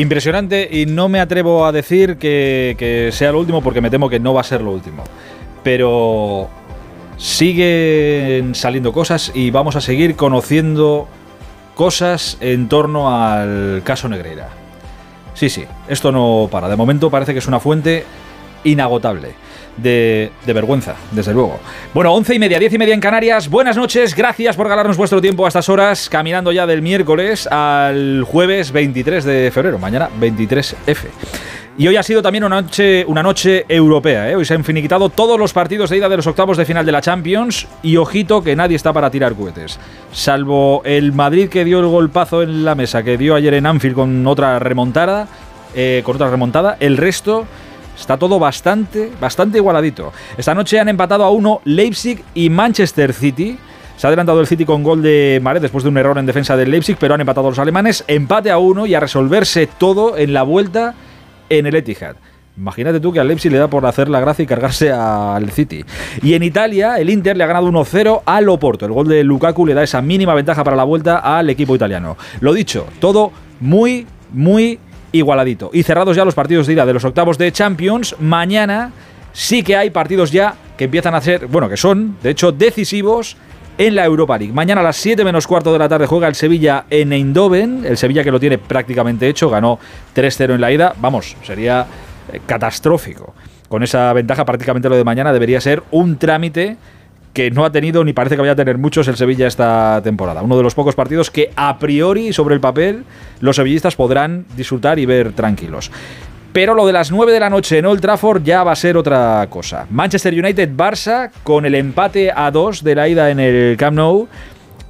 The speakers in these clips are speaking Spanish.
Impresionante y no me atrevo a decir que, sea lo último porque me temo que no va a ser lo último. Pero siguen saliendo cosas y vamos a seguir conociendo cosas en torno al caso Negreira. Sí, sí, esto no para. De momento parece que es una fuente inagotable de, vergüenza, desde luego. Bueno, once y media, diez y media en Canarias. Buenas noches, gracias por ganarnos vuestro tiempo a estas horas, caminando ya del miércoles al jueves 23 de febrero, mañana 23F. Y hoy ha sido también una noche, una noche europea. ¿eh? Hoy se han finiquitado todos los partidos de ida de los octavos de final de la Champions. Y ojito que nadie está para tirar cohetes. Salvo el Madrid que dio el golpazo en la mesa, que dio ayer en Anfield con otra remontada. Eh, con otra remontada. El resto Está todo bastante, bastante igualadito. Esta noche han empatado a uno Leipzig y Manchester City. Se ha adelantado el City con gol de Mare después de un error en defensa del Leipzig, pero han empatado los alemanes. Empate a uno y a resolverse todo en la vuelta en el Etihad. Imagínate tú que al Leipzig le da por hacer la gracia y cargarse al City. Y en Italia, el Inter le ha ganado 1-0 al Oporto. El gol de Lukaku le da esa mínima ventaja para la vuelta al equipo italiano. Lo dicho, todo muy, muy igualadito. Y cerrados ya los partidos de ida de los octavos de Champions, mañana sí que hay partidos ya que empiezan a ser, bueno, que son, de hecho, decisivos en la Europa League. Mañana a las 7 menos cuarto de la tarde juega el Sevilla en Eindhoven. El Sevilla que lo tiene prácticamente hecho, ganó 3-0 en la ida. Vamos, sería eh, catastrófico. Con esa ventaja prácticamente lo de mañana debería ser un trámite que no ha tenido ni parece que vaya a tener muchos el Sevilla esta temporada. Uno de los pocos partidos que a priori sobre el papel los sevillistas podrán disfrutar y ver tranquilos. Pero lo de las 9 de la noche en Old Trafford ya va a ser otra cosa. Manchester United-Barça con el empate a 2 de la ida en el Camp Nou.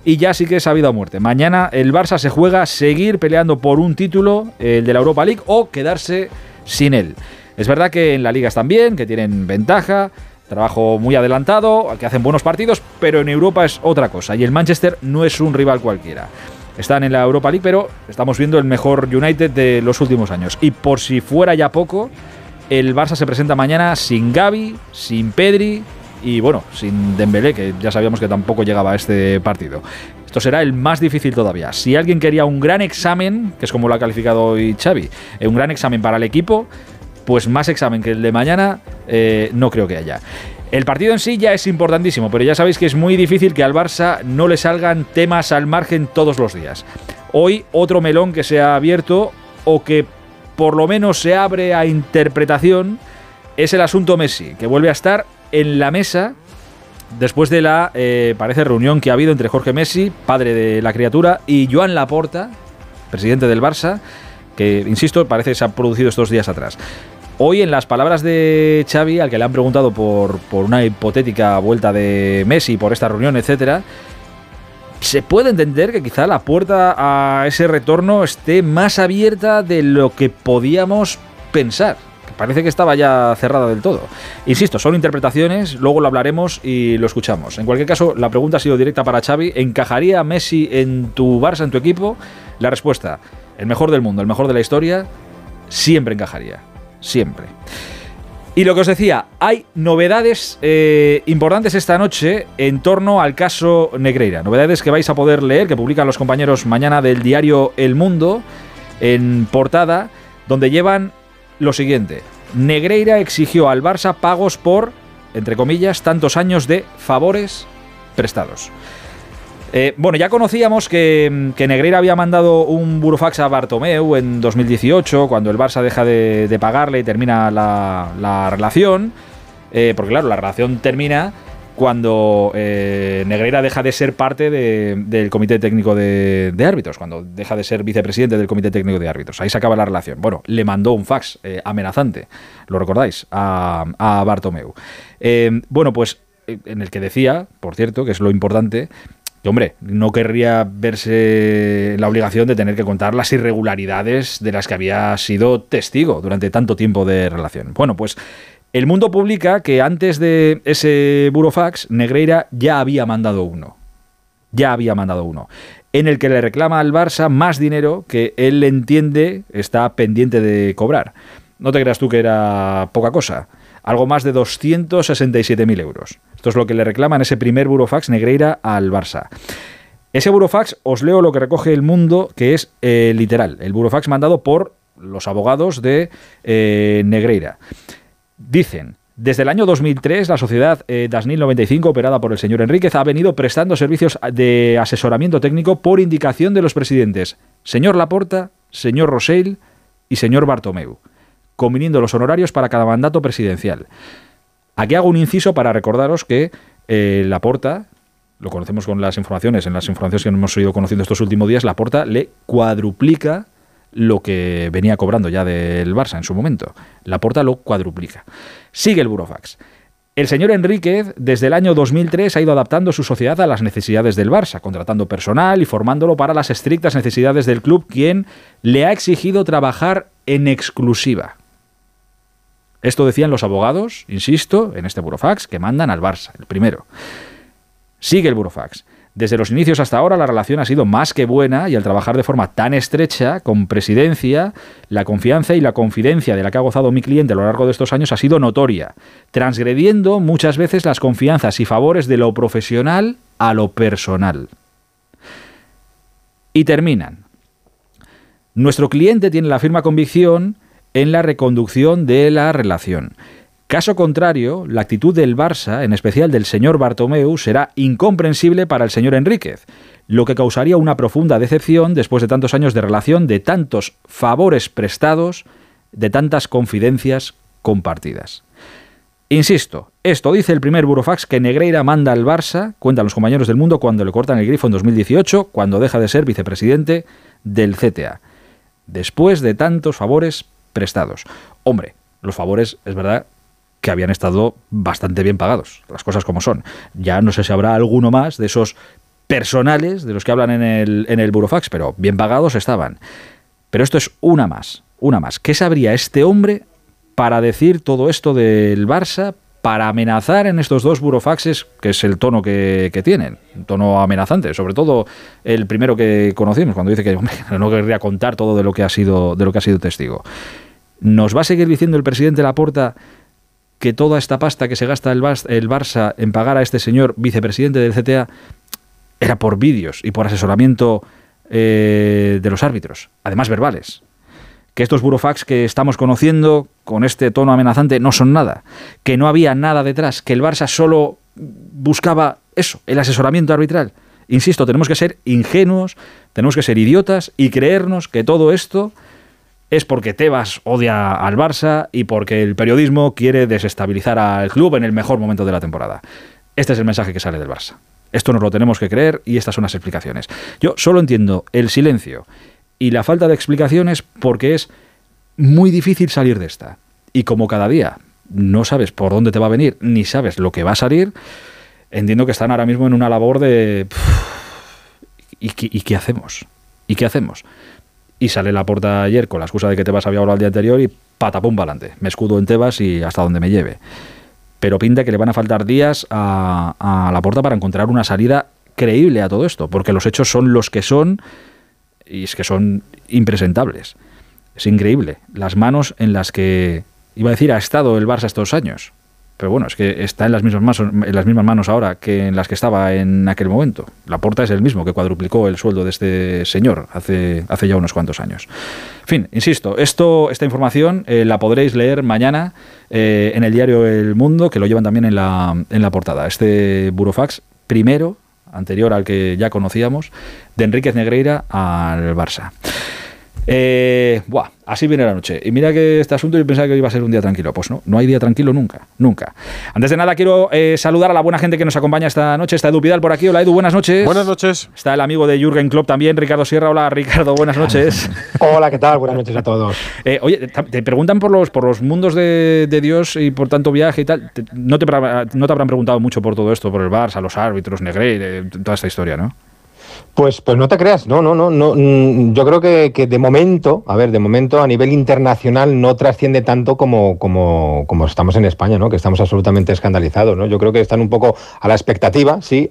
Y ya sí que es sabido a muerte. Mañana el Barça se juega seguir peleando por un título, el de la Europa League, o quedarse sin él. Es verdad que en la liga están bien, que tienen ventaja, Trabajo muy adelantado, que hacen buenos partidos, pero en Europa es otra cosa. Y el Manchester no es un rival cualquiera. Están en la Europa League, pero estamos viendo el mejor United de los últimos años. Y por si fuera ya poco, el Barça se presenta mañana sin Gaby, sin Pedri y bueno, sin Dembélé, que ya sabíamos que tampoco llegaba a este partido. Esto será el más difícil todavía. Si alguien quería un gran examen, que es como lo ha calificado hoy Xavi, eh, un gran examen para el equipo, pues más examen que el de mañana eh, no creo que haya. El partido en sí ya es importantísimo, pero ya sabéis que es muy difícil que al Barça no le salgan temas al margen todos los días. Hoy otro melón que se ha abierto o que por lo menos se abre a interpretación es el asunto Messi, que vuelve a estar en la mesa después de la, eh, parece, reunión que ha habido entre Jorge Messi, padre de la criatura, y Joan Laporta, presidente del Barça, que, insisto, parece que se ha producido estos días atrás. Hoy, en las palabras de Xavi, al que le han preguntado por, una hipotética vuelta de Messi, por esta reunión, etcétera, se puede entender que quizá la puerta a ese retorno esté más abierta de lo que podíamos pensar. Parece que estaba ya cerrada del todo. Insisto, son interpretaciones, luego lo hablaremos y lo escuchamos. En cualquier caso, la pregunta ha sido directa para Xavi. ¿Encajaría Messi en tu Barça, en tu equipo? La respuesta, el mejor del mundo, el mejor de la historia, siempre encajaría siempre. Y lo que os decía, hay novedades eh, importantes esta noche en torno al caso Negreira. Novedades que vais a poder leer, que publican los compañeros mañana del diario El Mundo, en portada, donde llevan lo siguiente. Negreira exigió al Barça pagos por, entre comillas, tantos años de favores prestados. Eh, bueno, ya conocíamos que, Negreira había mandado un burofax a Bartomeu en 2018, cuando el Barça deja de, pagarle y termina la, relación. Eh, porque claro, la relación termina cuando eh, Negreira deja de ser parte del Comité Técnico de, Árbitros, cuando deja de ser vicepresidente del Comité Técnico de Árbitros. Ahí se acaba la relación. Bueno, le mandó un fax amenazante, lo recordáis, a, a Bartomeu. Bueno, pues en el que decía, por cierto, que es lo importante, hombre, no querría verse la obligación de tener que contar las irregularidades de las que había sido testigo durante tanto tiempo de relación. Bueno, pues el mundo publica que antes de ese burofax, Negreira ya había mandado uno. Ya había mandado uno. En el que le reclama al Barça más dinero que él entiende está pendiente de cobrar. No te creas tú que era poca cosa. Algo más de 267.000 euros. Esto es lo que le reclama en ese primer burofax Negreira al Barça. Ese burofax, os leo lo que recoge el mundo, que es eh, literal. El burofax mandado por los abogados de eh, Negreira. Dicen, desde el año 2003, la sociedad eh, Dasnil 95, operada por el señor Enríquez, ha venido prestando servicios de asesoramiento técnico por indicación de los presidentes señor Laporta, señor Rosell y señor Bartomeu, conviniendo los honorarios para cada mandato presidencial. Aquí hago un inciso para recordaros que eh, Laporta, lo conocemos con las informaciones, en las informaciones que hemos ido conociendo estos últimos días, Laporta le cuadruplica lo que venía cobrando ya del Barça en su momento. La porta lo cuadruplica. Sigue el Burofax. El señor Enríquez, desde el año 2003, ha ido adaptando su sociedad a las necesidades del Barça, contratando personal y formándolo para las estrictas necesidades del club, quien le ha exigido trabajar en exclusiva. Esto decían los abogados, insisto, en este Burofax, que mandan al Barça, el primero. Sigue el Burofax. Desde los inicios hasta ahora la relación ha sido más que buena y al trabajar de forma tan estrecha con presidencia, la confianza y la confidencia de la que ha gozado mi cliente a lo largo de estos años ha sido notoria, transgrediendo muchas veces las confianzas y favores de lo profesional a lo personal. Y terminan. Nuestro cliente tiene la firme convicción en la reconducción de la relación. Caso contrario, la actitud del Barça, en especial del señor Bartomeu, será incomprensible para el señor Enríquez, lo que causaría una profunda decepción después de tantos años de relación, de tantos favores prestados, de tantas confidencias compartidas. Insisto, esto dice el primer burofax que Negreira manda al Barça, cuentan los compañeros del mundo cuando le cortan el grifo en 2018, cuando deja de ser vicepresidente del CTA, después de tantos favores prestados. Hombre, los favores, es verdad, que habían estado bastante bien pagados, las cosas como son. Ya no sé si habrá alguno más de esos personales de los que hablan en el, en el Burofax, pero bien pagados estaban. Pero esto es una más, una más. ¿Qué sabría este hombre para decir todo esto del Barça, para amenazar en estos dos burofaxes, que es el tono que, tienen, un tono amenazante, sobre todo el primero que conocimos, cuando dice que no querría contar todo de lo que ha sido, de lo que ha sido testigo. ¿Nos va a seguir diciendo el presidente Laporta que toda esta pasta que se gasta el, Barça en pagar a este señor vicepresidente del CTA era por vídeos y por asesoramiento eh, de los árbitros, además verbales. Que estos burofax que estamos conociendo con este tono amenazante no son nada, que no había nada detrás, que el Barça solo buscaba eso, el asesoramiento arbitral. Insisto, tenemos que ser ingenuos, tenemos que ser idiotas y creernos que todo esto es porque Tebas odia al Barça y porque el periodismo quiere desestabilizar al club en el mejor momento de la temporada. Este es el mensaje que sale del Barça. Esto nos lo tenemos que creer y estas son las explicaciones. Yo solo entiendo el silencio y la falta de explicaciones porque es muy difícil salir de esta. Y como cada día no sabes por dónde te va a venir ni sabes lo que va a salir, entiendo que están ahora mismo en una labor de... ¿Y y qué hacemos? ¿Y qué hacemos? Y sale la puerta ayer con la excusa de que Tebas había hablado el día anterior y patapum para. Me escudo en Tebas y hasta donde me lleve. Pero pinta que le van a faltar días a, a la puerta para encontrar una salida creíble a todo esto, porque los hechos son los que son y es que son impresentables. Es increíble las manos en las que, iba a decir, ha estado el Barça estos años. Pero bueno, es que está en las, mismas manos, ahora que en las que estaba en aquel momento. La porta es el mismo que cuadruplicó el sueldo de este señor hace, hace ya unos cuantos años. En fin, insisto, esto, esta información eh, la podréis leer mañana eh, en el diario El Mundo, que lo llevan también en la, en la portada. Este burofax, primero, anterior al que ya conocíamos, de Enríquez Negreira al Barça. Eh, buah, así viene la noche. Y mira que este asunto yo pensaba que iba a ser un día tranquilo. Pues no, no hay día tranquilo nunca, nunca. Antes de nada quiero eh, saludar a la buena gente que nos acompaña esta noche. Está Edu Pidal por aquí. Hola Edu, buenas noches. Buenas noches. Está el amigo de Jürgen Klopp también, Ricardo Sierra. Hola Ricardo, buenas noches. Hola, ¿qué tal? Buenas noches a todos. Eh, oye, te preguntan por los, por los mundos de, Dios y por tanto viaje y tal. no, te, no te habrán preguntado mucho por todo esto, por el Barça, los árbitros, Negre, toda esta historia, ¿no? Pues, pues no te creas, no, no, no, no. Mm, yo creo que, que, de momento, a ver, de momento a nivel internacional no trasciende tanto como, como, como estamos en España, ¿no? Que estamos absolutamente escandalizados, ¿no? Yo creo que están un poco a la expectativa, sí,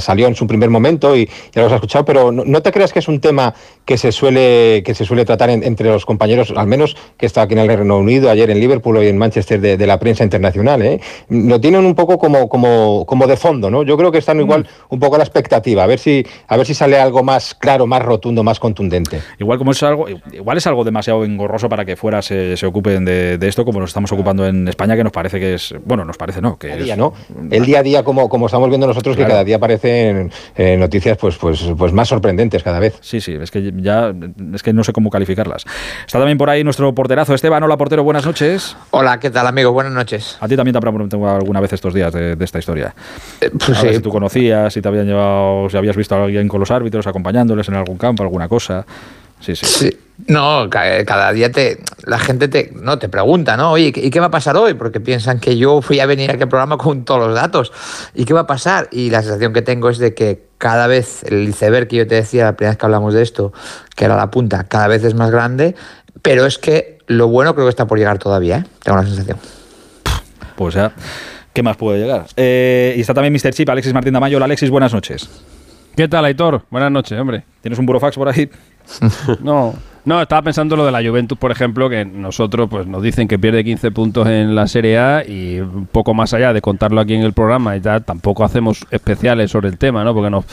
salió en su primer momento y ya lo has escuchado, pero no, te creas que es un tema que se suele, que se suele tratar entre los compañeros, al menos que está aquí en el Reino Unido, ayer en Liverpool y en Manchester de, la prensa internacional, ¿eh? Lo tienen un poco como, como, como de fondo, ¿no? Yo creo que están igual mm. un poco a la expectativa, a ver si, a ver si sale algo más claro, más rotundo, más contundente. Igual como es algo, igual es algo demasiado engorroso para que fuera se, se ocupen de, esto, como nos estamos ocupando en España, que nos parece que es, bueno, nos parece no, que el día, ¿no? El día a día, como, como estamos viendo nosotros, que cada día aparecen eh, noticias pues, pues, pues más sorprendentes cada vez. Sí, sí, es que ya, es que no sé cómo calificarlas. Está también por ahí nuestro porterazo Esteban. Hola, portero, buenas noches. Hola, ¿qué tal, amigo? Buenas noches. A ti también te habrán preguntado alguna vez estos días de, esta historia. Eh, pues si tú conocías, si te habían llevado, si habías visto a alguien con los árbitros acompañándoles en algún campo, alguna cosa. Sí, sí. No, cada día te, la gente te, no, te pregunta, ¿no? Oye, ¿y qué va a pasar hoy? Porque piensan que yo fui a venir a aquel programa con todos los datos. ¿Y qué va a pasar? Y la sensación que tengo es de que cada vez el iceberg que yo te decía la primera vez que hablamos de esto, que era la punta, cada vez es más grande, pero es que lo bueno creo que está por llegar todavía, ¿eh? Tengo la sensación. Pues ya, ¿qué más puede llegar? Eh, y está también Mr. Chip, Alexis Martín Damayo. Hola, Alexis, buenas noches. ¿Qué tal, Aitor? Buenas noches, hombre. ¿Tienes un burofax por ahí? no, no, estaba pensando lo de la Juventus, por ejemplo, que nosotros pues nos dicen que pierde 15 puntos en la Serie A y un poco más allá de contarlo aquí en el programa y tal, tampoco hacemos especiales sobre el tema, ¿no? Porque nos,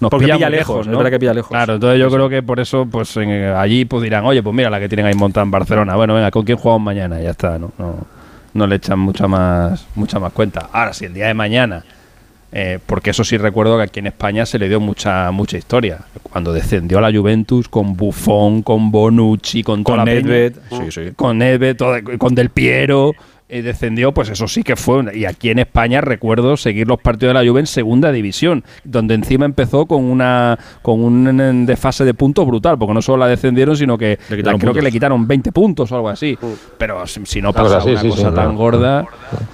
nos pilla, lejos, ¿no? que pilla lejos. Claro, entonces yo creo que por eso pues allí pues dirán, oye, pues mira la que tienen ahí montada en Barcelona. Bueno, venga, ¿con quién jugamos mañana? Ya está, ¿no? No, no le echan mucha más, mucha más cuenta. Ahora, si el día de mañana eh, porque eso sí recuerdo que aquí en España se le dio mucha mucha historia. Cuando descendió la Juventus con Buffon, con Bonucci, con, con Nedved, con Nedved, con Del Piero, y descendió, pues eso sí que fue. Y aquí en España recuerdo seguir los partidos de la Juve en segunda división, donde encima empezó con una con un desfase de puntos brutal, porque no solo la descendieron, sino que creo que le quitaron 20 puntos o algo así. Pero si, no pasa una cosa tan gorda,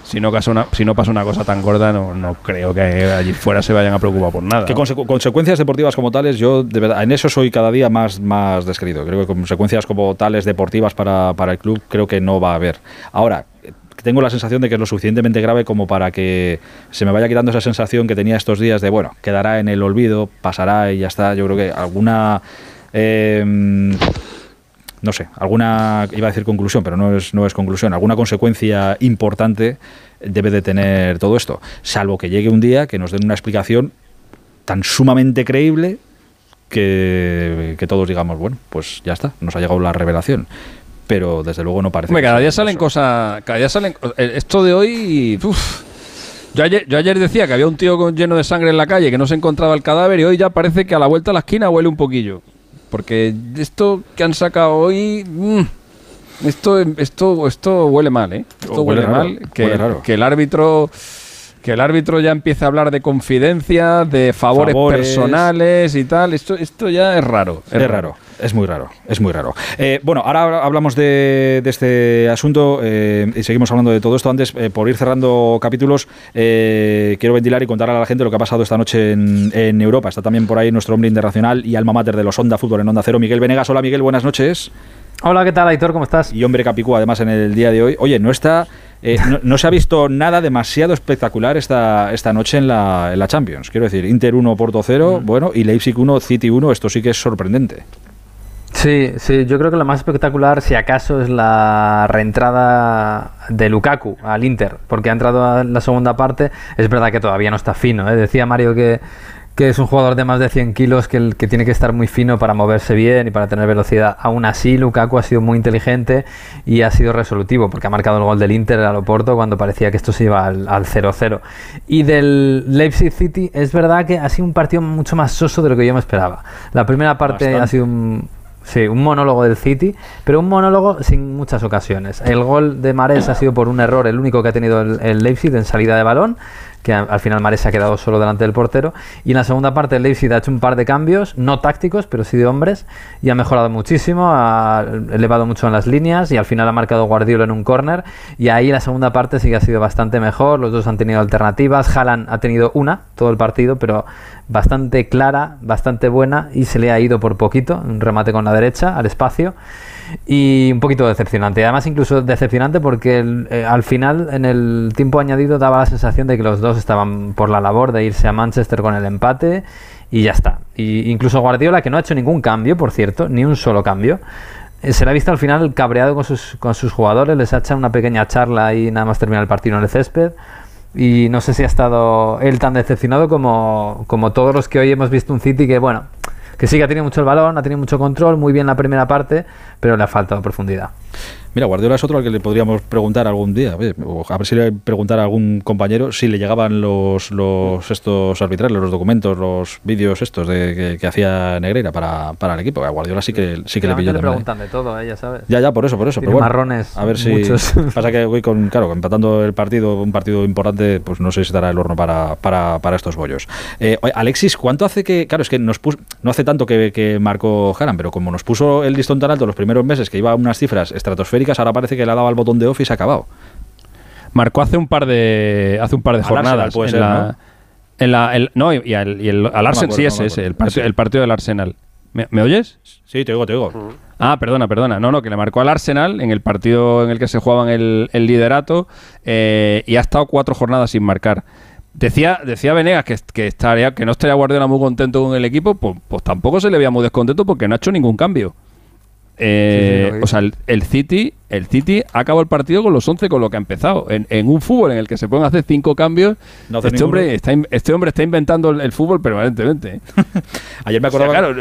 si no pasa una, si no pasa una cosa tan gorda, no, no creo que allí fuera se vayan a preocupar por nada. Que consecuencias deportivas como tales, yo de verdad, en eso soy cada día más, más descrito. Creo que consecuencias como tales deportivas para, para el club creo que no va a haber. Ahora, tengo la sensación de que es lo suficientemente grave como para que se me vaya quitando esa sensación que tenía estos días de, bueno, quedará en el olvido, pasará y ya está. Yo creo que alguna... Em, no sé, alguna, iba a decir conclusión, pero no es, no es conclusión, alguna consecuencia importante debe de tener todo esto, salvo que llegue un día que nos den una explicación tan sumamente creíble que, que todos digamos, bueno, pues ya está, nos ha llegado la revelación pero desde luego no parece. cada día salen cosas. Cada día salen. Eh, esto de hoy. Yo ayer, yo ayer decía que había un tío con, lleno de sangre en la calle que no se encontraba el cadáver y hoy ya parece que a la vuelta a la esquina huele un poquillo. Porque esto que han sacado hoy. Mm, esto, esto, esto huele mal, ¿eh? Esto huele, mal. Que, que el árbitro que el árbitro ya empiece a hablar de confidencia, de favores, personales y tal. Esto, esto ya es raro. Es, raro. Es muy raro, es muy raro. Eh, bueno, ahora hablamos de, este asunto eh, y seguimos hablando de todo esto. Antes, eh, por ir cerrando capítulos, quiero ventilar y contar a la gente lo que ha pasado esta noche en, Europa. Está también por ahí nuestro hombre internacional y alma mater de los Onda Fútbol en Onda Cero, Miguel Venegas. Hola Miguel, buenas noches. Hola, ¿qué tal, Aitor? ¿Cómo estás? Y hombre Capicú, además, en el día de hoy. Oye, no está eh, no, se ha visto nada demasiado espectacular esta, esta noche en la, en la Champions. Quiero decir, Inter 1, Porto 0, mm. bueno, y Leipzig 1, City 1, esto sí que es sorprendente. Sí, sí, yo creo que lo más espectacular, si acaso, es la reentrada de Lukaku al Inter, porque ha entrado a la segunda parte. Es verdad que todavía no está fino. ¿eh? Decía Mario que que es un jugador de más de 100 kilos que, que tiene que estar muy fino para moverse bien y para tener velocidad. Aún así, Lukaku ha sido muy inteligente y ha sido resolutivo porque ha marcado el gol del Inter al Oporto cuando parecía que esto se iba al 0-0. Y del Leipzig City, es verdad que ha sido un partido mucho más soso de lo que yo me esperaba. La primera parte ha sido un Sí, un monólogo del City, pero un monólogo sin muchas ocasiones. El gol de Mares ha sido por un error, el único que ha tenido el, el Leipzig en salida de balón que al final Mares se ha quedado solo delante del portero. Y en la segunda parte el Leipzig ha hecho un par de cambios, no tácticos, pero sí de hombres, y ha mejorado muchísimo, ha elevado mucho en las líneas y al final ha marcado Guardiola en un córner. Y ahí la segunda parte sí que ha sido bastante mejor, los dos han tenido alternativas, Haaland ha tenido una todo el partido, pero bastante clara, bastante buena y se le ha ido por poquito, un remate con la derecha al espacio y un poquito decepcionante. Además, incluso decepcionante porque eh, al final, en el tiempo añadido, daba la sensación de que los dos estaban por la labor de irse a Manchester con el empate y ya está. Y incluso Guardiola, que no ha hecho ningún cambio, por cierto, ni un solo cambio. Eh, se le ha visto al final cabreado con sus, con sus jugadores, les ha hecho una pequeña charla y nada más terminar el partido en el césped. Y no sé si ha estado él tan decepcionado como, como todos los que hoy hemos visto un City que, bueno, que sí que ha tenido mucho el balón, ha tenido mucho control, muy bien la primera parte, pero le ha faltado profundidad. Mira, Guardiola es otro al que le podríamos preguntar algún día, a ver si le preguntar a algún compañero si le llegaban los, los estos arbitrales, los documentos, los vídeos estos de que, hacía Negreira para, para, el equipo. A Guardiola sí que, sí que le pilló le preguntan de todo, ¿eh? ya sabes. Ya, ya, por eso, por eso. pero marrones. A ver si pasa que voy con, claro, empatando el partido, un partido importante, pues no sé si estará el horno para, para, para estos bollos. Eh, Alexis, ¿cuánto hace que, claro, es que nos puso, no hace tanto que, que marcó Haran, pero como nos puso el listón tan alto los primeros meses que iba a unas cifras estratosféricas ahora parece que le ha dado al botón de off y se ha acabado. Marcó hace un par de hace un par de jornadas en, la, en la no y, al, y el, al Arsenal sí es ese el, partido, el partido del Arsenal ¿Me, oyes? Sí, te oigo, te oigo. Ah, perdona, perdona. No, no, que le marcó al Arsenal en el partido en el que se jugaban el, el liderato eh, y ha estado cuatro jornadas sin marcar. Decía, decía Venegas que, que, estaría, que no estaría Guardiola muy contento con el equipo, pues, pues tampoco se le veía muy descontento porque no ha hecho ningún cambio. Eh, o sea, el, City, el City acabó el partido con los 11 con lo que ha empezado. En, un fútbol en el que se pueden hacer cinco cambios, este, hombre está, este hombre está inventando el, fútbol permanentemente. Ayer me acordaba. claro,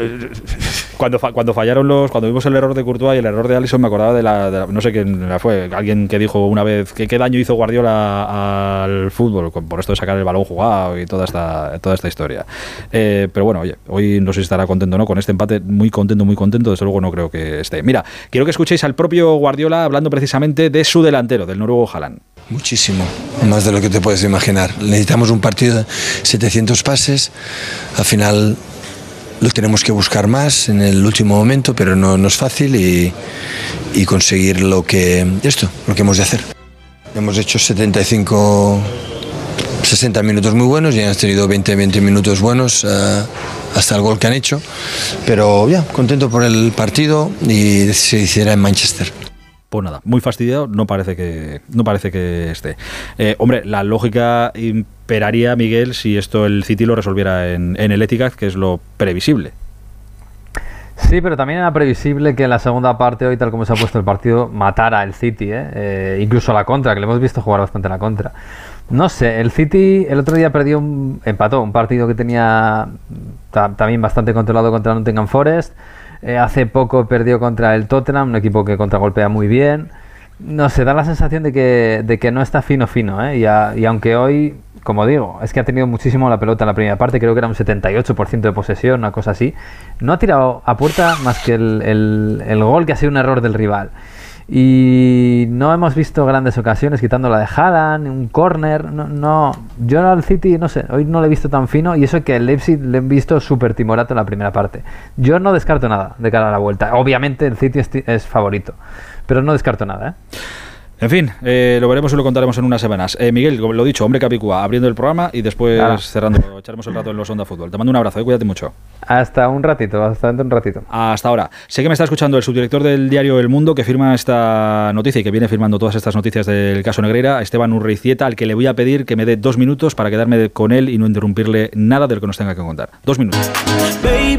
cuando, cuando fallaron los. Cuando vimos el error de Courtois y el error de Alisson, me acordaba de la. no sé quién fue. Alguien que dijo una vez que qué daño hizo Guardiola al fútbol por esto de sacar el balón jugado y toda esta, toda esta historia. Eh, pero bueno, oye, hoy no sé si estará contento o no con este empate. Muy contento, muy contento. Desde luego no creo que esté. Mira, quiero que escuchéis al propio Guardiola hablando precisamente de su delantero, del noruego Haaland. Muchísimo, más de lo que te puedes imaginar. Necesitamos un partido de 700 pases. Al final lo tenemos que buscar más en el último momento, pero no, es fácil y, conseguir lo que, esto, lo que hemos de hacer. Hemos hecho 75, 60 minutos muy buenos y hemos tenido 20, 20 minutos buenos uh, hasta el gol que han hecho, pero ya, contento por el partido y se hiciera en Manchester pues nada, muy fastidiado, no parece que, no parece que esté. Eh, hombre, la lógica imperaría, Miguel, si esto el City lo resolviera en, el Etihad, que es lo previsible. Sí, pero también era previsible que en la segunda parte, hoy tal como se ha puesto el partido, matara el City, ¿eh? Eh, incluso la contra, que le hemos visto jugar bastante la contra. No sé, el City el otro día perdió, un, empató un partido que tenía también bastante controlado contra Nottingham Forest. Eh, hace poco perdió contra el Tottenham, un equipo que contragolpea muy bien. No sé, da la sensación de que, de que no está fino fino, ¿eh? y, aunque hoy, como digo, es que ha tenido muchísimo la pelota en la primera parte, creo que era un 78% de posesión, una cosa así, no ha tirado a puerta más que el, el, el gol que ha sido un error del rival. Y no hemos visto grandes ocasiones, quitando la de Haaland, un corner. No, no, yo al City, no sé, hoy no le he visto tan fino. Y eso que el Leipzig le he visto súper timorato en la primera parte. Yo no descarto nada de cara a la vuelta. Obviamente el City es, es favorito, pero no descarto nada, ¿eh? En fin, eh, lo veremos y lo contaremos en unas semanas. Eh, Miguel, lo dicho, hombre Capicúa, abriendo el programa y después cerrando, echaremos el rato en los Onda Fútbol. Te mando un abrazo, eh, cuídate mucho. Hasta un ratito, hasta un ratito. Hasta ahora. Sé que me está escuchando el subdirector del diario El Mundo que firma esta noticia y que viene firmando todas estas noticias del caso Negreira, Esteban Urreicieta, al que le voy a pedir que me dé dos minutos para quedarme con él y no interrumpirle nada de lo que nos tenga que contar. Dos minutos.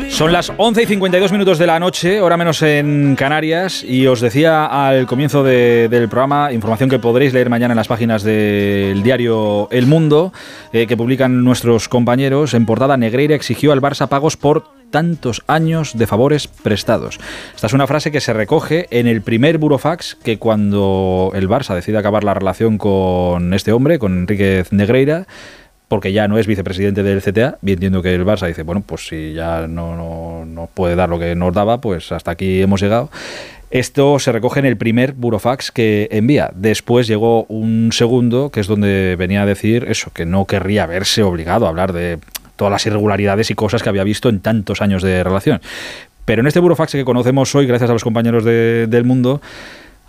Son las 11 y 52 minutos de la noche, hora menos en Canarias, y os decía al comienzo del programa información que podréis leer mañana en las páginas del diario El Mundo, eh, que publican nuestros compañeros. En portada, Negreira exigió al Barça pagos por tantos años de favores prestados. Esta es una frase que se recoge en el primer burofax que cuando el Barça decide acabar la relación con este hombre, con Enrique Negreira, porque ya no es vicepresidente del CTA, y entiendo que el Barça dice, bueno, pues si ya no, no, no puede dar lo que nos daba, pues hasta aquí hemos llegado. Esto se recoge en el primer burofax que envía. Después llegó un segundo, que es donde venía a decir eso, que no querría verse obligado a hablar de todas las irregularidades y cosas que había visto en tantos años de relación. Pero en este burofax que conocemos hoy, gracias a los compañeros de- del mundo,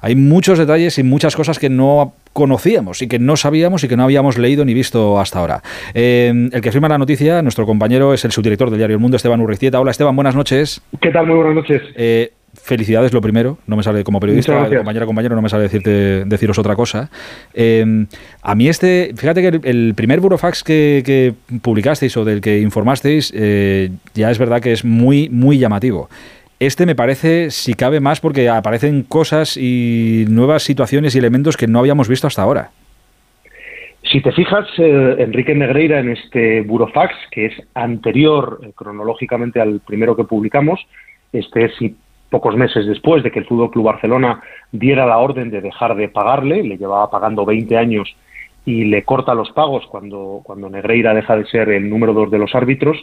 hay muchos detalles y muchas cosas que no conocíamos y que no sabíamos y que no habíamos leído ni visto hasta ahora. Eh, el que firma la noticia, nuestro compañero, es el subdirector del diario El Mundo, Esteban Urricieta. Hola Esteban, buenas noches. ¿Qué tal? Muy buenas noches. Eh, felicidades lo primero, no me sale como periodista, compañera compañero, no me sale decirte, deciros otra cosa. Eh, a mí este, fíjate que el, el primer burofax que, que publicasteis o del que informasteis, eh, ya es verdad que es muy, muy llamativo. Este me parece, si cabe más, porque aparecen cosas y nuevas situaciones y elementos que no habíamos visto hasta ahora. Si te fijas, eh, Enrique Negreira en este burofax, que es anterior eh, cronológicamente al primero que publicamos, este es y pocos meses después de que el Fútbol Club Barcelona diera la orden de dejar de pagarle, le llevaba pagando 20 años y le corta los pagos cuando, cuando Negreira deja de ser el número dos de los árbitros,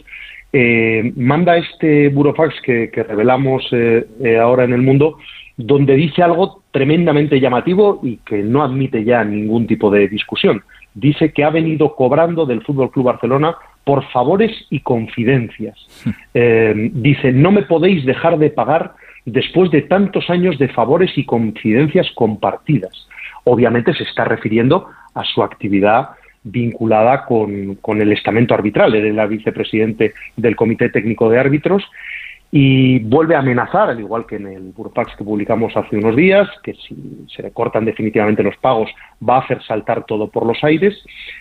eh, manda este burofax que, que revelamos eh, eh, ahora en el mundo, donde dice algo tremendamente llamativo y que no admite ya ningún tipo de discusión. Dice que ha venido cobrando del Fútbol Club Barcelona por favores y confidencias. Eh, dice, no me podéis dejar de pagar después de tantos años de favores y confidencias compartidas. Obviamente se está refiriendo a su actividad vinculada con, con el estamento arbitral. Él era vicepresidente del Comité Técnico de Árbitros y vuelve a amenazar, al igual que en el Burofax que publicamos hace unos días, que si se le cortan definitivamente los pagos va a hacer saltar todo por los aires.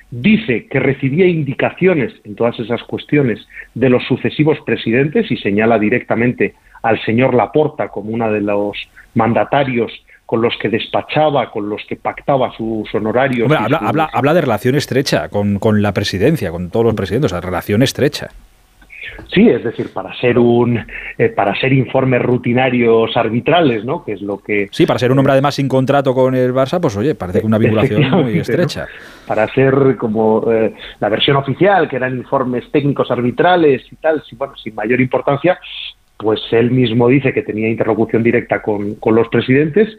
Dice que recibía indicaciones en todas esas cuestiones de los sucesivos presidentes y señala directamente al señor Laporta como uno de los mandatarios con los que despachaba, con los que pactaba sus honorarios. Hombre, habla, sus- habla, habla de relación estrecha con, con la presidencia, con todos los presidentes, o sea, relación estrecha. Sí, es decir, para ser un eh, para ser informes rutinarios arbitrales, ¿no? Que es lo que Sí, para ser un hombre además sin contrato con el Barça, pues oye, parece que una vinculación muy estrecha. ¿no? Para ser como eh, la versión oficial, que eran informes técnicos arbitrales y tal, sí, bueno, sin mayor importancia, pues él mismo dice que tenía interlocución directa con, con los presidentes.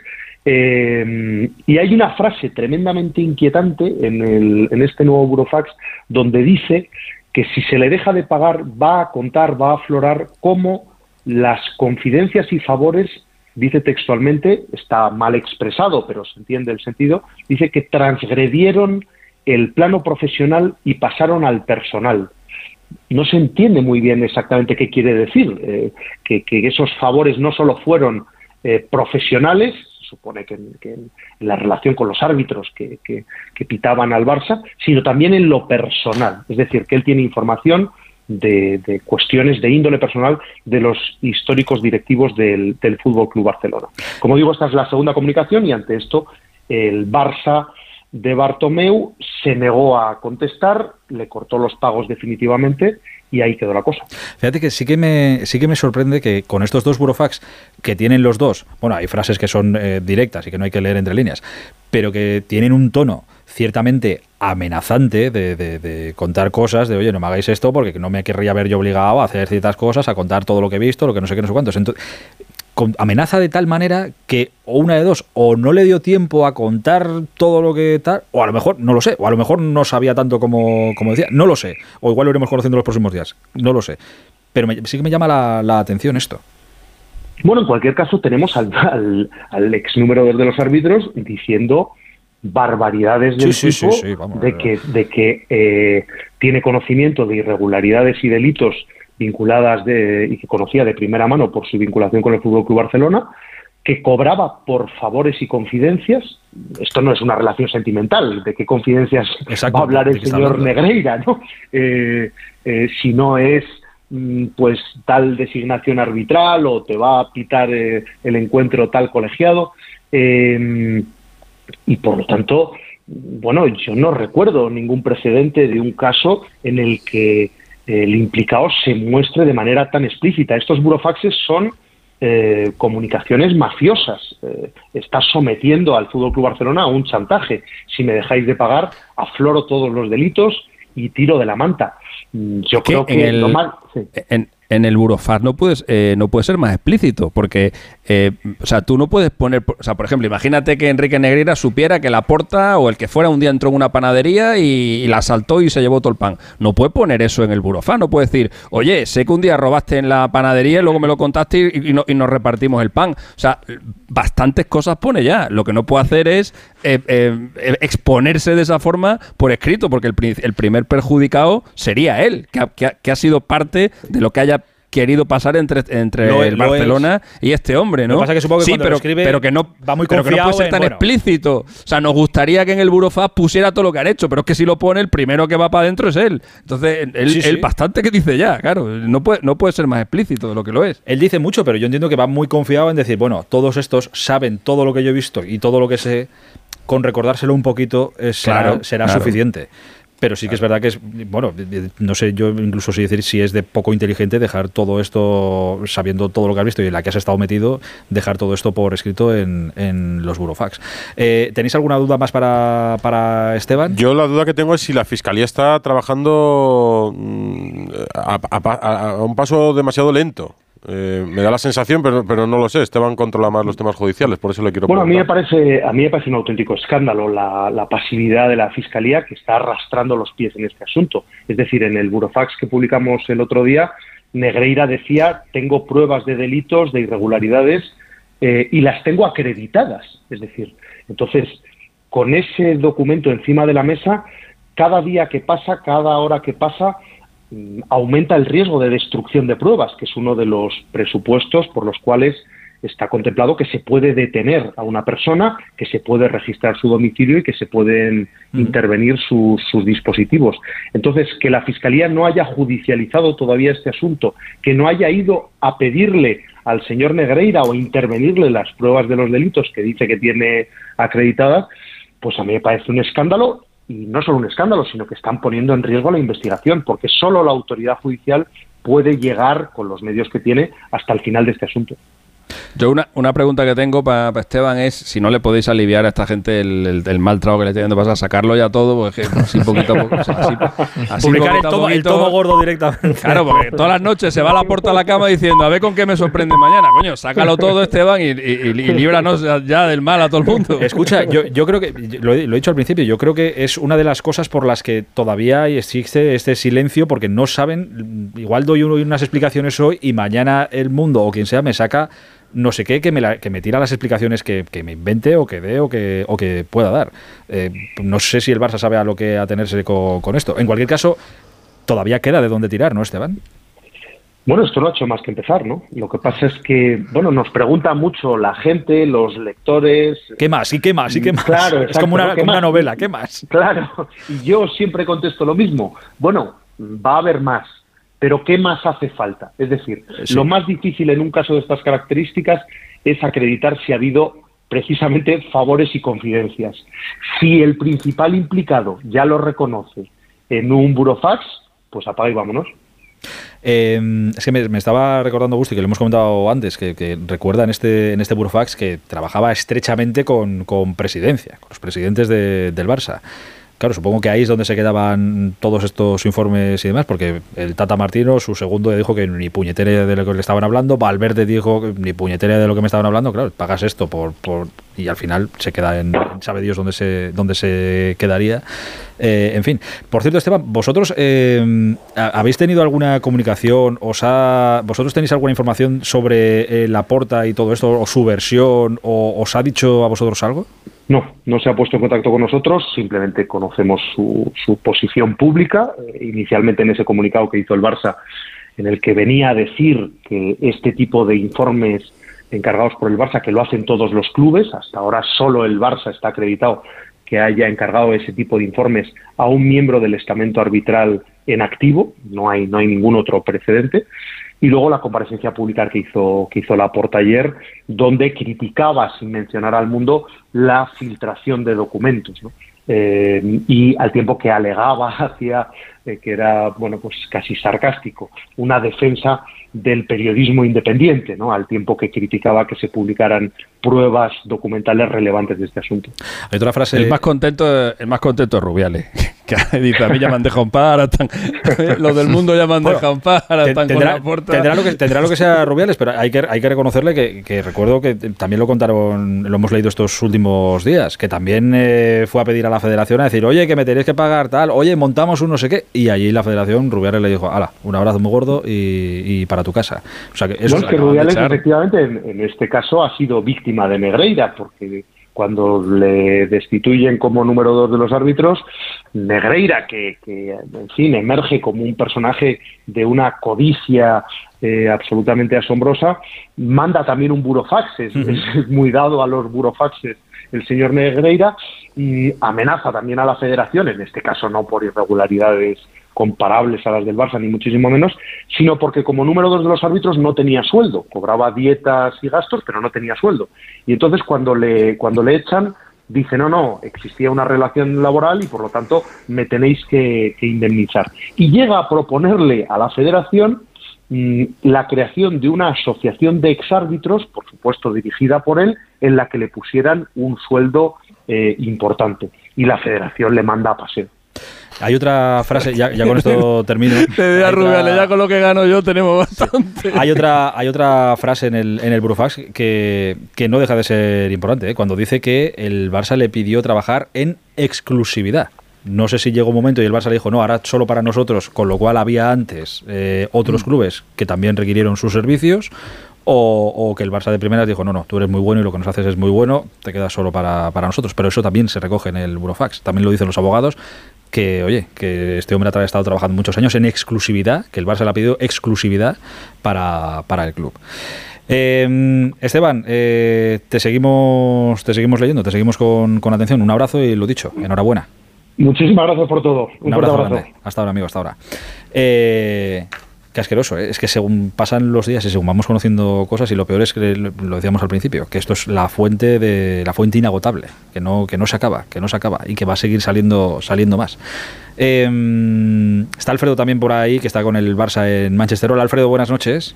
Eh, y hay una frase tremendamente inquietante en, el, en este nuevo Burofax donde dice que si se le deja de pagar va a contar, va a aflorar cómo las confidencias y favores, dice textualmente, está mal expresado, pero se entiende el sentido, dice que transgredieron el plano profesional y pasaron al personal. No se entiende muy bien exactamente qué quiere decir, eh, que, esos favores no solo fueron eh, profesionales, supone que, en, la relación con los árbitros que, que, que pitaban al Barça, sino también en lo personal. Es decir, que él tiene información de, de cuestiones de índole personal de los históricos directivos del, del Fútbol Club Barcelona. Como digo, esta es la segunda comunicación y ante esto el Barça de Bartomeu se negó a contestar, le cortó los pagos definitivamente y ahí quedó la cosa. Fíjate que sí que me sí que me sorprende que con estos dos burofax que tienen los dos, bueno, hay frases que son eh, directas y que no hay que leer entre líneas, pero que tienen un tono ciertamente amenazante de, de- de contar cosas, de oye, no me hagáis esto porque no me querría ver yo obligado a hacer ciertas cosas, a contar todo lo que he visto, lo que no sé qué, no sé cuántos. Entonces, con- amenaza de tal manera que o una de dos, o no le dio tiempo a contar todo lo que tal, o a lo mejor, no lo sé, o a lo mejor no sabía tanto como, como decía, no lo sé, o igual lo iremos conociendo los próximos días, no lo sé. Pero me- sí que me llama la, la atención esto. Bueno, en cualquier caso tenemos al, al, al ex número dos de los árbitros diciendo barbaridades del Sí, sí, tipo sí, sí, vamos, de eh. que, de que eh, tiene conocimiento de irregularidades y delitos vinculadas de, y que conocía de primera mano por su vinculación con el Fútbol Club Barcelona, que cobraba por favores y confidencias. Esto no es una relación sentimental, de qué confidencias Exacto, va a hablar ¿de el señor? Negreira, ¿no? Eh, eh, si no es mm, pues tal designación arbitral o te va a pitar eh, el encuentro tal colegiado. Y por lo tanto, bueno, yo no recuerdo ningún precedente de un caso en el que el implicado se muestre de manera tan explícita. Estos burofaxes son eh, comunicaciones mafiosas. Eh, está sometiendo al Fútbol Club Barcelona a un chantaje. Si me dejáis de pagar, afloro todos los delitos y tiro de la manta. Mm, Yo Que creo en que el- lo sí. En, en el Burofax no puedes eh, no puede ser más explícito porque eh, o sea tú no puedes poner o sea por ejemplo imagínate que Enrique Negreira supiera que la porta o el que fuera un día entró en una panadería y, la asaltó y se llevó todo el pan. No puede poner eso en el Burofax no puede decir oye sé que un día robaste en la panadería y luego me lo contaste y, no- y nos repartimos el pan o sea bastantes cosas pone ya. Lo que no puede hacer es eh, eh, exponerse de esa forma por escrito porque el, el primer perjudicado sería él que ha- que ha- que ha sido parte de lo que haya querido pasar entre, entre Lo- el lo Barcelona y este hombre, ¿no? Lo que pasa es que supongo que sí, cuando lo pero, escribe pero que no va muy pero que no puede ser en, tan bueno. explícito. O sea, nos gustaría que en el Burofax pusiera todo lo que han hecho, pero es que si lo pone, el primero que va para adentro es él. Entonces, él, Sí, sí. él bastante que dice ya, claro. No puede, no puede ser más explícito de lo que lo es. Él dice mucho, pero yo entiendo que va muy confiado en decir, bueno, todos estos saben todo lo que yo he visto y todo lo que sé, con recordárselo un poquito eh, será, Claro, será claro. suficiente. Pero sí que es verdad que es, bueno, no sé yo incluso si decir si es de poco inteligente dejar todo esto, sabiendo todo lo que has visto y en la que has estado metido, dejar todo esto por escrito en, en los burofax. Eh, ¿Tenéis alguna duda más para, para Esteban? Yo la duda que tengo es si la fiscalía está trabajando mm, a, a pa- a- a un paso demasiado lento. Eh, me da la sensación, pero, pero no lo sé. Esteban controla más los temas judiciales, por eso le quiero Bueno, a mí me preguntar. parece, a mí me parece un auténtico escándalo la, la pasividad de la fiscalía que está arrastrando los pies en este asunto. Es decir, en el burofax que publicamos el otro día, Negreira decía tengo pruebas de delitos, de irregularidades eh, y las tengo acreditadas. Es decir, entonces con ese documento encima de la mesa, cada día que pasa, cada hora que pasa, aumenta el riesgo de destrucción de pruebas, que es uno de los presupuestos por los cuales está contemplado que se puede detener a una persona, que se puede registrar su domicilio y que se pueden intervenir sus, sus dispositivos. Entonces, que la Fiscalía no haya judicializado todavía este asunto, que no haya ido a pedirle al señor Negreira o intervenirle las pruebas de los delitos que dice que tiene acreditadas, pues a mí me parece un escándalo y no solo un escándalo, sino que están poniendo en riesgo la investigación, porque solo la autoridad judicial puede llegar con los medios que tiene hasta el final de este asunto. Yo una, una pregunta que tengo para Esteban es si no le podéis aliviar a esta gente el, el- el mal trago que le estoy dando, pasar, sacarlo ya todo, porque es que así poquito a poco, o sea, así- así Publicar el poquito tomo, el poquito- tomo gordo directamente. Claro, porque todas las noches se va a la puerta a la cama diciendo, a ver con qué me sorprende mañana. Coño, sácalo todo, Esteban, y, y- y- y líbranos ya del mal a todo el mundo. Escucha, yo, yo creo que, lo he, lo he dicho al principio, yo creo que es una de las cosas por las que todavía existe este silencio, porque no saben, igual doy uno- unas explicaciones hoy y mañana el mundo o quien sea me saca no sé qué, que me, la- que me tira las explicaciones que, que me invente o que dé o que, o que pueda dar. Eh, no sé si el Barça sabe a lo que atenerse con, con esto. En cualquier caso, todavía queda de dónde tirar, ¿no, Esteban? Bueno, esto no ha hecho más que empezar, ¿no? Lo que pasa es que, bueno, nos pregunta mucho la gente, los lectores. ¿Qué más? ¿Y qué más? ¿Y qué más? Claro, es como una, ¿no? ¿Qué como una más? novela, ¿qué más? Claro, y yo siempre contesto lo mismo. Bueno, va a haber más, pero ¿qué más hace falta? Es decir, Sí. lo más difícil en un caso de estas características es acreditar si ha habido precisamente favores y confidencias. Si el principal implicado ya lo reconoce en un burofax, pues apaga y vámonos. Eh, es que me, me estaba recordando Gusti, que lo hemos comentado antes, que, que recuerda en este, en este Burofax que trabajaba estrechamente con, con presidencia, con los presidentes de- del Barça. Claro, supongo que ahí es donde se quedaban todos estos informes y demás, porque el Tata Martino, su segundo, dijo que ni puñetera de lo que le estaban hablando, Valverde dijo ni puñetera de lo que me estaban hablando, claro, pagas esto por, por y al final se queda en, sabe Dios dónde se, dónde se quedaría. Eh, en fin, por cierto, Esteban, vosotros eh, ¿ha- habéis tenido alguna comunicación, os ha, vosotros tenéis alguna información sobre eh, la porta y todo esto, o su versión, o os ha dicho a vosotros algo? No, no se ha puesto en contacto con nosotros, simplemente conocemos su, su posición pública, eh, inicialmente en ese comunicado que hizo el Barça, en el que venía a decir que este tipo de informes encargados por el Barça, que lo hacen todos los clubes, hasta ahora solo el Barça está acreditado que haya encargado ese tipo de informes a un miembro del estamento arbitral en activo, no hay, no hay ningún otro precedente, y luego la comparecencia pública que hizo, que hizo la ayer, donde criticaba, sin mencionar al mundo, la filtración de documentos. ¿no? Eh, y al tiempo que alegaba hacia eh, que era bueno pues casi sarcástico, una defensa del periodismo independiente, ¿no? al tiempo que criticaba que se publicaran pruebas documentales relevantes de este asunto. Hay otra frase. El más contento, el más contento es Rubiales. Que dice, a mí ya me han dejado en paz, ahora están, los del mundo ya me han Bueno, dejado en paz, ahora Te- están con tendrá, la puerta. tendrá lo que, tendrá lo que sea Rubiales, pero hay que, hay que reconocerle que, que recuerdo que también lo contaron, lo hemos leído estos últimos días, que también eh, fue a pedir a la federación a decir, oye, que me tenéis que pagar tal, oye, montamos un no sé qué, y allí la federación, Rubiales le dijo, ala, un abrazo muy gordo y, y para tu casa. O sea que eso es que Rubiales efectivamente en, en este caso ha sido víctima de Negreira, porque cuando le destituyen como número dos de los árbitros, Negreira, que, que, en fin, emerge como un personaje de una codicia eh, absolutamente asombrosa, manda también un burofax, es, Ujú. es muy dado a los burofaxes el señor Negreira, y amenaza también a la federación, en este caso no por irregularidades comparables a las del Barça, ni muchísimo menos, sino porque como número dos de los árbitros no tenía sueldo, cobraba dietas y gastos, pero no tenía sueldo. Y entonces cuando le, cuando le echan, dice, no, no, existía una relación laboral y por lo tanto me tenéis que, que indemnizar. Y llega a proponerle a la federación la creación de una asociación de exárbitros, por supuesto dirigida por él, en la que le pusieran un sueldo eh, importante. Y la federación le manda a paseo. Hay otra frase, ya, ya con esto termino. Te Rubiales, ya con lo que gano yo tenemos bastante. Hay otra, hay otra frase en el, en el Burofax que, que no deja de ser importante, ¿eh? cuando dice que el Barça le pidió trabajar en exclusividad. No sé si llegó un momento y el Barça le dijo, no, ahora solo para nosotros, con lo cual había antes eh, otros clubes que también requirieron sus servicios, o, o que el Barça de primeras dijo, no, no, tú eres muy bueno y lo que nos haces es muy bueno, te quedas solo para, para nosotros. Pero eso también se recoge en el Burofax, también lo dicen los abogados, que, oye, que este hombre ha estado trabajando muchos años en exclusividad, que el Barça le ha pedido exclusividad para, para el club. Eh, Esteban, eh, te seguimos te seguimos leyendo, te seguimos con, con atención. Un abrazo y lo dicho, enhorabuena. Muchísimas gracias por todo. Un, Un fuerte abrazo, abrazo. grande. Hasta ahora, amigo, hasta ahora. Eh, qué asqueroso, ¿eh? es que según pasan los días y según vamos conociendo cosas, y lo peor es que lo decíamos al principio, que esto es la fuente de la fuente inagotable, que no, que no se acaba, que no se acaba y que va a seguir saliendo, saliendo más. Eh, está Alfredo también por ahí, que está con el Barça en Manchester. Hola Alfredo, buenas noches.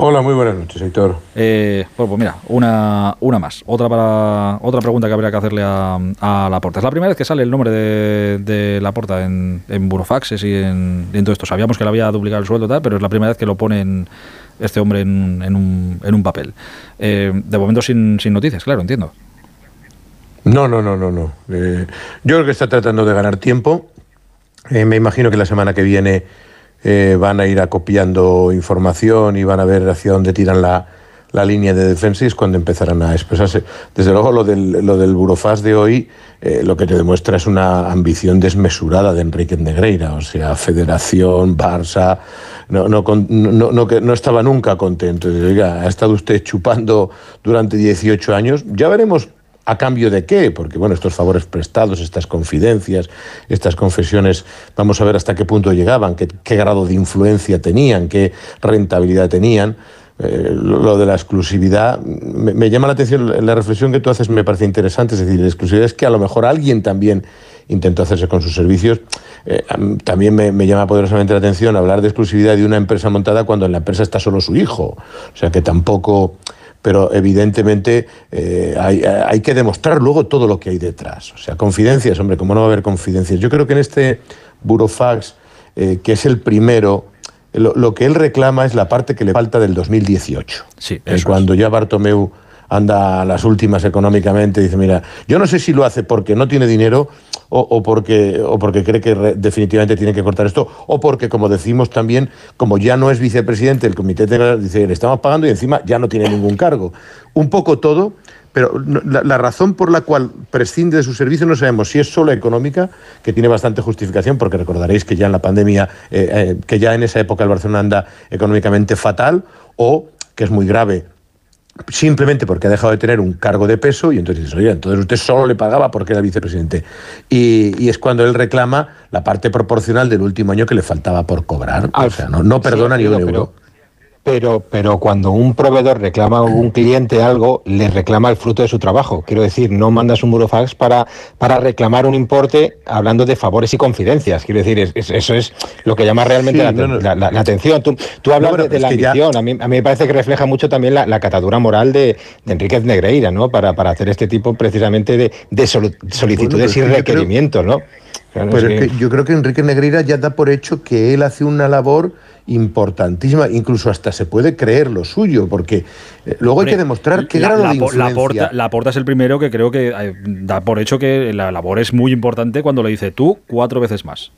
Hola, muy buenas noches, Héctor. Eh, bueno, pues mira, una, una más. Otra para otra pregunta que habría que hacerle a, a Laporta. Es la primera vez que sale el nombre de, de Laporta en, en Burofaxes y en, en todo esto. Sabíamos que le había duplicado el sueldo, y tal, pero es la primera vez que lo pone en- este hombre en, en un, en un papel. Eh, de momento sin, sin noticias, claro, entiendo. No, no, no, no, no. Eh, yo creo que está tratando de ganar tiempo. Eh, me imagino que la semana que viene eh, van a ir acopiando información y van a ver hacia dónde tiran la, la línea de defensa y es cuando empezarán a expresarse. Desde luego, lo del, lo del Burofax de hoy eh, lo que te demuestra es una ambición desmesurada de Enrique Negreira. O sea, Federación, Barça, no, no, no, no, que no estaba nunca contento. Oiga, ha estado usted chupando durante 18 años. Ya veremos ¿A cambio de qué? Porque, bueno, estos favores prestados, estas confidencias, estas confesiones, vamos a ver hasta qué punto llegaban, qué, grado de influencia tenían, qué rentabilidad tenían. Eh, lo, de la exclusividad, me, llama la atención, la reflexión que tú haces me parece interesante, es decir, la exclusividad es que a lo mejor alguien también intentó hacerse con sus servicios. Eh, también me, me llama poderosamente la atención hablar de exclusividad de una empresa montada cuando en la empresa está solo su hijo. O sea que tampoco pero evidentemente eh, hay, hay que demostrar luego todo lo que hay detrás. O sea, confidencias, hombre, ¿cómo no va a haber confidencias? Yo creo que en este Burofax, eh, que es el primero, lo, lo que él reclama es la parte que le falta del 2018. Sí, Eh, cuando ya Bartomeu anda a las últimas económicamente, dice, mira, yo no sé si lo hace porque no tiene dinero o, porque, o porque cree que definitivamente tiene que cortar esto, o porque, como decimos también, como ya no es vicepresidente del comité dice, le estamos pagando y encima ya no tiene ningún cargo. Un poco todo, pero la razón por la cual prescinde de su servicio no sabemos si es solo económica, que tiene bastante justificación, porque recordaréis que ya en la pandemia, eh, eh, que ya en esa época el Barcelona anda económicamente fatal, o que es muy grave simplemente porque ha dejado de tener un cargo de peso y entonces dices, oye, entonces usted solo le pagaba porque era vicepresidente. Y, y es cuando él reclama la parte proporcional del último año que le faltaba por cobrar. o sea, no, no perdona Sí, ni un euro. Pero, pero, pero cuando un proveedor reclama a un cliente algo, le reclama el fruto de su trabajo. Quiero decir, no mandas un burofax para, para reclamar un importe hablando de favores y confidencias. Quiero decir, es- es- eso es lo que llama realmente Sí, la, no, no. la- la- la atención. Tú, tú hablas No, de, la ya- ambición. A, mí, a mí me parece que refleja mucho también la, catadura moral de, de Enríquez Negreira, ¿no? Para, para hacer este tipo precisamente de, solicitudes y creo- requerimientos, ¿no? Claro, Pero es que yo creo que Enrique Negreira ya da por hecho que él hace una labor importantísima, incluso hasta se puede creer lo suyo, porque eh, luego Hombre, hay que demostrar qué la, grado la de la porta, la Porta es el primero que creo que eh, da por hecho que la labor es muy importante cuando le dice tú cuatro veces más.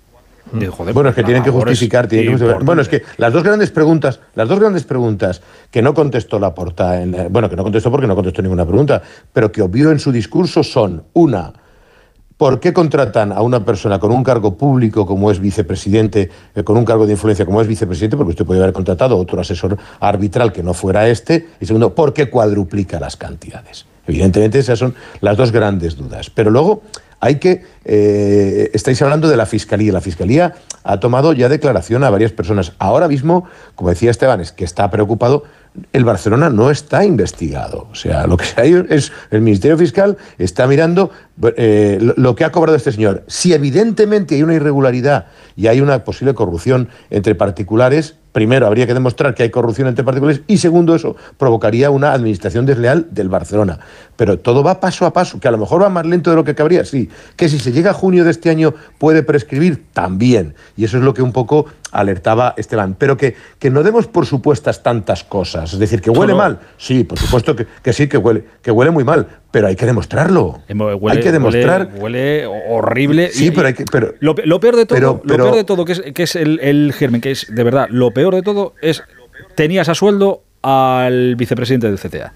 Digo, joder, Bueno, es que tienen que justificar, tienen que justificar. Bueno, es que las dos grandes preguntas, las dos grandes preguntas que no contestó la porta, en la- bueno, que no contestó porque no contestó ninguna pregunta, pero que obvió en su discurso son una, ¿por qué contratan a una persona con un cargo público como es vicepresidente, eh, con un cargo de influencia como es vicepresidente? Porque usted puede haber contratado a otro asesor arbitral que no fuera este. Y segundo, ¿por qué cuadruplica las cantidades? Evidentemente esas son las dos grandes dudas. Pero luego hay que, eh, estáis hablando de la Fiscalía. La Fiscalía ha tomado ya declaración a varias personas. Ahora mismo, como decía Esteban, es que está preocupado. El Barcelona no está investigado. O sea, lo que hay es el Ministerio Fiscal está mirando eh, lo- que ha cobrado este señor. Si evidentemente hay una irregularidad y hay una posible corrupción entre particulares, primero habría que demostrar que hay corrupción entre particulares y segundo eso provocaría una administración desleal del Barcelona. Pero todo va paso a paso, que a lo mejor va más lento de lo que cabría, sí. Que si se llega a junio de este año puede prescribir, también. Y eso es lo que un poco alertaba Esteban. Pero que, que no demos por supuestas tantas cosas. Es decir, que huele no. mal. Sí, por supuesto que, que sí, que huele, que huele muy mal. Pero hay que demostrarlo. Huele- hay que demostrar. Huele, huele horrible. Sí, Y- pero hay que. Pero, Lo, pe- lo peor de todo, Pero- lo peor de todo que es, que es el, el germen, que es de verdad, lo peor de todo es tenías a sueldo al vicepresidente del CTA.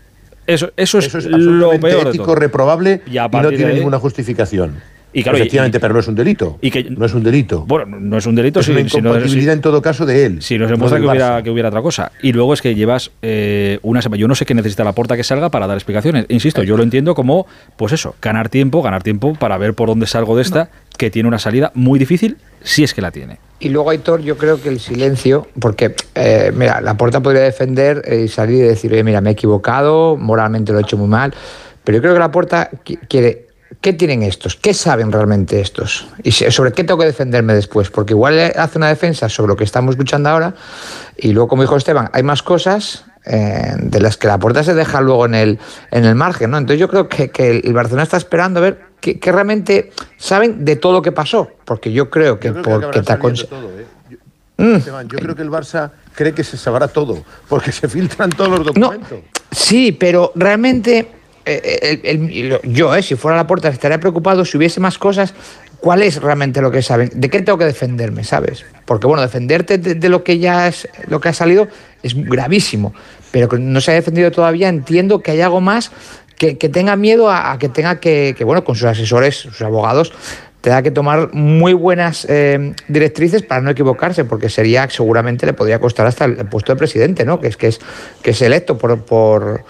Eso, eso es, eso es lo peor de ético, todo. reprobable Y y, no de tiene ahí- ninguna justificación. Y claro, Efectivamente, y- pero no es un delito. y que- no es un delito. Bueno, no es un delito es una si, si no, incompatibilidad en todo caso de él. si no se no que hubiera, que hubiera otra cosa. Y luego es que llevas eh, una semana. Yo no sé qué necesita la porta que salga para dar explicaciones. Insisto, yo lo entiendo como, pues eso, ganar tiempo, ganar tiempo para ver por dónde salgo de esta, que tiene una salida muy difícil, si es que la tiene. Y luego, Aitor, yo creo que el silencio, porque, eh, mira, la puerta podría defender eh, y salir y decir, oye, mira, me he equivocado, moralmente lo he hecho muy mal, pero yo creo que la puerta qui- quiere, ¿qué tienen estos? ¿Ququé saben realmente estos? Y sobre qué tengo que defenderme después, porque igual hace una defensa sobre lo que estamos luchando ahora y luego, como dijo Esteban, hay más cosas eh, de las que la puerta se deja luego en el, en el margen, ¿no? Entonces yo creo que, que el Barcelona está esperando a ver qué, qué realmente saben de todo lo que pasó, porque yo creo que Yo creo que porque te ¿eh? Mm. Esteban, yo creo que el Barça cree que se sabrá todo, porque se filtran todos los No, documentos. sí, pero realmente eh, el- lo- yo, eh, si fuera la puerta, estaría preocupado si hubiese más cosas. ¿Cuál es realmente lo que saben? ¿De qué tengo que defenderme, sabes? Porque bueno, defenderte de, lo que ya es, lo que ha salido es gravísimo, pero que no se ha defendido todavía. Entiendo que hay algo más que, tenga miedo a, a que tenga que, que, bueno, con sus asesores, sus abogados, tenga que tomar muy buenas eh, directrices para no equivocarse, porque sería, seguramente le podría costar hasta el, puesto de presidente, ¿no? Que es que es, que es electo por,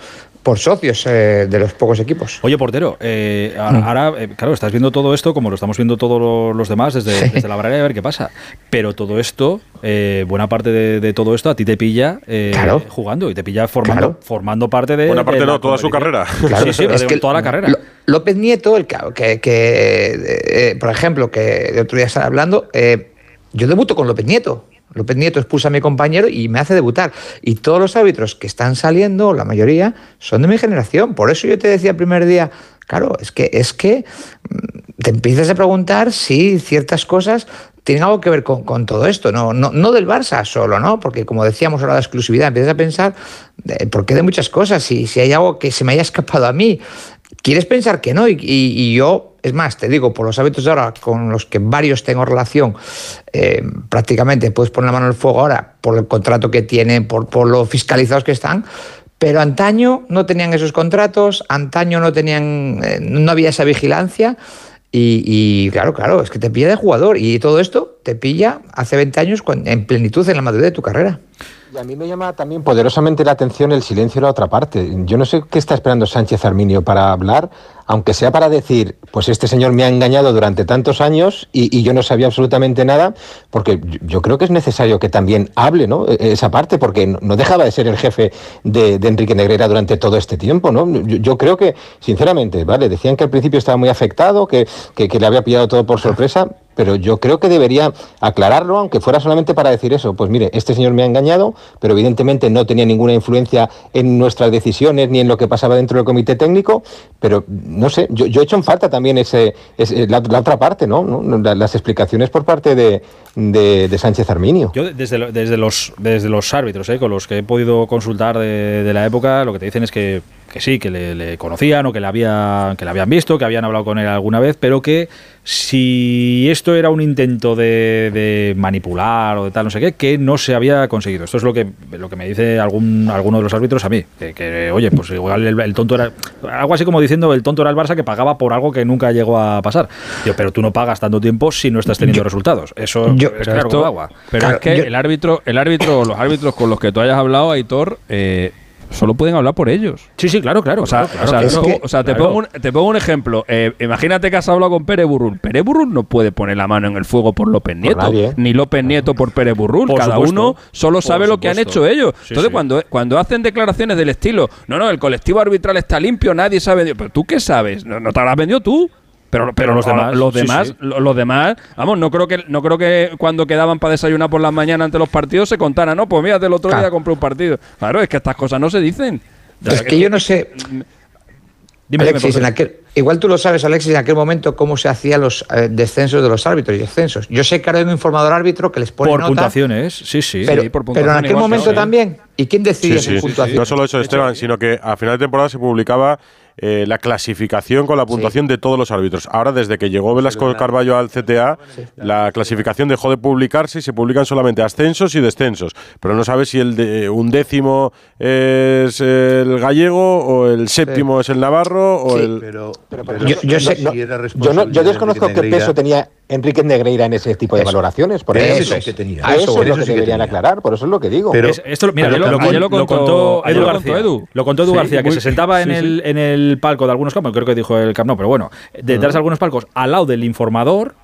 por socios eh, de los pocos equipos. Oye, portero, eh, a- Mm. ahora, eh, claro, estás viendo todo esto como lo estamos viendo todos lo- los demás desde, Sí. desde la barrera a ver qué pasa. Pero todo esto, eh, buena parte de, de todo esto a ti te pilla eh, Claro. jugando y te pilla formando, Claro. formando parte de. Buena parte de la no, toda su carrera. Claro, sí, sí, es que toda la carrera. López Nieto, el que, que- que, eh, por ejemplo, que el otro día estaba hablando, eh, yo debuto con López Nieto. López Nieto expulsa a mi compañero y me hace debutar. Y todos los árbitros que están saliendo, la mayoría, son de mi generación. Por eso yo te decía el primer día, claro, es que, es que mm, te empiezas a preguntar si ciertas cosas tienen algo que ver con, todo esto, no, no, no del Barça solo, ¿no? Porque como decíamos ahora de exclusividad, empiezas a pensar de, por qué de muchas cosas, si, si hay algo que se me haya escapado a mí, quieres pensar que no, y, yo, es más, te digo, por los hábitos de ahora, con los que varios tengo relación, eh, prácticamente puedes poner la mano en el fuego ahora por el contrato que tienen, por, por lo fiscalizados que están. Pero antaño no tenían esos contratos, antaño no tenían, eh, no había esa vigilancia. Y, y claro, claro, es que te pilla de jugador. Y todo esto te pilla hace 20 años en plenitud, en la madurez de tu carrera. Y a mí me llama también poderosamente la atención el silencio de la otra parte. Yo no sé qué está esperando Sánchez Arminio para hablar aunque sea para decir, pues este señor me ha engañado durante tantos años y, yo no sabía absolutamente nada, porque yo- creo que es necesario que también hable, ¿no? E- Esa parte, porque no- dejaba de ser el jefe de, Enrique Negreira durante todo este tiempo, ¿no? Yo, creo que, sinceramente, ¿vale? Decían que al principio estaba muy afectado, que, que, que le había pillado todo por sorpresa, pero yo creo que debería aclararlo, aunque fuera solamente para decir eso. Pues mire, este señor me ha engañado, pero evidentemente no tenía ninguna influencia en nuestras decisiones ni en lo que pasaba dentro del comité técnico. Pero no sé, yo, yo he hecho en falta también ese, la, otra parte, ¿no? ¿no? La- Las explicaciones por parte de, de, de Sánchez Arminio. Yo desde, desde, los, desde los árbitros, ¿eh? con los que he podido consultar de, de la época, lo que te dicen es que, que sí, que le, le conocían o que le, había, que le habían visto, que habían hablado con él alguna vez, pero que si esto era un intento de, de manipular o de tal, no sé qué, que no se había conseguido. Esto es lo que, lo que me dice algún, alguno de los árbitros a mí. Que, que, oye, pues igual el, el tonto era. Algo así como diciendo el tonto era el Barça que pagaba por algo que nunca llegó a pasar. Digo, pero tú no pagas tanto tiempo si no estás teniendo resultados. Eso yo- es claro esto- agua. pero Claro, es que yo- el árbitro, el árbitro, o los árbitros con los que tú hayas hablado, Aitor, eh, solo pueden hablar por ellos. Sí, sí, claro, claro. O sea, claro, o sea, te pongo- o sea, te, Claro. pongo un, te pongo un ejemplo. Eh, imagínate que has hablado con Pérez Burrul. Pérez Burrul no puede poner la mano en el fuego por López Nieto, nadie. ni López Nieto por Pérez Burrul. Por Cada supuesto. uno solo Por sabe lo que han hecho ellos. Sí, Entonces, sí. Cuando, cuando hacen declaraciones del estilo, no, no, el colectivo arbitral está limpio, nadie sabe. Pero tú qué sabes, no, no te habrás vendido tú. Pero, pero, los demás, los demás, sí. los demás, vamos, no creo que no creo que cuando quedaban para desayunar por las mañanas ante los partidos se contaran, no, pues mira, el otro día compré un partido. Claro, es que estas cosas no se dicen. Es que yo no sé, Dime, Alexis, en aquel, igual tú lo sabes, Alexis, en aquel momento cómo se hacían los eh, descensos de los árbitros y descensos. Yo sé que ahora hay un informador árbitro que les pone por nota, puntuaciones, sí, sí. pero, Sí, por pero en aquel momento sí. también. ¿Y quién decidía Sí, puntuación? No solo eso, Esteban, sino que a final de temporada se publicaba eh, la clasificación con la puntuación de todos los árbitros. Ahora, desde que llegó Velasco Carballo al CTA, la clasificación dejó de publicarse y se publican solamente ascensos y descensos. Pero no sabes si el de, un décimo es el gallego o el séptimo es el navarro o Sí, el... Pero, yo- yo sé- Yo, no, desconozco qué peso tenía Enrique Negreira en ese tipo de Eso. valoraciones. Por Eso ejemplo. sí que tenía. Eso, Eso, es lo eso que sí deberían aclarar, por eso es lo que digo. Pero- Es- esto, mira, lo, lo- lo- ayer lo lo contó- Edu lo contó García. Edu. Lo contó Edu Sí, García, que muy- se sentaba en, sí, el, en el palco de algunos campos, creo que dijo el Camp Nou, pero bueno, detrás de algunos palcos, al lado del informador.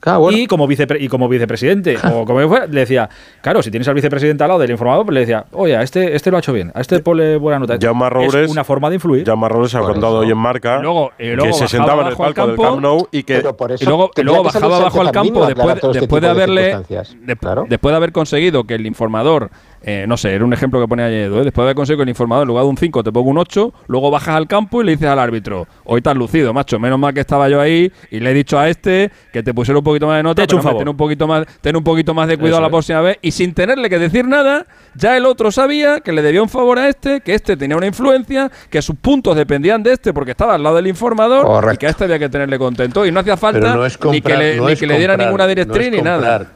Claro, bueno. Y como, vicepre- y como vicepresidente, o como fuera, le decía, claro, si tienes al vicepresidente al lado del informador, pues le decía, oye, a este, este lo ha hecho bien, a este ponle buena nota. Jaume Roures- es una forma de influir. Jaume Robles ha contado hoy en marca Y luego- y luego que se sentaba en el abajo al palco del Camp Nou y que y luego, y luego bajaba bajo al campo después, este después de haberle de- Claro. después de haber conseguido que el informador eh, no sé, era un ejemplo que pone ayer Edu, ¿eh? después de haber conseguido que el informador en lugar de un 5 te ponga un 8, luego bajas al campo y le dices al árbitro, hoy estás lucido, macho, menos mal que estaba yo ahí y le he dicho a este que te pusiera un poquito más de nota, Te he hecho pero un hombre, favor. ten un poquito más, ten un poquito más de cuidado Eso la es. próxima vez y sin tenerle que decir nada, ya el otro sabía que le debía un favor a este, que este tenía una influencia, que sus puntos dependían de este porque estaba al lado del informador y que a este había que tenerle contento y no hacía falta no ni que le, no ni que le diera comprar, ninguna no directriz ni nada.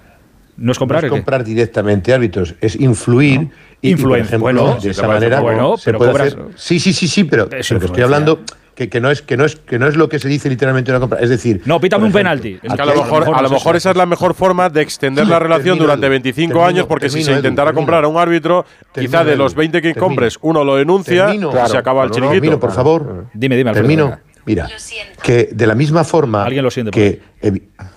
No es comprar no es comprar directamente árbitros, es influir. Y, y, por Influencia. ejemplo, Bueno, de esa manera bueno, se pero puede cobras- hacer. Sí, sí, sí, sí, pero, pero que estoy hablando que, que no es que no es que no es lo que se dice literalmente una compra. Es decir, No, pítame un penalti. Es que a lo mejor, a lo mejor esa es la mejor forma de extender la relación termino, durante Edu, 25 termino, años, porque si termino, se intentara termino. comprar a un árbitro, quizá Termino, de los 20 que termino. compres, uno lo denuncia Termino. y se acaba el No, no, no, chiringuito. Miro, por favor. Dime, dime, Termino. Mira, que de la misma forma Alguien lo siente por que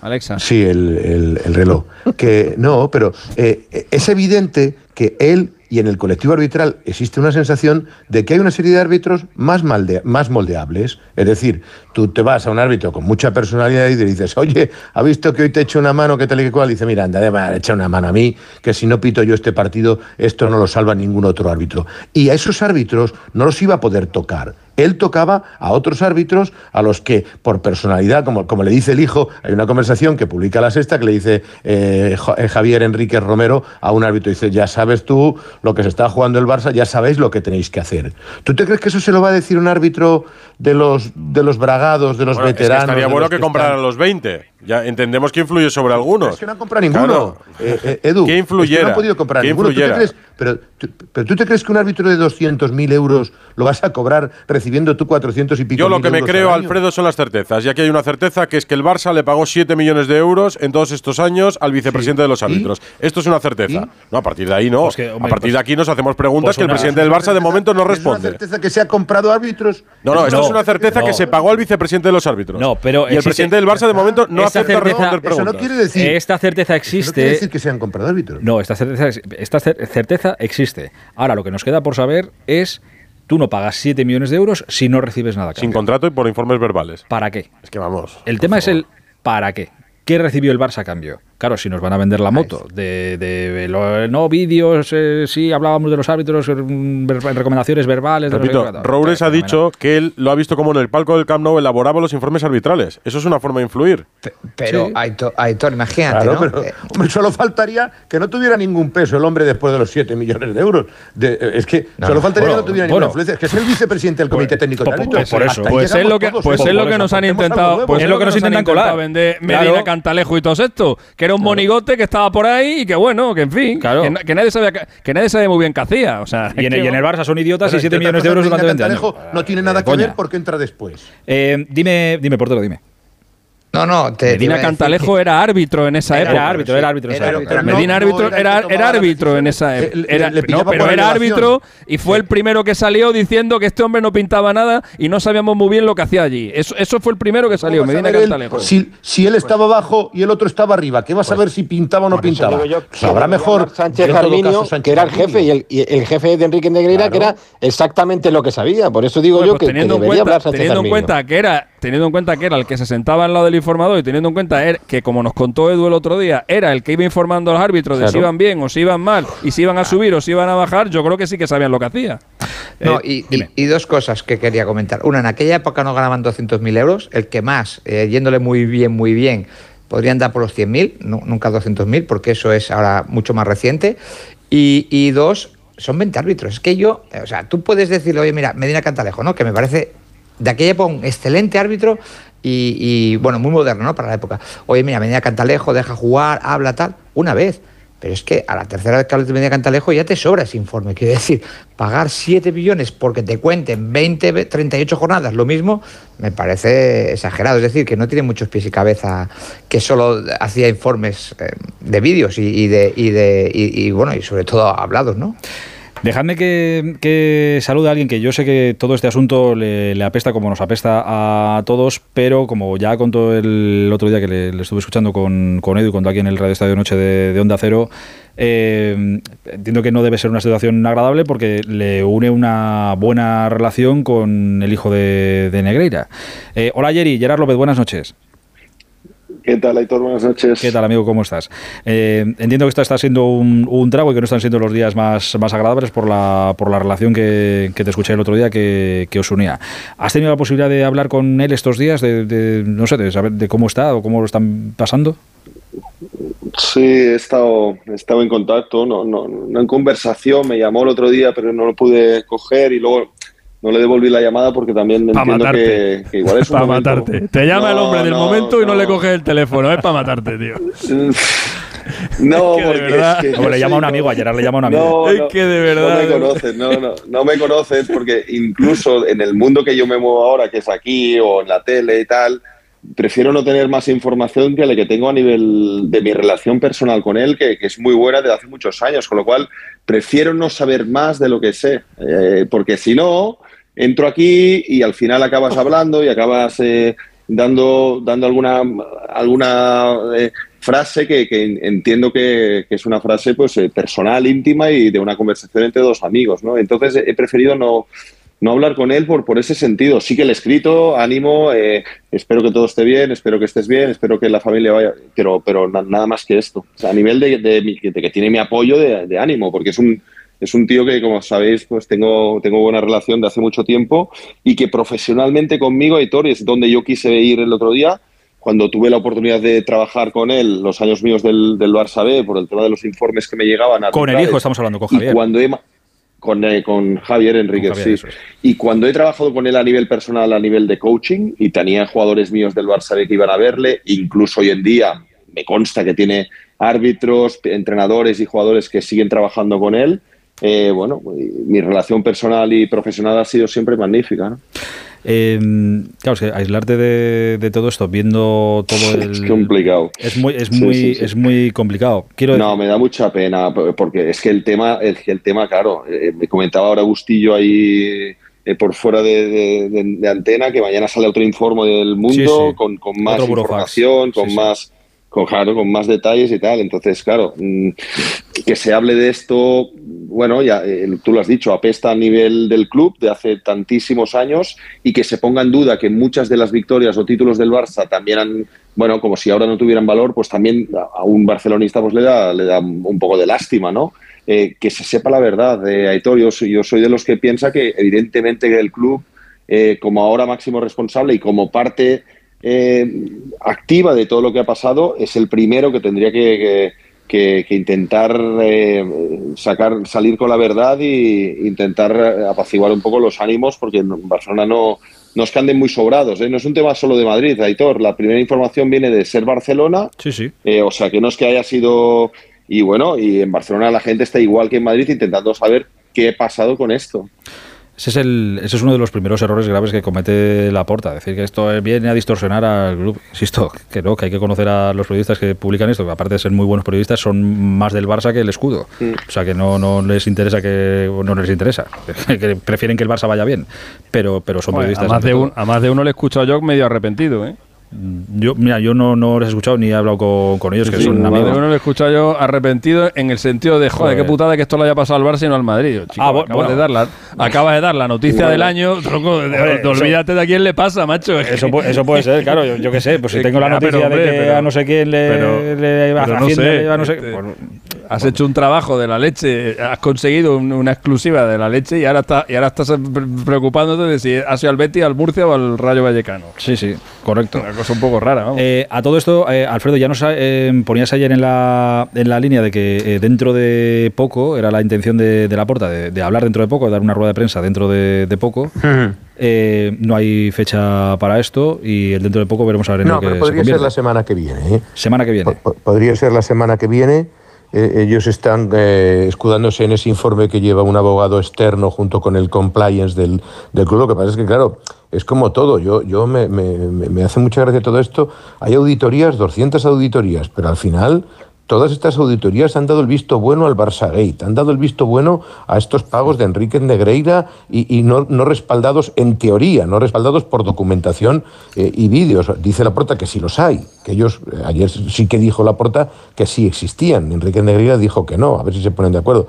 Alexa. Sí, el, el- el reloj. Que no, pero eh, es evidente que él y en el colectivo arbitral existe una sensación de que hay una serie de árbitros más, malde- más moldeables. Es decir, tú te vas a un árbitro con mucha personalidad y le dices, oye, ¿ha visto que hoy te he hecho una mano? ¿Qué tal y qué cual? Dice, mira, anda, déjame echar una mano a mí, que si no pito yo este partido, esto no lo salva ningún otro árbitro. Y a esos árbitros no los iba a poder tocar. Él tocaba a otros árbitros a los que, por personalidad, como, como le dice el hijo, hay una conversación que publica la sexta que le dice eh, eh, Javier Enríquez Romero a un árbitro. Dice, ya sabes tú lo que se está jugando el Barça, ya sabéis lo que tenéis que hacer. ¿Tú te crees que eso se lo va a decir un árbitro de los, de los bragados, de los Bueno, es que veteranos? estaría bueno que compraran los 20. Ya entendemos que influye sobre algunos. Es que no han comprado ninguno. Claro. Eh, eh, Edu, ¿Qué es que influyera? no han podido comprar ¿Qué ninguno. ¿Tú te influyera? crees- pero, tú- pero tú te crees que un árbitro de 200.000 euros lo vas a cobrar recibiendo tú 400 y pico Yo lo que me creo? Alfredo, son las certezas. Y aquí hay una certeza que es que el Barça le pagó 7 millones de euros en todos estos años al vicepresidente de los árbitros. Esto es una certeza. No, a partir de ahí no. Pues que, hombre, a partir de pues- aquí nos hacemos preguntas pues que el presidente del Barça de momento no ¿Es una responde. certeza que se ha comprado árbitros? No, no, esto No, es una certeza no. que se pagó al vicepresidente de los árbitros. No, pero y el existe- presidente del Barça de momento no Acepta certeza- Eso no quiere decir, Esta certeza eso no quiere existe. decir que se han comprado árbitros. No, esta certeza, esta cer- certeza existe. Ahora, lo que nos queda por saber es, tú no pagas 7 millones de euros si no recibes nada. Sin cambio. contrato y por informes verbales. ¿Para qué? Es que vamos. El tema es el ¿para qué? ¿Qué recibió el Barça a cambio? Claro, si nos van a vender la moto de, de lo- no vídeos, eh, sí hablábamos de los árbitros, eh, ver- recomendaciones verbales. de Repito. Roures ha dicho que él lo ha visto como en el palco del Camp Nou elaboraba los informes arbitrales. Eso es una forma de influir. Pero, Sí. Aitor, Aitor, imagínate, Claro, ¿no? pero Eh, hombre, solo faltaría que no tuviera ningún peso el hombre después de los 7 millones de euros. De- eh, es que No, solo faltaría bueno, que no tuviera bueno. ninguna influencia. Es que es el vicepresidente del Comité Técnico de por- Árbitros. por eso. Pues es lo que, pues ¿eh? es lo que nos han intentado, pues Es lo que nos intentan colar. vender. Medina Cantalejo y todo esto, que era un monigote que estaba por ahí y que bueno, que en fin, Claro. que, na- que nadie sabía que, que nadie sabía muy bien qué hacía, o sea, Y en, es y que, en el Barça son idiotas Pero, y 7 entre millones de euros durante 20 Medina años. No tiene Eh, nada que coña. ver porque entra después. Eh, dime, dime, portero, dime. No, no, te, Medina Cantalejo era árbitro en esa Era época. árbitro, era árbitro Medina no, árbitro no era árbitro en esa época. le- Era- le no, pero era árbitro y fue el primero que salió diciendo que este hombre no pintaba nada y no sabíamos muy bien lo que hacía allí. Eso, eso fue el primero que salió, ¿Cómo vas a Medina él Cantalejo. Si, si él estaba abajo y el otro estaba arriba, ¿qué vas a ver si pintaba o no pintaba? yo Sabrá mejor. Sánchez Arminio, que era el jefe, y el, y el jefe de Enrique Negreira, que era exactamente lo que sabía. Por eso digo yo pues que, teniendo en debería cuenta, hablar Sánchez teniendo en Arminio. cuenta que era teniendo en cuenta que era el que se sentaba al lado del informador y teniendo en cuenta er- que como nos contó Edu el otro día era el que iba informando a los árbitros de si iban bien o si iban mal y si iban a subir o si iban a bajar yo creo que sí que sabían lo que hacía No, Eh, y, dime. y- y dos cosas que quería comentar. Una, en aquella época no ganaban 200.000 euros. El que más, eh, yéndole muy bien, muy bien, podrían dar por los 100.000, no, nunca 200.000, porque eso es ahora mucho más reciente. Y, y dos, son 20 árbitros. Es que yo, eh, o sea, tú puedes decirle, oye, mira, Medina Cantalejo, ¿no? Que me parece de aquella época un excelente árbitro y, bueno, muy moderno, ¿no? Para la época. Oye, mira, Medina Cantalejo, deja jugar, habla, tal, una vez. Pero es que a la tercera vez que Medina Cantalejo ya te sobra ese informe. Quiero decir, pagar 7 millones porque te cuenten 20, ve- 38 jornadas, lo mismo, me parece exagerado. Es decir, que no tiene muchos pies y cabeza, que solo hacía informes eh, de vídeos y, de, y, de y, bueno, y sobre todo hablados, ¿no? Dejadme que, salude a alguien que yo sé que todo este asunto le, apesta como nos apesta a todos, pero como ya contó el otro día que le, estuve escuchando con, con Edu, contó aquí en el Radio Estadio Noche de, de Onda Cero, eh, entiendo que no debe ser una situación agradable porque le une una buena relación con el hijo de, de Negreira. Eh, hola Jerry, Gerard López, buenas noches. ¿Qué tal, Aitor? Buenas noches. ¿Qué tal, amigo? ¿Cómo estás? Eh, entiendo que esto está siendo un, un trago y que no están siendo los días más, más agradables por la, por la relación que, que te escuché el otro día que, que os unía. ¿Has tenido la posibilidad de hablar con él estos días? De, de, no sé, de saber de cómo está o cómo lo están pasando. Sí, he estado, he estado en contacto, no, no, no en conversación, me llamó el otro día, pero no lo pude coger y luego no le devolví la llamada porque también Pa' entiendo que, que igual es un para momento- matarte. Te llama el hombre del no, momento y no, no. le coges el teléfono es para matarte tío. No, Es que de porque verdad- es que O yo le llama a un amigo, a Gerard le llama a un amigo. No, Es no, que de verdad- No me conoces, no, no, no me conoces porque incluso en el mundo que yo me muevo ahora, que es aquí o en la tele y tal, prefiero no tener más información que la que tengo a nivel de mi relación personal con él, que, que es muy buena desde hace muchos años, con lo cual prefiero no saber más de lo que sé, eh, porque si no, entro aquí y al final acabas hablando y acabas eh, dando, dando alguna, alguna eh, frase que, que entiendo que, que es una frase pues personal, íntima y de una conversación entre dos amigos, ¿no? Entonces he preferido no, no hablar con él por, por ese sentido. Sí que le he escrito, ánimo, eh, espero que todo esté bien, espero que estés bien, espero que la familia vaya, pero, pero na- nada más que esto. O sea, a nivel de, de que tiene mi apoyo de, ánimo, porque es un, es un tío que, como sabéis, pues tengo, tengo buena relación de hace mucho tiempo y que profesionalmente conmigo, Aitor, es donde yo quise ir el otro día, cuando tuve la oportunidad de trabajar con él los años míos del, del Barça B por el tema de los informes que me llegaban. Con el hijo estamos hablando, con y Javier. cuando he, con, eh, con Javier Enriquez, Javier, sí. es. Y cuando he trabajado con él a nivel personal, a nivel de coaching, y tenía jugadores míos del Barça B que iban a verle, incluso hoy en día me consta que tiene árbitros, entrenadores y jugadores que siguen trabajando con él. eh, bueno, mi relación personal y profesional ha sido siempre magnífica. ¿no? Eh, claro, es que aislarte de, de todo esto, viendo todo el. Es complicado. Es muy, es Sí, muy, sí, sí. es muy complicado. Quiero No, me da mucha pena, porque es que el tema, el, el tema claro, eh, me comentaba ahora Bustillo ahí eh, por fuera de, de- de- de antena, que mañana sale otro informe del mundo. Con, con más Otro información, con más... Con, claro, con más detalles y tal. Entonces, claro, mm, que se hable de esto, bueno, ya eh, tú lo has dicho, apesta a nivel del club de hace tantísimos años y que se ponga en duda que muchas de las victorias o títulos del Barça también han, bueno, como si ahora no tuvieran valor, pues también a un barcelonista pues le da, le da un poco de lástima, ¿no? Eh, que se sepa la verdad, eh, Aitor, yo soy, yo soy de los que piensa que evidentemente el club, eh, como ahora máximo responsable y como parte activa de todo lo que ha pasado, es el primero que tendría que- que- que intentar eh, sacar, salir con la verdad e intentar eh, apaciguar un poco los ánimos, porque en Barcelona no, no es que anden muy sobrados. ¿eh? No es un tema solo de Madrid, Aitor. La primera información viene de ser Barcelona, Sí, sí. eh, o sea que no es que haya sido. Y bueno, y en Barcelona la gente está igual que en Madrid intentando saber qué ha pasado con esto. Ese es, el, ese es uno de los primeros errores graves que comete la porta. Decir que esto viene a distorsionar al grupo. Insisto, que no, que hay que conocer a los periodistas que publican esto, que aparte de ser muy buenos periodistas, son más del Barça que el escudo. O sea que no, no les interesa que. No les interesa. que prefieren que el Barça vaya bien. Pero, pero son periodistas. a, más de un- a más de uno le he escuchado yo medio arrepentido, ¿eh? Yo, mira, yo no, no les he escuchado ni he hablado con, con ellos, que Sí, son amigos. uno le he escuchado yo arrepentido en el sentido de, joder, Joder. qué putada que esto le haya pasado al Barça y no al Madrid. Chico, Ah, acabas, bueno. de dar la, acabas de dar la noticia Bueno. del año, tronco, de- de- olvídate de a quién le pasa, macho. es Eso, que- pu- eso puede ser, claro, yo, yo qué sé, pues si tengo la pero, noticia hombre, de que pero- a no sé quién le, pero- le a no sé, le va no sé este, pues, Has hecho un trabajo de la leche, has conseguido un- una exclusiva de la leche y ahora, está, y ahora estás pre- preocupándote de si ha sido al Betis, al Murcia o al Rayo Vallecano. Sí, sí, correcto. Una cosa un poco rara, vamos. Eh, a todo esto, eh, Alfredo, ya nos eh, ponías ayer en la, en la línea de que eh, dentro de poco, era la intención de, de la porta, de, de hablar dentro de poco, de dar una rueda de prensa dentro de, de poco. Eh, no hay fecha para esto y el dentro de poco veremos a ver en No, lo que pero se podría ser la semana que viene. ¿eh? Semana que viene. Po- Podría ser la semana que viene. Eh, ellos están eh, escudándose en ese informe que lleva un abogado externo junto con el compliance del, del club. Lo que pasa es que, claro, es como todo. Yo, yo me, me- me- hace mucha gracia todo esto. Hay auditorías, 200 auditorías, pero al final todas estas auditorías han dado el visto bueno al Barça Gate, han dado el visto bueno a estos pagos de Enrique Negreira y, y no, no respaldados en teoría, no respaldados por documentación eh, y vídeos. Dice la porta que sí los hay, que ellos, eh, ayer sí que dijo la porta que sí existían, Enrique Negreira dijo que no, a ver si se ponen de acuerdo.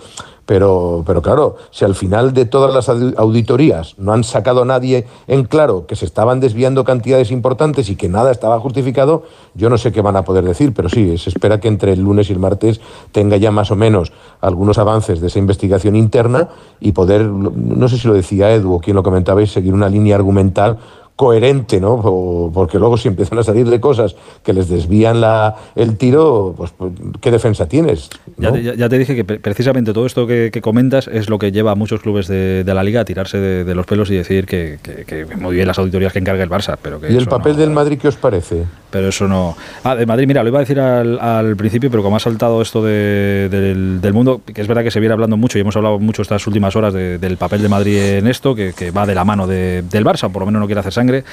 Pero, pero claro, si al final de todas las audi- auditorías no han sacado a nadie en claro que se estaban desviando cantidades importantes y que nada estaba justificado, yo no sé qué van a poder decir, pero sí, se espera que entre el lunes y el martes tenga ya más o menos algunos avances de esa investigación interna y poder, no sé si lo decía Edu o quien lo comentabais, seguir una línea argumental coherente, ¿no? O- porque luego si empiezan a salir de cosas que les desvían la, el tiro, pues, pues, ¿qué defensa tienes? Ya, te, ya- ya te dije que pre- precisamente todo esto que, que comentas es lo que lleva a muchos clubes de, de la liga a tirarse de, de los pelos y decir que, que- que muy bien las auditorías que encarga el Barça, pero que ¿Y el papel no- del Madrid qué os parece? Pero eso no. Ah, de Madrid, mira, lo iba a decir al, principio, pero como ha saltado esto de- del, mundo, que es verdad que se viene hablando mucho y hemos hablado mucho estas últimas horas de- del papel de Madrid en esto, que, que va de la mano de- del Barça, por lo menos no quiere hacer sangre.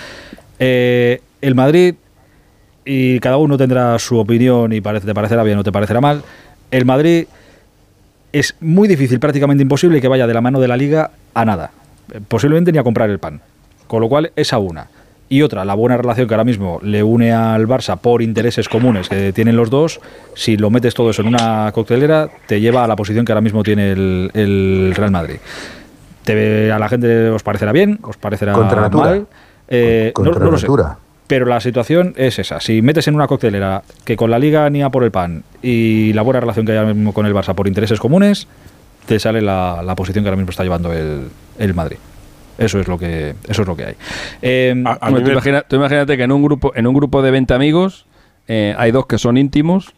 Eh, el Madrid, y cada uno tendrá su opinión y parece, te parecerá bien o te parecerá mal. El Madrid es muy difícil, prácticamente imposible que vaya de la mano de la liga a nada. Eh, Posiblemente ni a comprar el pan. Con lo cual, esa una. Y otra, la buena relación que ahora mismo le une al Barça por intereses comunes que tienen los dos, si lo metes todo eso en una coctelera, te lleva a la posición que ahora mismo tiene el, el Real Madrid. Te- a la gente os parecerá bien, os parecerá Contra mal. Eh, no- contra no lo sé. natura. Pero la situación es esa. Si metes en una coctelera que con la liga ni a por el pan y la buena relación que hay ahora mismo con el Barça por intereses comunes, te sale la, la posición que ahora mismo está llevando el, el Madrid. Eso es lo que eso es lo que hay. Eh, A- a Hombre, mí tú, me- imagina- tú imagínate que en un grupo, en un grupo de 20 amigos eh, hay dos que son íntimos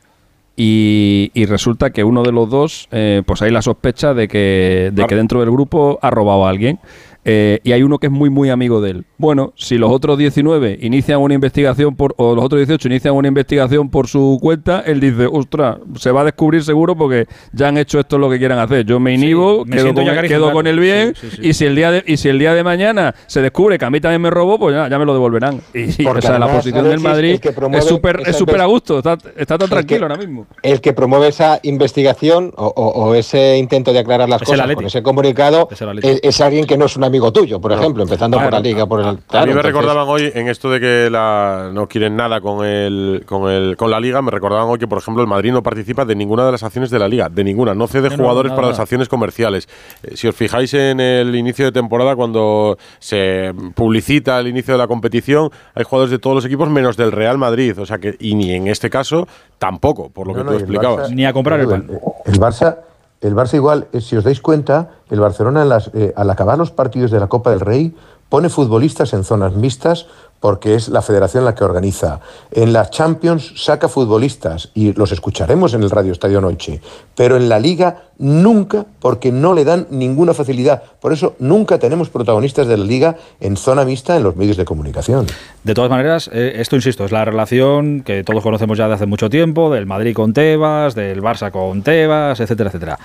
Y, y resulta que uno de los dos, eh, pues hay la sospecha de que, de que dentro del grupo ha robado a alguien. Eh, y hay uno que es muy, muy amigo de él. Bueno, si los otros 19 inician una investigación por, o los otros 18 inician una investigación por su cuenta, él dice, ostras, se va a descubrir seguro porque ya han hecho esto lo que quieran hacer. Yo me inhibo, me quedo, siento con, quedo con el bien, Sí, sí, sí. y si el día de, y si el día de mañana se descubre que a mí también me robó, pues ya, ya me lo devolverán. Y, Porque o sea, la posición del Madrid es súper es súper a gusto, está, está tan que- tranquilo ahora mismo. El que promueve esa investigación o, o- o ese intento de aclarar las Es cosas con ese comunicado es, es alguien que no es un amigo tuyo, por ejemplo, empezando por la liga, por el. A mí me entonces- recordaban hoy en esto de que la, no quieren nada con el, con el con la liga, me recordaban hoy que por ejemplo el Madrid no participa de ninguna de las acciones de la liga, de ninguna, no cede No, jugadores para las acciones comerciales. Eh, si os fijáis en el inicio de temporada cuando se publicita el inicio de la competición, hay jugadores de todos los equipos menos del Real Madrid, o sea que y ni en este caso tampoco, por lo No, que no, tú explicabas. Barça- Ni a comprar el pan. El Barça, el Barça igual, eh, si os dais cuenta, el Barcelona en las- eh, al acabar los partidos de la Copa del Rey pone futbolistas en zonas mixtas porque es la federación la que organiza. En la Champions saca futbolistas y los escucharemos en el Radio Estadio Noche, pero en la Liga nunca porque no le dan ninguna facilidad. Por eso nunca tenemos protagonistas de la Liga en zona mixta en los medios de comunicación. De todas maneras, eh, esto insisto, es la relación que todos conocemos ya de hace mucho tiempo, del Madrid con Tebas, del Barça con Tebas, etcétera, etcétera.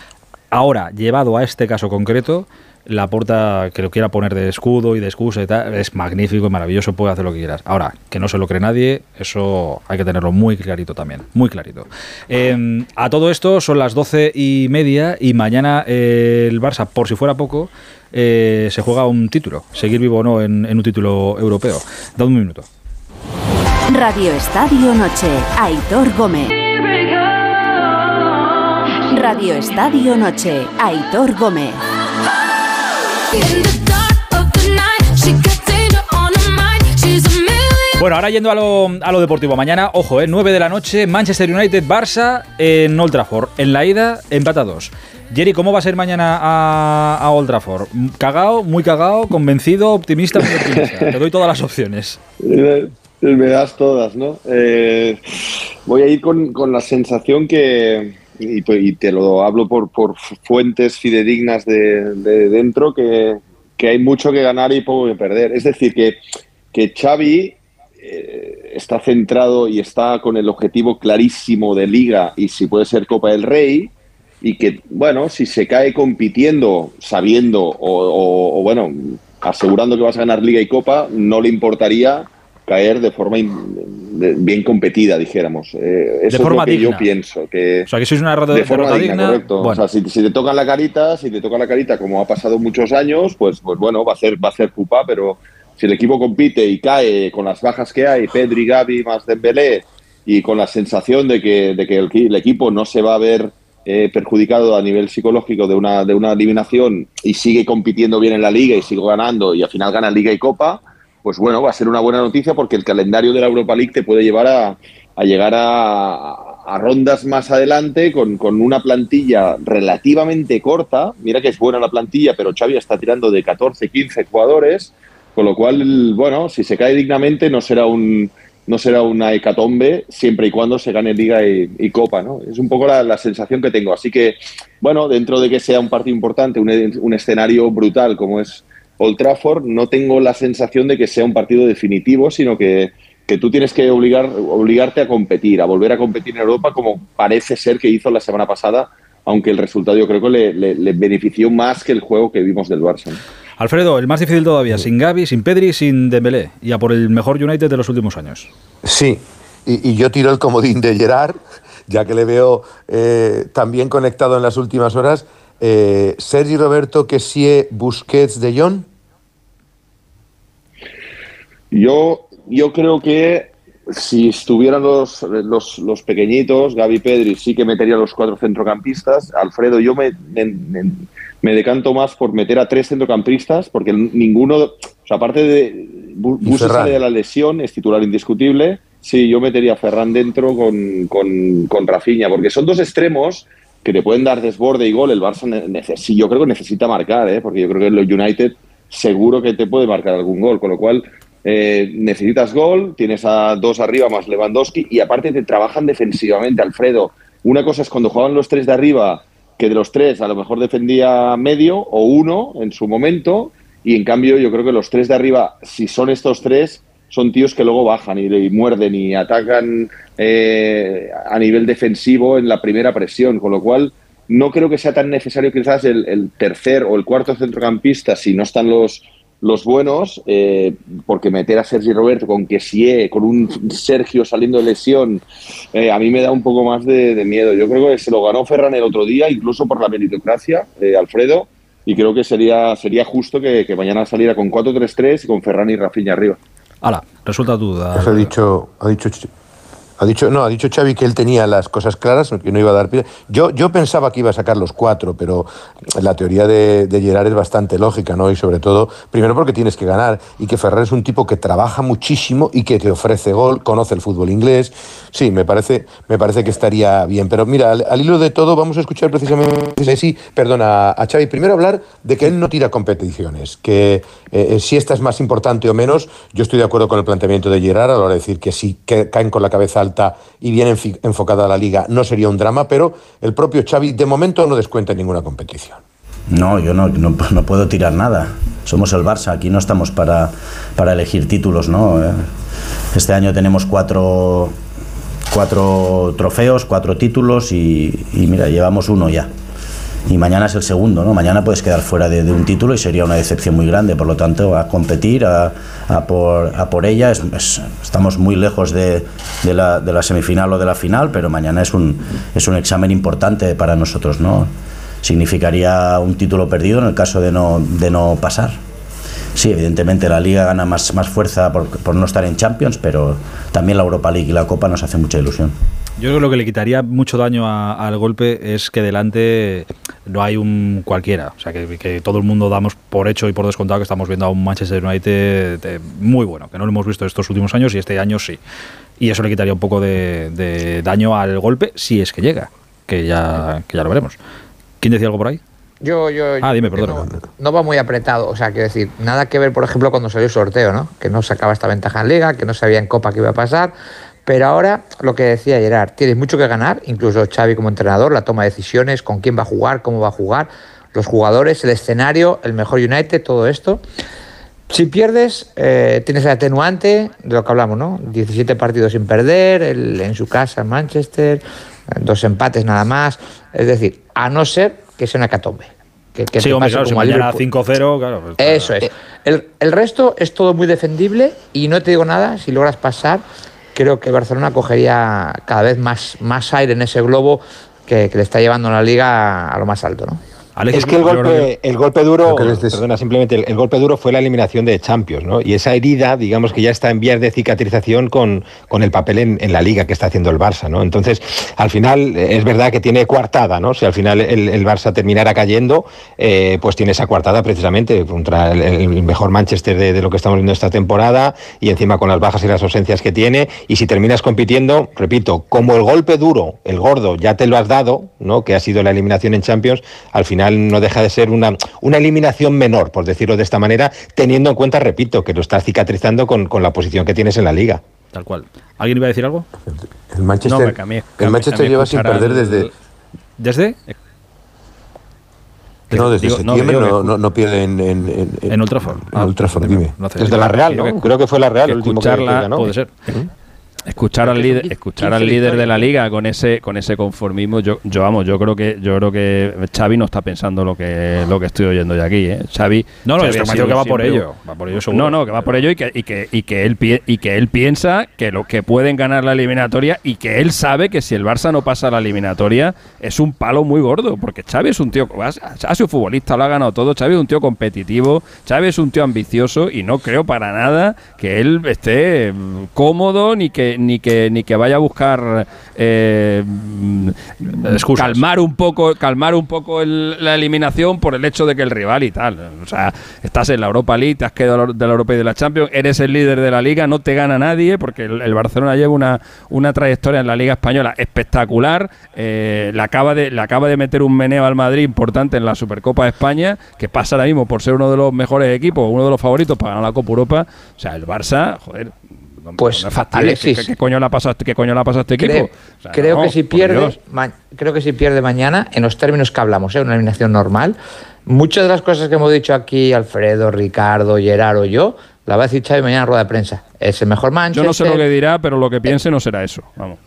Ahora, llevado a este caso concreto, la porta que lo quiera poner de escudo y de excusa y tal, es magnífico y maravilloso, puede hacer lo que quieras. Ahora, que no se lo cree nadie, eso hay que tenerlo muy clarito también, muy clarito. Eh, a todo esto son las doce y media y mañana eh, el Barça, por si fuera poco, eh, se juega un título, seguir vivo o no en, un título europeo. Dad un minuto. Radio Estadio Noche. Aitor Gómez. Radio Estadio Noche. Aitor Gómez. Bueno, ahora yendo a lo, a lo deportivo. Mañana, ojo, eh, 9 de la noche, Manchester United, Barça en Old Trafford. En la ida, empata 2. Jerry, ¿cómo va a ser mañana a, a Old Trafford? ¿Cagao, muy cagao, convencido, optimista, muy optimista? Te doy todas las opciones. Me das todas, ¿no? Eh, voy a ir con, con la sensación que, y, pues- y te lo hablo por, fuentes fidedignas de, de dentro, que, que hay mucho que ganar y poco que perder. Es decir, que, que Xavi eh, está centrado y está con el objetivo clarísimo de Liga y si puede ser Copa del Rey y que, bueno, si se cae compitiendo, sabiendo o- o, bueno, asegurando que vas a ganar Liga y Copa, no le importaría caer de forma in- de- bien competida, dijéramos. Eh, eso forma es lo que digna. yo pienso. Que O sea, que sois una derrota, de forma derrota digna, digna. correcto. Bueno, O sea, si, si te tocan la carita, si te tocan la carita como ha pasado muchos años, pues, pues bueno, va a ser, va a ser pupa, pero si el equipo compite y cae con las bajas que hay, Pedri, Gavi más Dembélé, y con la sensación de que, de que el, el equipo no se va a ver eh, perjudicado a nivel psicológico de una, de una eliminación y sigue compitiendo bien en la liga y sigue ganando y al final gana Liga y Copa, pues bueno, va a ser una buena noticia porque el calendario de la Europa League te puede llevar a, llegar a, rondas más adelante con, una plantilla relativamente corta. Mira que es buena la plantilla, pero Xavi está tirando de 14, 15 jugadores, con lo cual, bueno, si se cae dignamente no será un no será una hecatombe siempre y cuando se gane Liga y, y Copa, ¿no? Es un poco la, la sensación que tengo. Así que, bueno, dentro de que sea un partido importante, un, un escenario brutal como es Old Trafford, no tengo la sensación de que sea un partido definitivo, sino que, que tú tienes que obligar, obligarte a competir, a volver a competir en Europa como parece ser que hizo la semana pasada, aunque el resultado yo creo que le, le- le benefició más que el juego que vimos del Barça. ¿no? Alfredo, el más difícil todavía, sin Gavi, sin Pedri, y sin Dembélé. Y a por el mejor United de los últimos años. Sí, y, y yo tiro el comodín de Gerard, ya que le veo eh, también conectado en las últimas horas. Eh, Sergi Roberto, Kessie, Busquets, De Jong. Yo, yo creo que si estuvieran los, los, los pequeñitos, Gaby Pedri, sí que metería a los cuatro centrocampistas. Alfredo, yo me, me, decanto más por meter a tres centrocampistas, porque ninguno, o sea, aparte de Bu- Y Busi Ferran. sale de la lesión, es titular indiscutible. Sí, yo metería a Ferran dentro con, con, con Rafinha, porque son dos extremos que te pueden dar desborde y gol. El Barça, ne- neces- sí, yo creo que necesita marcar, ¿eh? porque yo creo que el United seguro que te puede marcar algún gol, con lo cual eh, necesitas gol, tienes a dos arriba más Lewandowski y aparte te trabajan defensivamente, Alfredo. Una cosa es cuando jugaban los tres de arriba, que de los tres a lo mejor defendía medio o uno en su momento, y en cambio yo creo que los tres de arriba, si son estos tres, son tíos que luego bajan y, muerden y atacan eh, a nivel defensivo en la primera presión, con lo cual no creo que sea tan necesario quizás el tercer o el cuarto centrocampista si no están los, los buenos, eh, porque meter a Sergi Roberto con Kessie, con un Sergio saliendo de lesión, eh, a mí me da un poco más de, de, miedo. Yo creo que se lo ganó Ferran el otro día, incluso por la meritocracia, eh, Alfredo, y creo que sería, sería justo que, que mañana saliera con 4-3-3 y con Ferran y Rafinha arriba. Hala, resulta duda. Eso ha dicho, ha dicho ha dicho, no, ha dicho Xavi que él tenía las cosas claras, que no iba a dar pie. Yo, yo pensaba que iba a sacar los cuatro, pero la teoría de, de Gerard es bastante lógica, ¿no? Y sobre todo, primero porque tienes que ganar y que Ferrer es un tipo que trabaja muchísimo y que te ofrece gol, conoce el fútbol inglés. Sí, me parece, me parece que estaría bien. Pero mira, al, al hilo de todo, vamos a escuchar precisamente, sí, perdona, a Xavi. Primero hablar de que él no tira competiciones, que eh, si esta es más importante o menos, yo estoy de acuerdo con el planteamiento de Gerard a la hora de decir que si caen con la cabeza alta y bien enfocada la liga, no sería un drama, pero el propio Xavi de momento no descuenta ninguna competición. No, yo no, no, no, puedo tirar nada. Somos el Barça, aquí no estamos para, para elegir títulos, ¿no? Este año tenemos cuatro, cuatro trofeos, cuatro títulos y mira, llevamos uno ya y mañana es el segundo, ¿no? Mañana puedes quedar fuera de, un título y sería una decepción muy grande. Por lo tanto, a competir, a, por, a por, ella, es, es, estamos muy lejos de, de, la, de, la, semifinal o de la final, pero mañana es un, es un examen importante para nosotros, ¿no? Significaría un título perdido en el caso de no, de no pasar. Sí, evidentemente la liga gana más, más fuerza por, por no estar en Champions, pero también la Europa League y la Copa nos hace mucha ilusión. Yo creo que lo que le quitaría mucho daño a, al golpe es que delante no hay un cualquiera. O sea, que, que, todo el mundo damos por hecho y por descontado que estamos viendo a un Manchester United de, muy bueno, que no lo hemos visto estos últimos años y este año sí. Y eso le quitaría un poco de, de daño al golpe si es que llega, que ya, que ya lo veremos. ¿Quién decía algo por ahí? Yo, yo, ah, dime, perdón. No, no, va muy apretado, o sea, quiero decir, nada que ver, por ejemplo, cuando salió el sorteo, ¿no? Que no sacaba esta ventaja en Liga, que no sabía en Copa qué iba a pasar. Pero ahora, lo que decía Gerard, tienes mucho que ganar, incluso Xavi como entrenador, la toma de decisiones, con quién va a jugar, cómo va a jugar, los jugadores, el escenario, el mejor United, todo esto. Si pierdes, eh, tienes el atenuante de lo que hablamos, ¿no? 17 partidos sin perder, el, en su casa, en Manchester, dos empates nada más. Es decir, a no ser que sea una catombe. Que, que sí, hombre, claro, si mañana 5-0, claro. Pues, Eso es. El, el resto es todo muy defendible y no te digo nada, si logras pasar, creo que Barcelona cogería cada vez más, más aire en ese globo que, que le está llevando la liga a lo más alto, ¿no? Alex, es que el golpe, el golpe duro, perdona, simplemente el, el, golpe duro fue la eliminación de Champions, ¿no? Y esa herida, digamos que ya está en vías de cicatrización con, con el papel en, en, la liga que está haciendo el Barça, ¿no? Entonces, al final, es verdad que tiene coartada, ¿no? Si al final el, el Barça terminara cayendo, eh, pues tiene esa coartada precisamente contra el, mejor Manchester de, de, lo que estamos viendo esta temporada y encima con las bajas y las ausencias que tiene. Y si terminas compitiendo, repito, como el golpe duro, el gordo, ya te lo has dado, ¿no? Que ha sido la eliminación en Champions, al final no deja de ser una, una eliminación menor, por decirlo de esta manera, teniendo en cuenta, repito, que lo estás cicatrizando con, con la posición que tienes en la liga. Tal cual. ¿Alguien iba a decir algo? El Manchester, no, cambié, cambié, el Manchester lleva sin perder desde... ¿Desde? No, desde digo, septiembre no, no, no, no, pierde en, en, en, en Ultraford. Ah, Ultraford, dime. No desde la Real, ¿no? Creo que fue la Real el último que, que ganó. Puede ser. ¿Mm? Escuchar al líder escuchar al líder de la liga con ese con ese conformismo yo yo vamos yo creo que yo creo que Xavi no está pensando lo que lo que estoy oyendo yo aquí ¿eh? Xavi no no Xavi es que va por ello va por ello seguro. no no que va por ello y que y que y que él y que él piensa que lo que pueden ganar la eliminatoria y que él sabe que si el Barça no pasa la eliminatoria es un palo muy gordo porque Xavi es un tío ha sido futbolista lo ha ganado todo Xavi es un tío competitivo Xavi es un tío ambicioso y no creo para nada que él esté cómodo ni que ni que ni que vaya a buscar eh, calmar un poco calmar un poco el, la eliminación por el hecho de que el rival y tal. O sea estás en la Europa League te has quedado de la Europa y de la Champions eres el líder de la liga no te gana nadie porque el, el Barcelona lleva una, una trayectoria en la liga española espectacular eh, le acaba de le acaba de meter un meneo al Madrid importante en la Supercopa de España que pasa ahora mismo por ser uno de los mejores equipos uno de los favoritos para ganar la Copa Europa. O sea el Barça joder Pues, no Alexis. ¿qué, qué coño le ha pasado, a este- qué coño le ha pasado a este equipo? Creo, O sea, creo no, que si pierde, ma- creo que si pierde mañana, en los términos que hablamos, ¿eh? una eliminación normal, muchas de las cosas que hemos dicho aquí, Alfredo, Ricardo, Gerardo, yo, la va a decir Xavi mañana en rueda de prensa. Es el mejor Yo Manchester. no sé lo que dirá, pero lo que piense no será eso. Vamos.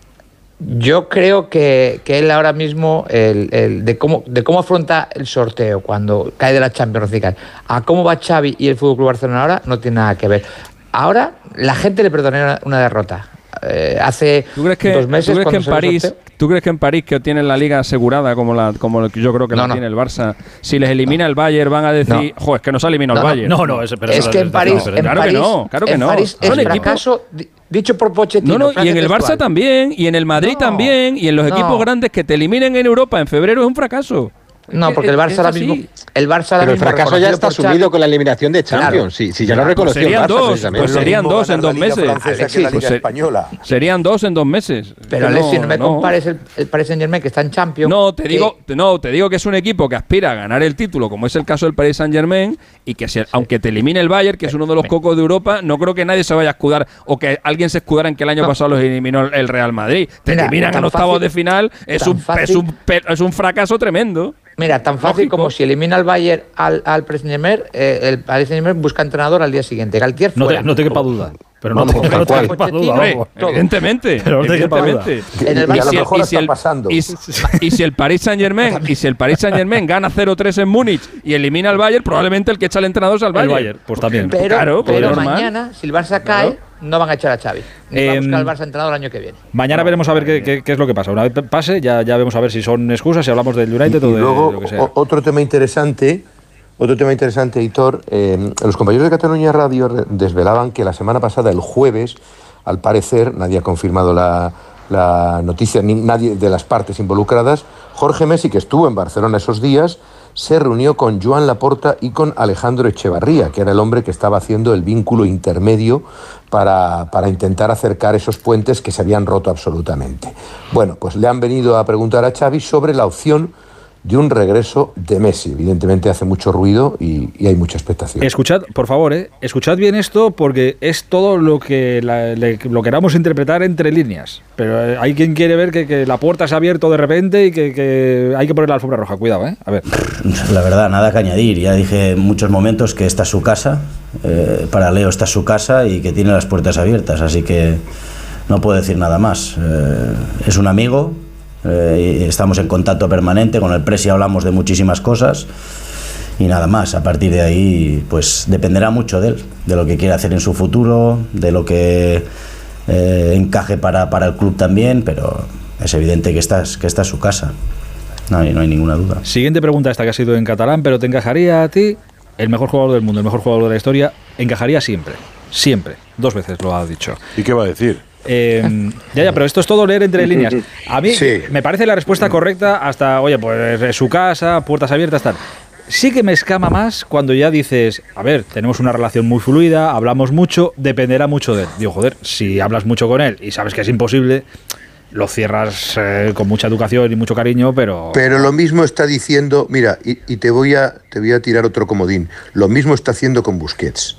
Yo creo que, que él ahora mismo, el, el- de, cómo, de cómo afronta el sorteo cuando cae de la Champions League, a cómo va Xavi y el Fútbol Club Barcelona ahora, no tiene nada que ver. Ahora, la gente le perdonó una, derrota. Eh, hace ¿Tú crees que, dos meses, ¿tú crees que en París, tú crees que en París que tienen la liga asegurada como la como yo creo que No, la no. tiene el Barça, si les elimina el Bayern van a decir, "Jo, es que nos ha eliminado No, el no. Bayern." No, no, eso- pero es eso que en París, en Claro que no, claro que en no. París Son es equipos- fracaso di- dicho por Pochettino. No, no, y en el Barça también, y en el Madrid No, también, y en los no. equipos grandes que te eliminen en Europa en febrero es un fracaso. No, porque el Es- Barça ahora mismo. El Barça ahora Pero el fracaso ya está asumido con la eliminación de Claro. Champions. Sí, sí, ya lo Pues reconoció el serían Barça, dos, precisamente. pues serían dos en dos meses. francesa que Alexis, la pues Liga se- española. Serían dos en dos meses. Pero Que Alexis, no me no. compares el, el Paris Saint Germain que está en Champions. No, te que- digo, no, te digo que es un equipo que aspira a ganar el título, como es el caso del Paris Saint Germain, y que si- aunque te elimine el Bayern, que es uno de los cocos de Europa, no creo que nadie se vaya a escudar o que alguien se escudara en que el año No. pasado los eliminó el Real Madrid. Te Mira, eliminan en octavos fácil- de final, es un, es, un, es un fracaso tremendo. Mira, tan fácil Lógico. como si elimina al Bayern al, al Paris eh, el Paris busca entrenador al día siguiente. Galtier No fuera. te, no te quepa duda. Pero no, no te quepa duda. Hombre, vamos. todo. Evidentemente. Pero no te quepa duda. evidentemente. En el Y a Barça- lo si el- mejor y está si el- pasando. Y, y si el Paris Saint Germain y si el Paris Saint Germain gana 0-3 en Múnich y elimina al Bayern, probablemente el que echa al entrenador es al El Bayern. Bayern, pues también. Pero, Claro, pero normal. mañana, si el Barça cae, no van a echar a Xavi. Ni va a Em, buscar al Barça entrenador el año que viene. Mañana veremos a ver qué, qué- qué es lo que pasa. Una vez pase, ya, ya vemos a ver si son excusas, si hablamos del United Y o de luego, lo que sea. otro tema interesante, otro tema interesante, Hitor, eh, los compañeros de Cataluña Radio desvelaban que la semana pasada, el jueves, al parecer, nadie ha confirmado la, la noticia, ni nadie de las partes involucradas, Jorge Messi, que estuvo en Barcelona esos días, se reunió con Joan Laporta y con Alejandro Echevarría, que era el hombre que estaba haciendo el vínculo intermedio para, para intentar acercar esos puentes que se habían roto absolutamente. Bueno, pues le han venido a preguntar a Xavi sobre la opción de un regreso de Messi. Evidentemente hace mucho ruido y, y hay mucha expectación. Escuchad, por favor, eh, escuchad bien esto porque es todo lo que la- le- lo queramos interpretar entre líneas. Pero eh, hay quien quiere ver que, que la puerta se ha abierto de repente y que, que hay que poner la alfombra roja. Cuidado, ¿eh? A ver. La verdad, nada que añadir. Ya dije en muchos momentos que esta es su casa, eh, para Leo esta es su casa y que tiene las puertas abiertas, así que no puedo decir nada más. Eh, es un amigo, eh, estamos en contacto permanente, con el Presi hablamos de muchísimas cosas y nada más. A partir de ahí, pues dependerá mucho de él, de lo que quiere hacer en su futuro, de lo que eh, encaje para, para el club también, pero es evidente que esta es, que esta es su casa. No hay, no hay ninguna duda. Siguiente pregunta esta que ha sido en catalán, pero te encajaría a ti el mejor jugador del mundo, el mejor jugador de la historia, encajaría siempre. Siempre. Dos veces lo ha dicho. ¿Y qué va a decir? Eh, ya, ya, pero esto es todo leer entre líneas. A mí Sí. me parece la respuesta correcta hasta, oye, pues es su casa, puertas abiertas, tal. Sí que me escama más cuando ya dices, a ver, tenemos una relación muy fluida, hablamos mucho, dependerá mucho de él. Digo, joder, si hablas mucho con él y sabes que es imposible, lo cierras eh, con mucha educación y mucho cariño, pero... Pero lo mismo está diciendo, mira, y, y te, voy a, te voy a tirar otro comodín, lo mismo está haciendo con Busquets.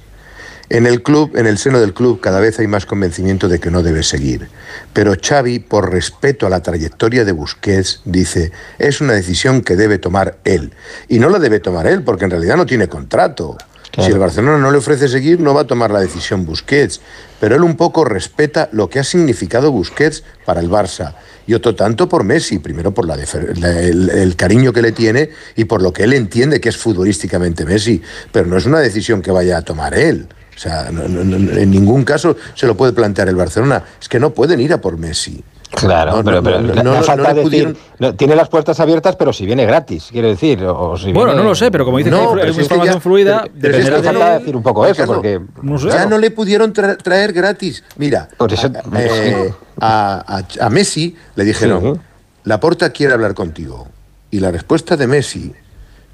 En el club, en el seno del club, cada vez hay más convencimiento de que no debe seguir. Pero Xavi, por respeto a la trayectoria de Busquets, dice, es una decisión que debe tomar él. Y no la debe tomar él, porque en realidad no tiene contrato. Si el Barcelona no le ofrece seguir, no va a tomar la decisión Busquets. Pero él un poco respeta lo que ha significado Busquets para el Barça. Y otro tanto por Messi, primero por la el, el cariño que le tiene y por lo que él entiende que es futbolísticamente Messi. Pero no es una decisión que vaya a tomar él. O sea, no- no- no- en ningún caso se lo puede plantear el Barcelona. Es que no pueden ir a por Messi. Claro, No, pero, no, pero no, le- no, le no falta decir, pudieron- no, tiene las puertas abiertas, pero si viene gratis, quiero decir. O, o si Bueno, viene- no lo sé, pero como dices, No, pero hay que información ya- fluida, pero- pero es dependerá que de- falta decir un poco eso, porque No sé. Ya no le pudieron tra- traer gratis. Mira, Por eso- a, eh, a- a- a Messi le dijeron, Sí. Laporta quiere hablar contigo. Y la respuesta de Messi,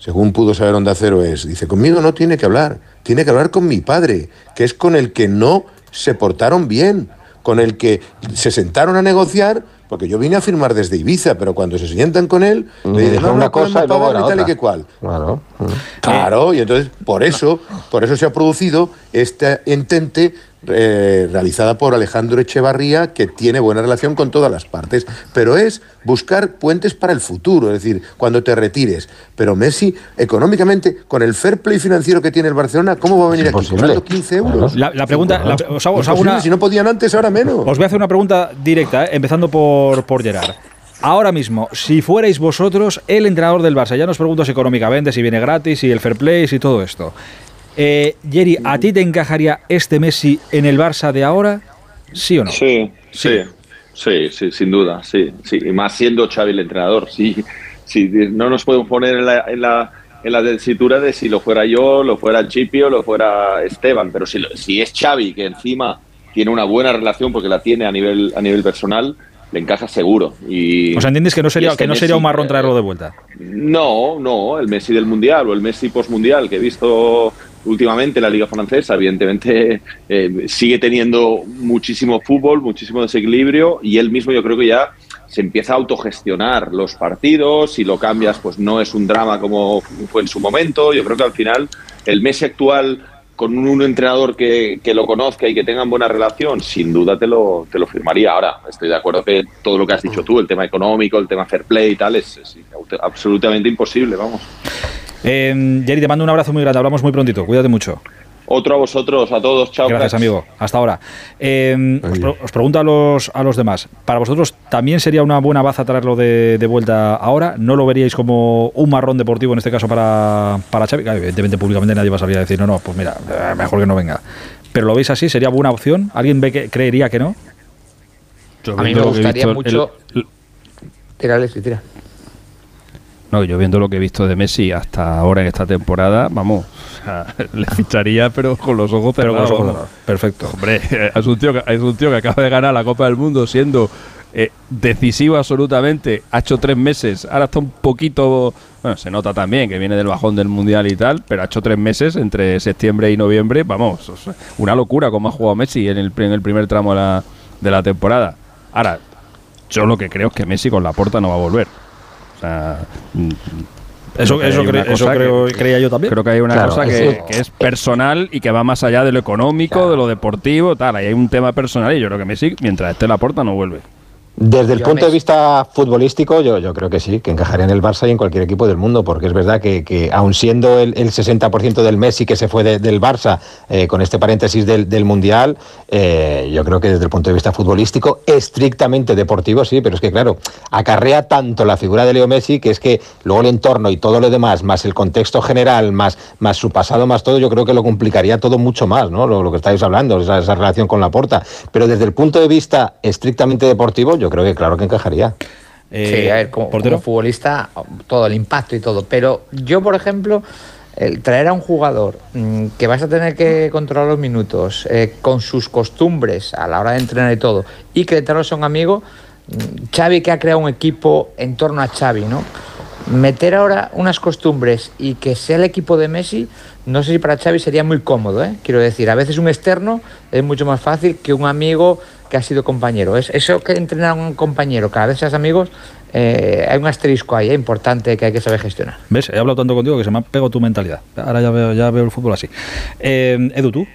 según pudo saber Onda Cero, es, dice, conmigo no tiene que hablar, tiene que hablar con mi padre, que es con el que no se portaron bien, con el que se sentaron a negociar, porque yo vine a firmar desde Ibiza, pero cuando se sientan con él, le dicen, dijeron no, una no, cosa y luego pagar era ni tal y que cual. Claro. Claro, y entonces por eso, por eso se ha producido esta entente eh, realizada por Alejandro Echevarría, que tiene buena relación con todas las partes, pero es buscar puentes para el futuro, es decir, cuando te retires. Pero Messi, económicamente, con el fair play financiero que tiene el Barcelona, ¿cómo va a venir aquí cobrando 15 euros? La, la pregunta, la- os hago, os hago Imposible, una, Si no podían antes, ahora menos. os voy a hacer una pregunta directa, eh, empezando por, por Gerard. Ahora mismo, si fuerais vosotros el entrenador del Barça, ya no os pregunto si económicamente, si viene gratis, si el fair play, si todo esto. Eh, Jerry, ¿a ti te encajaría este Messi en el Barça de ahora? ¿Sí o no? Sí, sí, sí, sí, sin duda, sí, sí. Y más siendo Xavi el entrenador, sí, sí. No nos podemos poner en la, en la, en la tesitura de si lo fuera yo, lo fuera Chipio, lo fuera Esteban, pero si, si es Xavi, que encima tiene una buena relación porque la tiene a nivel, a nivel personal, le encaja seguro. Y, O sea, ¿entiendes que no sería, este que no sería un marrón traerlo de vuelta? no, no, el Messi del Mundial o el Messi postmundial que he visto últimamente en la Liga Francesa, evidentemente eh, sigue teniendo muchísimo fútbol, muchísimo desequilibrio y él mismo yo creo que ya se empieza a autogestionar los partidos, si lo cambias pues no es un drama como fue en su momento, yo creo que al final el Messi actual con un entrenador que, que lo conozca y que tengan buena relación, sin duda te lo, te lo firmaría. Ahora, estoy de acuerdo que todo lo que has dicho tú, el tema económico, el tema fair play y tal, es, absolutamente imposible, vamos. Eh, Jerry, te mando un abrazo muy grande, hablamos muy prontito, cuídate mucho. Otro a vosotros, a todos, chao. Gracias, cracks. amigo. Hasta ahora. Eh, os, pregunto a los, a los demás. ¿Para vosotros también sería una buena baza traerlo de, de vuelta ahora? ¿No lo veríais como un marrón deportivo en este caso para, para Xavi? Claro, evidentemente, públicamente nadie va a salir a decir, no, no, pues mira, eh, mejor que no venga. ¿Pero lo veis así? ¿Sería buena opción? ¿Alguien ve que creería que no? Yo A mí me gustaría mucho. el- Tira, Alexis, tira. No, yo viendo lo que he visto de Messi hasta ahora en esta temporada, vamos, o sea, le ficharía pero con los ojos Pero cerrados. con los ojos vamos. cerrados. Perfecto. Hombre, es un, tío que, es un tío que acaba de ganar la Copa del Mundo siendo eh, decisivo absolutamente. Ha hecho tres meses, ahora está un poquito. Bueno, se nota también que viene del bajón del Mundial y tal, pero ha hecho tres meses entre septiembre y noviembre. Vamos, o sea, una locura como ha jugado Messi en el, en el primer tramo de la, de la temporada. Ahora, yo lo que creo es que Messi con la porta no va a volver. Sea. Eso- eso cre- eso creo- que- creía yo también. Creo que hay una Claro, cosa es que, que- que es personal y que va más allá de lo económico, de lo deportivo, tal. Ahí hay un tema personal y yo creo que Messi, mientras esté la puerta, no vuelve. Desde el punto de vista futbolístico, yo, yo creo que sí, que encajaría en el Barça y en cualquier equipo del mundo, porque es verdad que, que aun siendo el, el 60% del Messi que se fue de- del Barça, eh, con este paréntesis del, del Mundial, eh, yo creo que desde el punto de vista futbolístico, estrictamente deportivo, sí, pero es que claro, acarrea tanto la figura de Leo Messi, que es que luego el entorno y todo lo demás, más el contexto general, más, más su pasado, más todo, yo creo que lo complicaría todo mucho más, ¿no? Lo, lo que estáis hablando, esa, esa relación con la porta. Pero desde el punto de vista estrictamente deportivo, yo creo que claro que encajaría. sí, a ver, como, como futbolista, todo el impacto y todo. Pero yo, por ejemplo, el traer a un jugador mm, que vas a tener que controlar los minutos, eh, con sus costumbres a la hora de entrenar y todo, y que detrás son amigos, mm, Xavi que ha creado un equipo en torno a Xavi, ¿no? Meter ahora unas costumbres y que sea el equipo de Messi, no sé si para Xavi sería muy cómodo, ¿eh? Quiero decir, a veces un externo es mucho más fácil que un amigo que ha sido compañero. Es, eso que entrenar a un compañero, cada vez seas amigos, eh, hay un asterisco ahí, eh, importante que hay que saber gestionar. ¿Ves? He hablado tanto contigo que se me ha pegado tu mentalidad. Ahora ya veo, ya veo el fútbol así. Eh, Edu, ¿tú?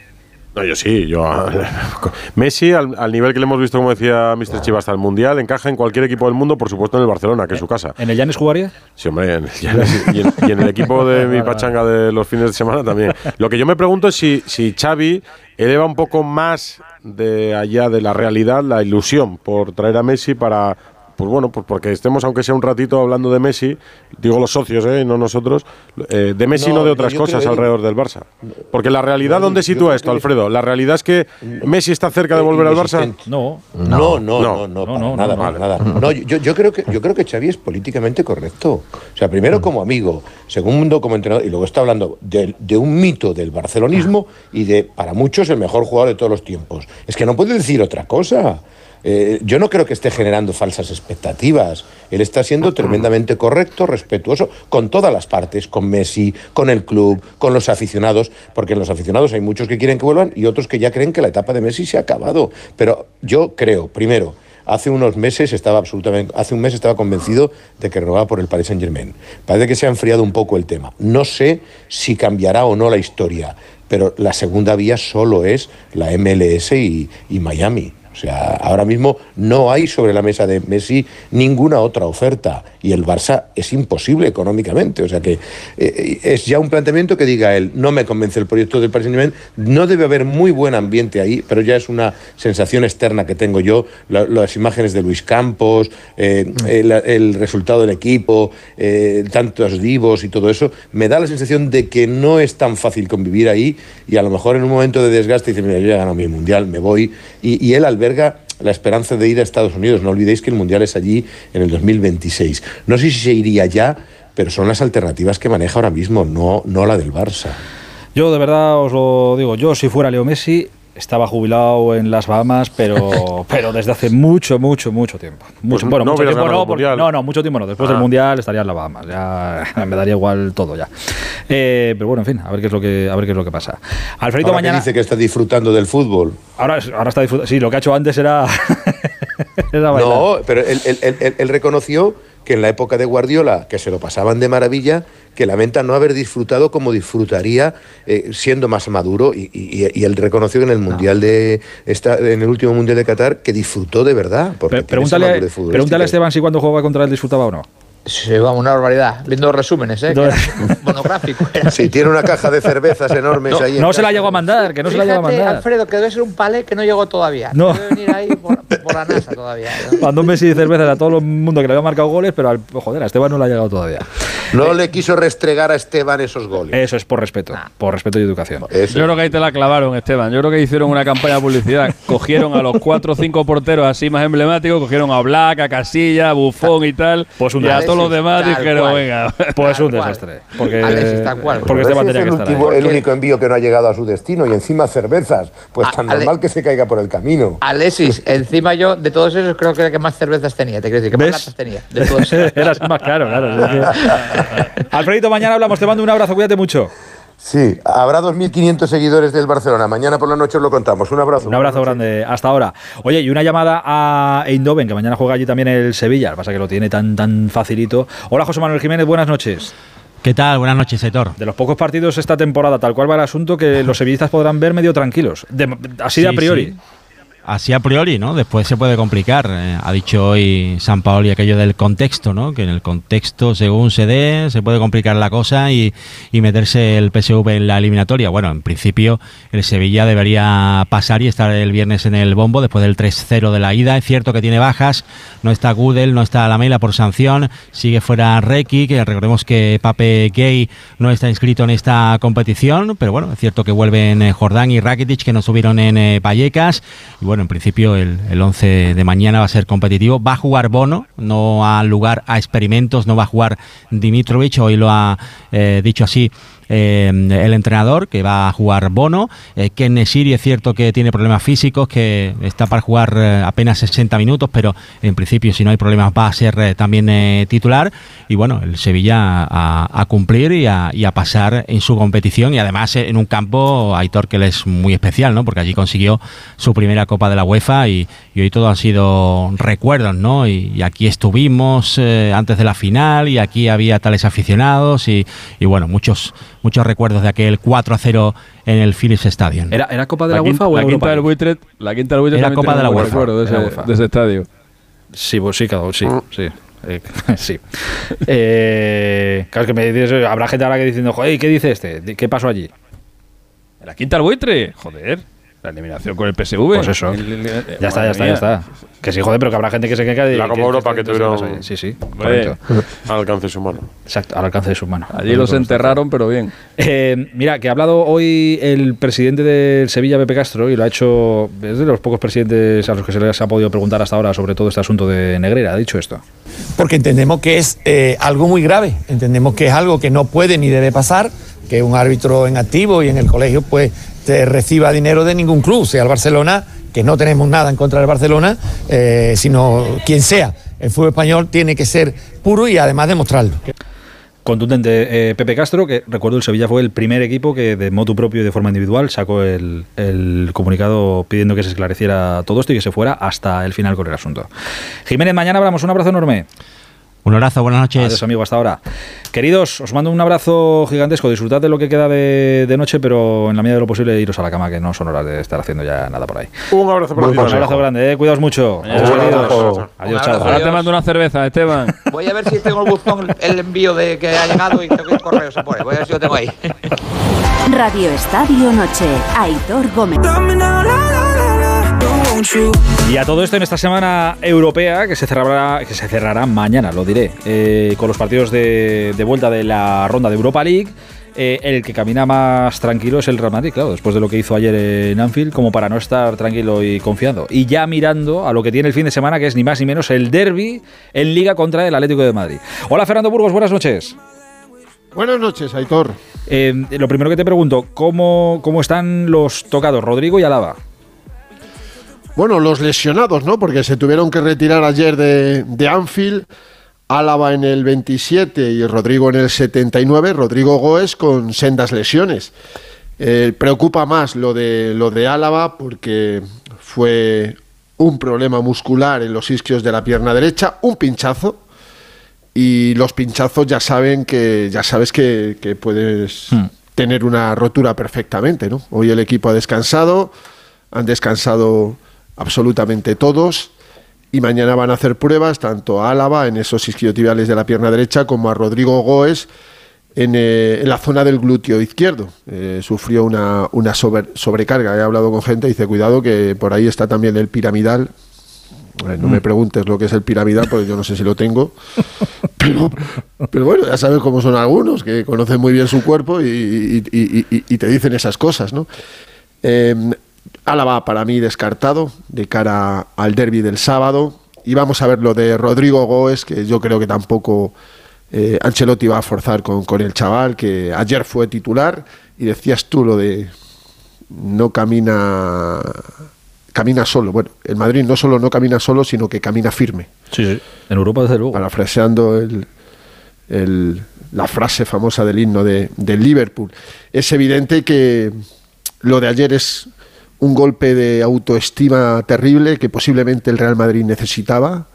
No, yo sí, yo. Messi, al, al nivel que le hemos visto, como decía Mr. Chiva, hasta el Mundial, encaja en cualquier equipo del mundo, por supuesto en el Barcelona, que es su casa. ¿En el Llanes jugaría? Sí, hombre, en el Llanes y, en, y en el equipo de mi pachanga de los fines de semana también. Lo que yo me pregunto es si, si Xavi eleva un poco más de allá de la realidad la ilusión por traer a Messi para. Pues bueno, pues porque estemos, aunque sea un ratito, hablando de Messi, digo los socios, ¿eh? no nosotros, eh, de Messi, no, No, de otras cosas creo- alrededor del Barça. Porque la realidad, No, ¿dónde sitúa esto, Alfredo? ¿La realidad es que Messi está cerca de volver al Barça? No. No, no, no, no, No, para no, nada, nada. No, yo, yo creo que yo creo que Xavi es políticamente correcto. O sea, primero como amigo, segundo como entrenador, y luego está hablando de, de un mito del barcelonismo y de, para muchos, el mejor jugador de todos los tiempos. Es que no puede decir otra cosa. Eh, yo no creo que esté generando falsas expectativas. Él está siendo tremendamente correcto, respetuoso con todas las partes, con Messi, con el club, con los aficionados, porque en los aficionados hay muchos que quieren que vuelvan y otros que ya creen que la etapa de Messi se ha acabado. Pero yo creo, primero, hace unos meses estaba absolutamente, hace un mes estaba convencido de que renovaba por el Paris Saint Germain. Parece que se ha enfriado un poco el tema. No sé si cambiará o no la historia, pero la segunda vía solo es la MLS y, y Miami. O sea, ahora mismo no hay sobre la mesa de Messi ninguna otra oferta y el Barça es imposible económicamente. O sea que eh, es ya un planteamiento que diga él, no me convence el proyecto del Paris Saint-Germain, no debe haber muy buen ambiente ahí, pero ya es una sensación externa que tengo yo, la- las imágenes de Luis Campos, eh, el, resultado del equipo, eh, tantos divos y todo eso, me da la sensación de que no es tan fácil convivir ahí y a lo mejor en un momento de desgaste dice, mira, yo ya he ganado mi mundial, me voy, y, él la esperanza de ir a Estados Unidos. No olvidéis que el mundial es allí en el 2026. No sé si se iría ya, pero son las alternativas que maneja ahora mismo, no, no la del Barça. Yo de verdad os lo digo, yo si fuera Leo Messi estaba jubilado en las Bahamas, pero pero desde hace mucho, mucho, mucho tiempo. Mucho, Pues bueno, no mucho tiempo no, porque- no, no, mucho tiempo no. Después Ah. del Mundial estaría en las Bahamas. Ya me daría igual todo ya. Eh, pero bueno, en fin, a ver qué es lo que, a ver qué es lo que pasa. Alfredito Ahora que mañana. dice que está disfrutando del fútbol. Ahora, ahora está disfrutando. Sí, lo que ha hecho antes era. era bailar. No, pero él, él- él- él- él reconoció que en la época de Guardiola, que se lo pasaban de maravilla, que lamenta no haber disfrutado como disfrutaría eh, siendo más maduro y, y- y él reconoció que en el mundial de esta, en el último mundial de Qatar que disfrutó de verdad. Porque Pre- pregúntale, futbolística. pregúntale a Esteban si cuando jugaba contra él disfrutaba o no. Sí, vamos, una barbaridad. Viendo resúmenes, ¿eh? Monográfico. Sí, tiene una caja de cervezas enormes No, ahí. en no se la llegó a mandar, que no se la llegó a mandar. Alfredo, que debe ser un palé que no llegó todavía. No. Debe venir ahí por, por la NASA todavía. ¿no? Mandó un Messi de cervezas a todo el mundo que le había marcado goles, pero al, joder, a Esteban no le ha llegado todavía. No le quiso restregar a Esteban esos goles. Eso es por respeto, por respeto y educación. Eso. Yo creo que ahí te la clavaron, Esteban. Yo creo que hicieron una campaña de publicidad. Cogieron a los cuatro o cinco porteros así más emblemáticos, cogieron a Black, a Casilla, a Buffon y tal. Pues un y a desastre. todos los demás Tal dijeron, cual. venga. Pues un cual. desastre. Porque, Alexis, tal cual. porque Pero Esteban ese tenía que es el, estar ahí. último- el único envío que no ha llegado a su destino y encima cervezas. Pues A- tan Ale- normal que se caiga por el camino. Alexis, encima yo, de todos esos, creo que era el que más cervezas tenía. Te quiero decir, que más ¿Ves? latas tenía. De todos esos. Eras más claro, claro. Alfredito, mañana hablamos. Te mando un abrazo, cuídate mucho. Sí, habrá 2.500 seguidores del Barcelona. Mañana por la noche os lo contamos. Un abrazo. Un abrazo grande hasta ahora. Oye, y una llamada a Eindhoven, que mañana juega allí también el Sevilla. Lo pasa que lo tiene tan, tan facilito. Hola, José Manuel Jiménez, buenas noches. ¿Qué tal? Buenas noches, Aitor. De los pocos partidos esta temporada, tal cual va el asunto, que los sevillistas podrán ver medio tranquilos. De- así de a priori. sí. Así a priori, ¿no? Después se puede complicar. Eh, ha dicho hoy San Paoli aquello del contexto, ¿no? Que en el contexto, según se dé, se puede complicar la cosa y, meterse el PSV en la eliminatoria. Bueno, en principio el Sevilla debería pasar y estar el viernes en el bombo después del 3-0 de la ida. Es cierto que tiene bajas, no está Gudel, no está Lamela por sanción, sigue fuera Requi, que recordemos que Pape Gay no está inscrito en esta competición, pero bueno, es cierto que vuelven eh, Jordán y Rakitic que no subieron en eh, Vallecas. Y bueno, en principio el, el 11 de mañana va a ser competitivo. Va a jugar Bono, no ha lugar a experimentos, no va a jugar Dimitrovic, hoy lo ha eh, dicho así eh, el entrenador que va a jugar Bono. Eh, Ken Nesiri es cierto que tiene problemas físicos, que está para jugar eh, apenas 60 minutos, pero en principio, si no hay problemas, va a ser eh, también titular. Y bueno, el Sevilla a, cumplir y a, pasar en su competición. Y además en un campo, Aitor, que él es muy especial, ¿no? porque allí consiguió su primera Copa de la UEFA y, hoy todo han sido recuerdos, ¿no? Y, aquí estuvimos antes de la final y aquí había tales aficionados y bueno, muchos muchos recuerdos de aquel 4 a 0 en el Philips Stadium. ¿Era, era Copa de la, La, UEFA quinta, o la quinta del buitre, la quinta del buitre Era Copa de la UEFA. recuerdo de ese, UEFA. de ese estadio. Sí, pues sí, claro, sí, sí. Eh, sí. Eh, claro, es que me dices, habrá gente ahora que diciendo, joder, ¿qué dice este? ¿Qué pasó allí? La quinta del buitre, joder. La eliminación con el PSV. Pues eso. El- el- el- Ya está, ya está, ya está. Que sí, joder, pero que habrá gente que se queja de La Copa Europa que se tuvieron-. Sí, sí, correcto. Al alcance de su mano. Exacto, al alcance de sus manos. Allí los enterraron, pero bien. Eh, mira, que ha hablado hoy el presidente del Sevilla, Pepe Castro, y lo ha hecho, es de los pocos presidentes a los que se les ha podido preguntar hasta ahora sobre todo este asunto de Negreira. Ha dicho esto. porque entendemos que es eh, algo muy grave, entendemos que es algo que no puede ni debe pasar, que un árbitro en activo y en el colegio pues te reciba dinero de ningún club, sea el Barcelona, que no tenemos nada en contra del Barcelona, eh, sino quien sea. El fútbol español tiene que ser puro y además demostrarlo. Contundente eh, Pepe Castro, que recuerdo el Sevilla fue el primer equipo que de motu propio y de forma individual sacó el, el comunicado pidiendo que se esclareciera todo esto y que se fuera hasta el final con el asunto. Jiménez, mañana hablamos. Un abrazo enorme. Un abrazo, buenas noches. Adiós, amigo, hasta ahora. Queridos, os mando un abrazo gigantesco. Disfrutad de lo que queda de, de noche, pero en la medida de lo posible iros a la cama, que no son horas de estar haciendo ya nada por ahí. Un abrazo Un abrazo grande, eh. cuidaos mucho. Adiós, chao. Ahora te mando una cerveza, Esteban. Voy a ver si tengo el buzón, el envío de que ha llegado y tengo que ir correo se pone. Voy a ver si lo tengo ahí. Radio Estadio Noche. Aitor Gómez. Y a todo esto en esta semana europea que se cerrará, que se cerrará mañana, lo diré, eh, con los partidos de, de vuelta de la ronda de Europa League. eh, el que camina más tranquilo es el Real Madrid, claro, después de lo que hizo ayer en Anfield, como para no estar tranquilo y confiado. Y ya mirando a lo que tiene el fin de semana, que es ni más ni menos el derby en Liga contra el Atlético de Madrid. Hola Fernando Burgos, buenas noches. Buenas noches, Aitor. Eh, lo primero que te pregunto, ¿cómo, ¿cómo están los tocados Rodrigo y Alaba? Bueno, los lesionados, ¿no? Porque se tuvieron que retirar ayer de, de Anfield. Álava en el 27 y Rodrigo en el 79. Rodrigo Goes con sendas lesiones. Eh, preocupa más lo de, lo de Álava porque fue un problema muscular en los isquios de la pierna derecha, un pinchazo. Y los pinchazos ya saben que ya sabes que, que puedes tener una rotura perfectamente, ¿no? Hoy el equipo ha descansado, han descansado absolutamente todos y mañana van a hacer pruebas tanto a Álava en esos isquiotibiales de la pierna derecha como a Rodrigo Goes en, eh, en la zona del glúteo izquierdo. Eh, sufrió una, una sobre- sobrecarga. He hablado con gente y dice, cuidado que por ahí está también el piramidal. Eh, no me preguntes lo que es el piramidal, porque yo no sé si lo tengo. Pero, pero bueno, ya sabes cómo son algunos, que conocen muy bien su cuerpo y, y- y- y- y te dicen esas cosas, ¿no? Eh, Álava para mí descartado de cara al derby del sábado. Y vamos a ver lo de Rodrigo Goes, que yo creo que tampoco eh, Ancelotti va a forzar con, con el chaval, que ayer fue titular. Y decías tú lo de no camina camina solo. Bueno, el Madrid no solo no camina solo, sino que camina firme. Sí, sí. En Europa, desde luego. Parafraseando el, el- la frase famosa del himno de, del Liverpool. Es evidente que lo de ayer es un golpe de autoestima terrible que posiblemente el Real Madrid necesitaba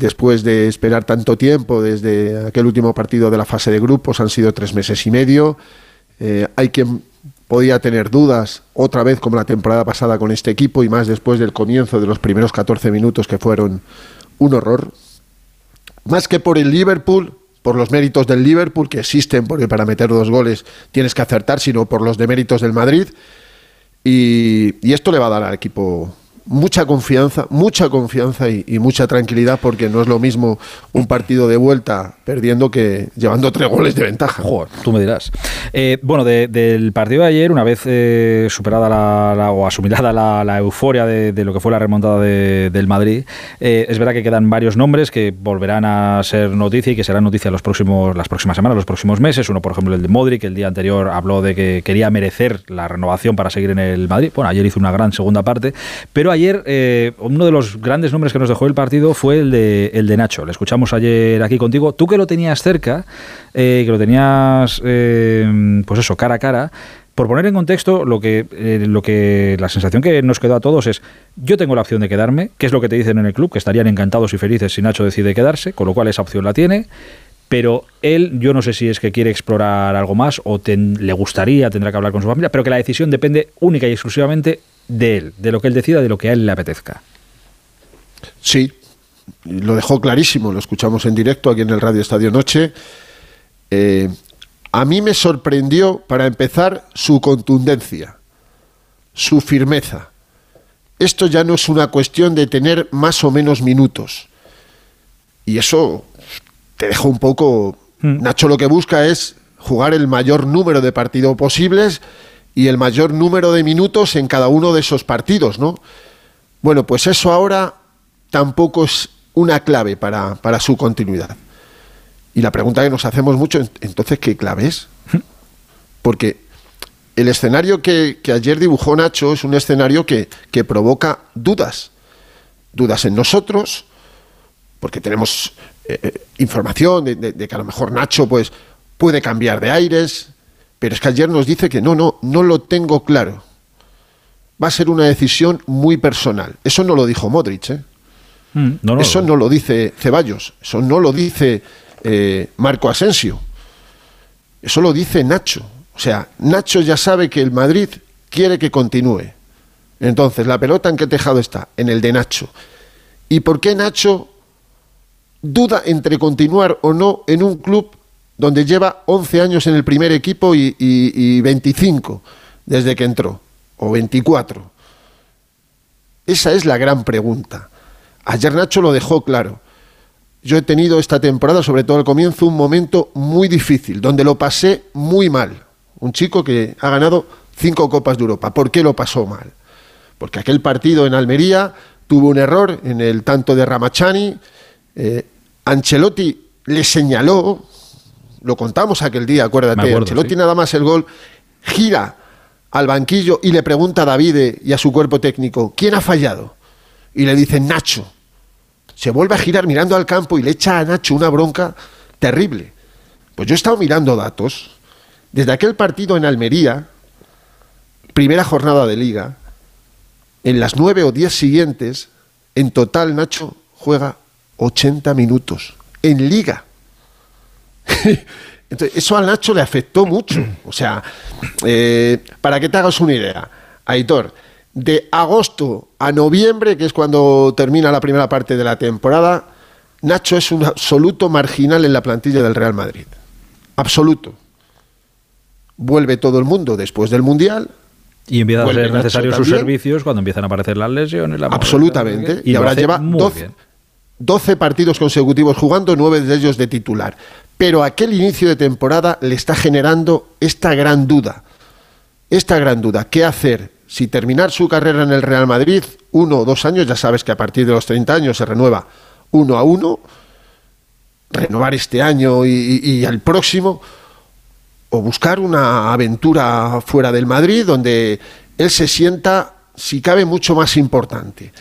después de esperar tanto tiempo desde aquel último partido de la fase de grupos, han sido tres meses y medio. Eh, hay quien podía tener dudas otra vez como la temporada pasada con este equipo y más después del comienzo de los primeros 14 minutos que fueron un horror. Más que por el Liverpool, por los méritos del Liverpool que existen, porque para meter dos goles tienes que acertar, sino por los deméritos del Madrid. Y, y esto le va a dar al equipo mucha confianza, mucha confianza y, mucha tranquilidad porque no es lo mismo un partido de vuelta perdiendo que llevando tres goles de ventaja. Joder, tú me dirás. Eh, bueno, de- del partido de ayer, una vez eh, superada la, o asumida la, euforia de, lo que fue la remontada de- del Madrid, eh, es verdad que quedan varios nombres que volverán a ser noticia y que serán noticia los próximos, las próximas semanas, los próximos meses. Uno, por ejemplo, el de Modric, el día anterior habló de que quería merecer la renovación para seguir en el Madrid. Bueno, ayer hizo una gran segunda parte, pero ayer eh, uno de los grandes nombres que nos dejó el partido fue el de, el de Nacho. Le escuchamos ayer aquí contigo. Tú que lo tenías cerca, eh, que lo tenías, eh, pues eso, cara a cara. Por poner en contexto, lo que, lo que la sensación que nos quedó a todos es, yo tengo la opción de quedarme, que es lo que te dicen en el club, que estarían encantados y felices si Nacho decide quedarse, con lo cual esa opción la tiene. Pero él, yo no sé si es que quiere explorar algo más o ten- le gustaría, tendrá que hablar con su familia, pero que la decisión depende única y exclusivamente de él, de lo que él decida, de lo que a él le apetezca. Sí, lo dejó clarísimo, lo escuchamos en directo aquí en el Radio Estadio Noche. Eh, a mí me sorprendió, para empezar, su contundencia, su firmeza. Esto ya no es una cuestión de tener más o menos minutos. Y eso te deja un poco... Nacho lo que busca es jugar el mayor número de partidos posibles y el mayor número de minutos en cada uno de esos partidos, ¿no? Bueno, pues eso ahora tampoco es una clave para, para su continuidad. Y la pregunta que nos hacemos mucho, ent- entonces, ¿qué clave es? Porque el escenario que, ayer dibujó Nacho es un escenario que, que provoca dudas. Dudas en nosotros, porque tenemos eh, información de, de- de que a lo mejor Nacho pues puede cambiar de aires, pero es que ayer nos dice que no, no, no lo tengo claro. Va a ser una decisión muy personal. Eso no lo dijo Modric, ¿eh? Mm, no, no, eso no lo dice Ceballos, eso no lo dice eh, Marco Asensio, eso lo dice Nacho. O sea, Nacho ya sabe que el Madrid quiere que continúe. Entonces, ¿la pelota en qué tejado está? En el de Nacho. ¿Y por qué Nacho duda entre continuar o no en un club donde lleva 11 años en el primer equipo y, y- y 25 desde que entró? O 24. Esa es la gran pregunta. Ayer Nacho lo dejó claro. Yo he tenido esta temporada, sobre todo al comienzo, un momento muy difícil, donde lo pasé muy mal. Un chico que ha ganado cinco Copas de Europa. ¿Por qué lo pasó mal? Porque aquel partido en Almería tuvo un error en el tanto de Ramachani. eh, Ancelotti le señaló, lo contamos aquel día, acuérdate, acuerdo, Ancelotti sí. nada más el gol, gira al banquillo y le pregunta a Davide y a su cuerpo técnico, ¿quién ha fallado? Y le dice, Nacho. Se vuelve a girar mirando al campo y le echa a Nacho una bronca terrible. Pues yo he estado mirando datos. Desde aquel partido en Almería, primera jornada de liga, en las nueve o diez siguientes, en total Nacho juega 80 minutos en liga. Entonces, eso a Nacho le afectó mucho. O sea, eh, para que te hagas una idea, Aitor, de agosto a noviembre, que es cuando termina la primera parte de la temporada, Nacho es un absoluto marginal en la plantilla del Real Madrid. Absoluto. Vuelve todo el mundo después del Mundial. Y empiezan a ser necesarios sus servicios cuando empiezan a aparecer las lesiones. la Absolutamente. Y, ahora lleva muy 12, bien. 12 partidos consecutivos jugando, 9 de ellos de titular. Pero aquel inicio de temporada le está generando esta gran duda. Esta gran duda. ¿Qué hacer? Si terminar su carrera en el Real Madrid, uno o dos años, ya sabes que a partir de los 30 años se renueva uno a uno, renovar este año y, el próximo, o buscar una aventura fuera del Madrid donde él se sienta, si cabe, mucho más importante.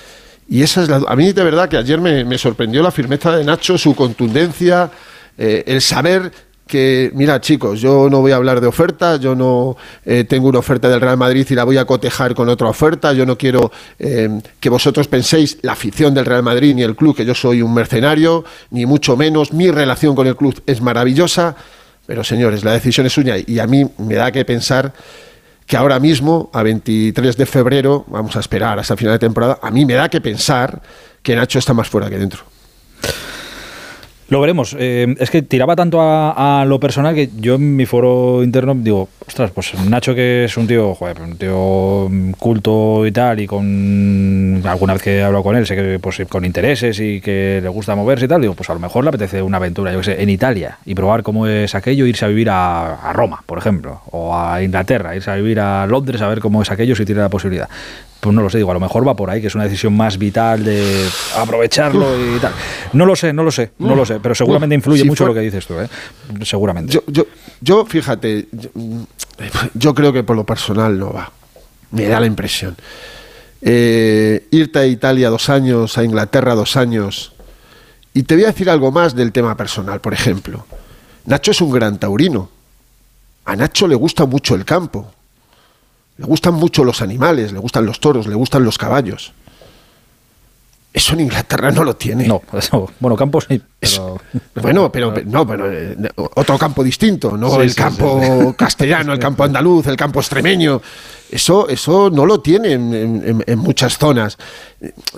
Y esa es la, a mí de verdad que ayer me, me sorprendió la firmeza de Nacho, su contundencia, eh, el saber que, mira chicos, yo no voy a hablar de ofertas, yo no eh, tengo una oferta del Real Madrid y la voy a cotejar con otra oferta, yo no quiero eh, que vosotros penséis, la afición del Real Madrid ni el club, que yo soy un mercenario, ni mucho menos, mi relación con el club es maravillosa, pero señores, la decisión es suya y a mí me da que pensar que ahora mismo, a 23 de febrero, vamos a esperar hasta final de temporada, a mí me da que pensar que Nacho está más fuera que dentro. Lo veremos. Eh, es que tiraba tanto a, lo personal que yo en mi foro interno digo, ostras, pues Nacho que es un tío, joder, un tío mm, culto y tal, y con alguna vez que he hablado con él, sé que pues con intereses y que le gusta moverse y tal, digo, pues a lo mejor le apetece una aventura, yo que sé, en Italia y probar cómo es aquello, irse a vivir a, a Roma, por ejemplo, o a Inglaterra, irse a vivir a Londres a ver cómo es aquello si tiene la posibilidad. Pues no lo sé, digo, a lo mejor va por ahí, que es una decisión más vital de aprovecharlo y tal. No lo sé, no lo sé, no lo sé, pero seguramente influye si mucho lo que dices tú, ¿eh? Seguramente. Yo, yo, yo fíjate, yo, yo creo que por lo personal no va. Me da la impresión. Eh, irte a Italia dos años, a Inglaterra dos años. Y te voy a decir algo más del tema personal, por ejemplo. Nacho es un gran taurino. A Nacho le gusta mucho el campo. Le gustan mucho los animales, le gustan los toros, le gustan los caballos. Eso en Inglaterra no lo tiene. No, eso, bueno, Campos sí, pero... Bueno, pero pero- no, pero eh, otro campo distinto, no Sí, el sí, campo sí. castellano, el campo andaluz, el campo extremeño. Eso, eso no lo tiene en, en- en muchas zonas.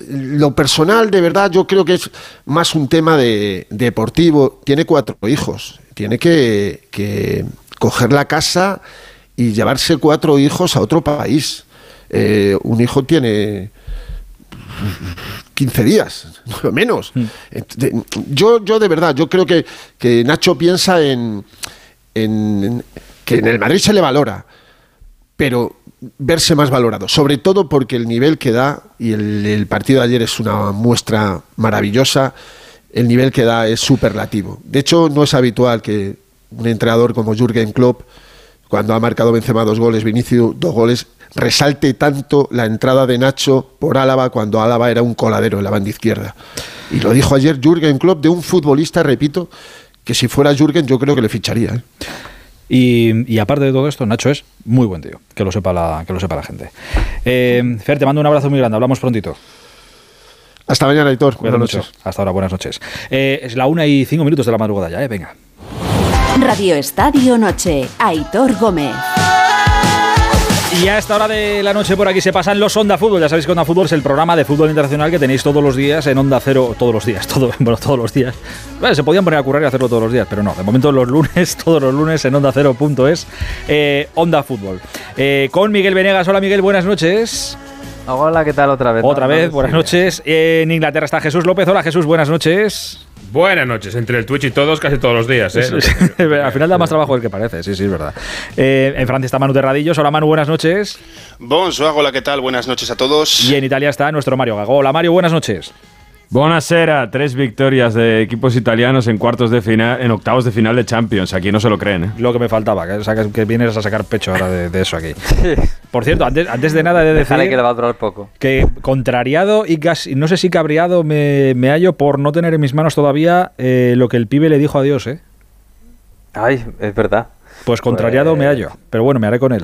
Lo personal, de verdad, yo creo que es más un tema de, deportivo. Tiene cuatro hijos. Tiene que, que coger la casa y llevarse cuatro hijos a otro país. Eh, un hijo tiene 15 días, no menos. De- Yo, yo de verdad, yo creo que, que Nacho piensa en, en- que en el Madrid se le valora, pero verse más valorado, sobre todo porque el nivel que da, y el, el partido de ayer es una muestra maravillosa, el nivel que da es superlativo. De hecho, no es habitual que un entrenador como Jürgen Klopp, cuando ha marcado Benzema dos goles, Vinicius dos goles, resalte tanto la entrada de Nacho por Álava cuando Álava era un coladero en la banda izquierda. Y lo dijo ayer Jürgen Klopp de un futbolista, repito, que si fuera Jürgen yo creo que le ficharía. ¿eh? Y, y aparte de todo esto, Nacho es muy buen tío, que lo sepa la, que lo sepa la gente. Eh, Fer, te mando un abrazo muy grande, hablamos prontito. Hasta mañana, Aitor. Buenas Buenas noches. Hasta ahora, buenas noches. Eh, es la una y cinco minutos de la madrugada ya, ¿eh? Venga. Radio Estadio Noche, Aitor Gómez. Y a esta hora de la noche por aquí se pasan los Onda Fútbol. Ya sabéis que Onda Fútbol es el programa de fútbol internacional que tenéis todos los días en Onda Cero. Todos los días, todo, bueno, todos los días. Bueno, se podían poner a currar y hacerlo todos los días, pero no. De momento los lunes, todos los lunes en Onda Cero.es. Eh, Onda Fútbol. Eh, con Miguel Venegas. Hola Miguel, buenas noches. Hola, ¿qué tal otra vez? Otra No, no, vez, sí. buenas noches. En Inglaterra está Jesús López. Hola Jesús, buenas noches. Buenas noches, entre el Twitch y todos, casi todos los días. ¿eh? Al final da más trabajo del que parece, sí, sí, es verdad. Eh, en Francia está Manu Terradillos. Hola Manu, buenas noches. Bonsoir, hola, ¿qué tal? Buenas noches a todos. Y en Italia está nuestro Mario Gago. Hola Mario, buenas noches. Buonasera, tres victorias de equipos italianos en cuartos de final, en octavos de final de Champions. Aquí no se lo creen, ¿eh? Lo que me faltaba, que, sacas- que vienes a sacar pecho ahora de, de eso aquí. Por cierto, antes, antes de nada he de decir Déjale que le va a durar poco. que contrariado y casi, no sé si cabreado me, me hallo por no tener en mis manos todavía eh, lo que el pibe le dijo a Dios, ¿eh? Ay, es verdad. Pues contrariado me hallo, pero bueno, me haré con él.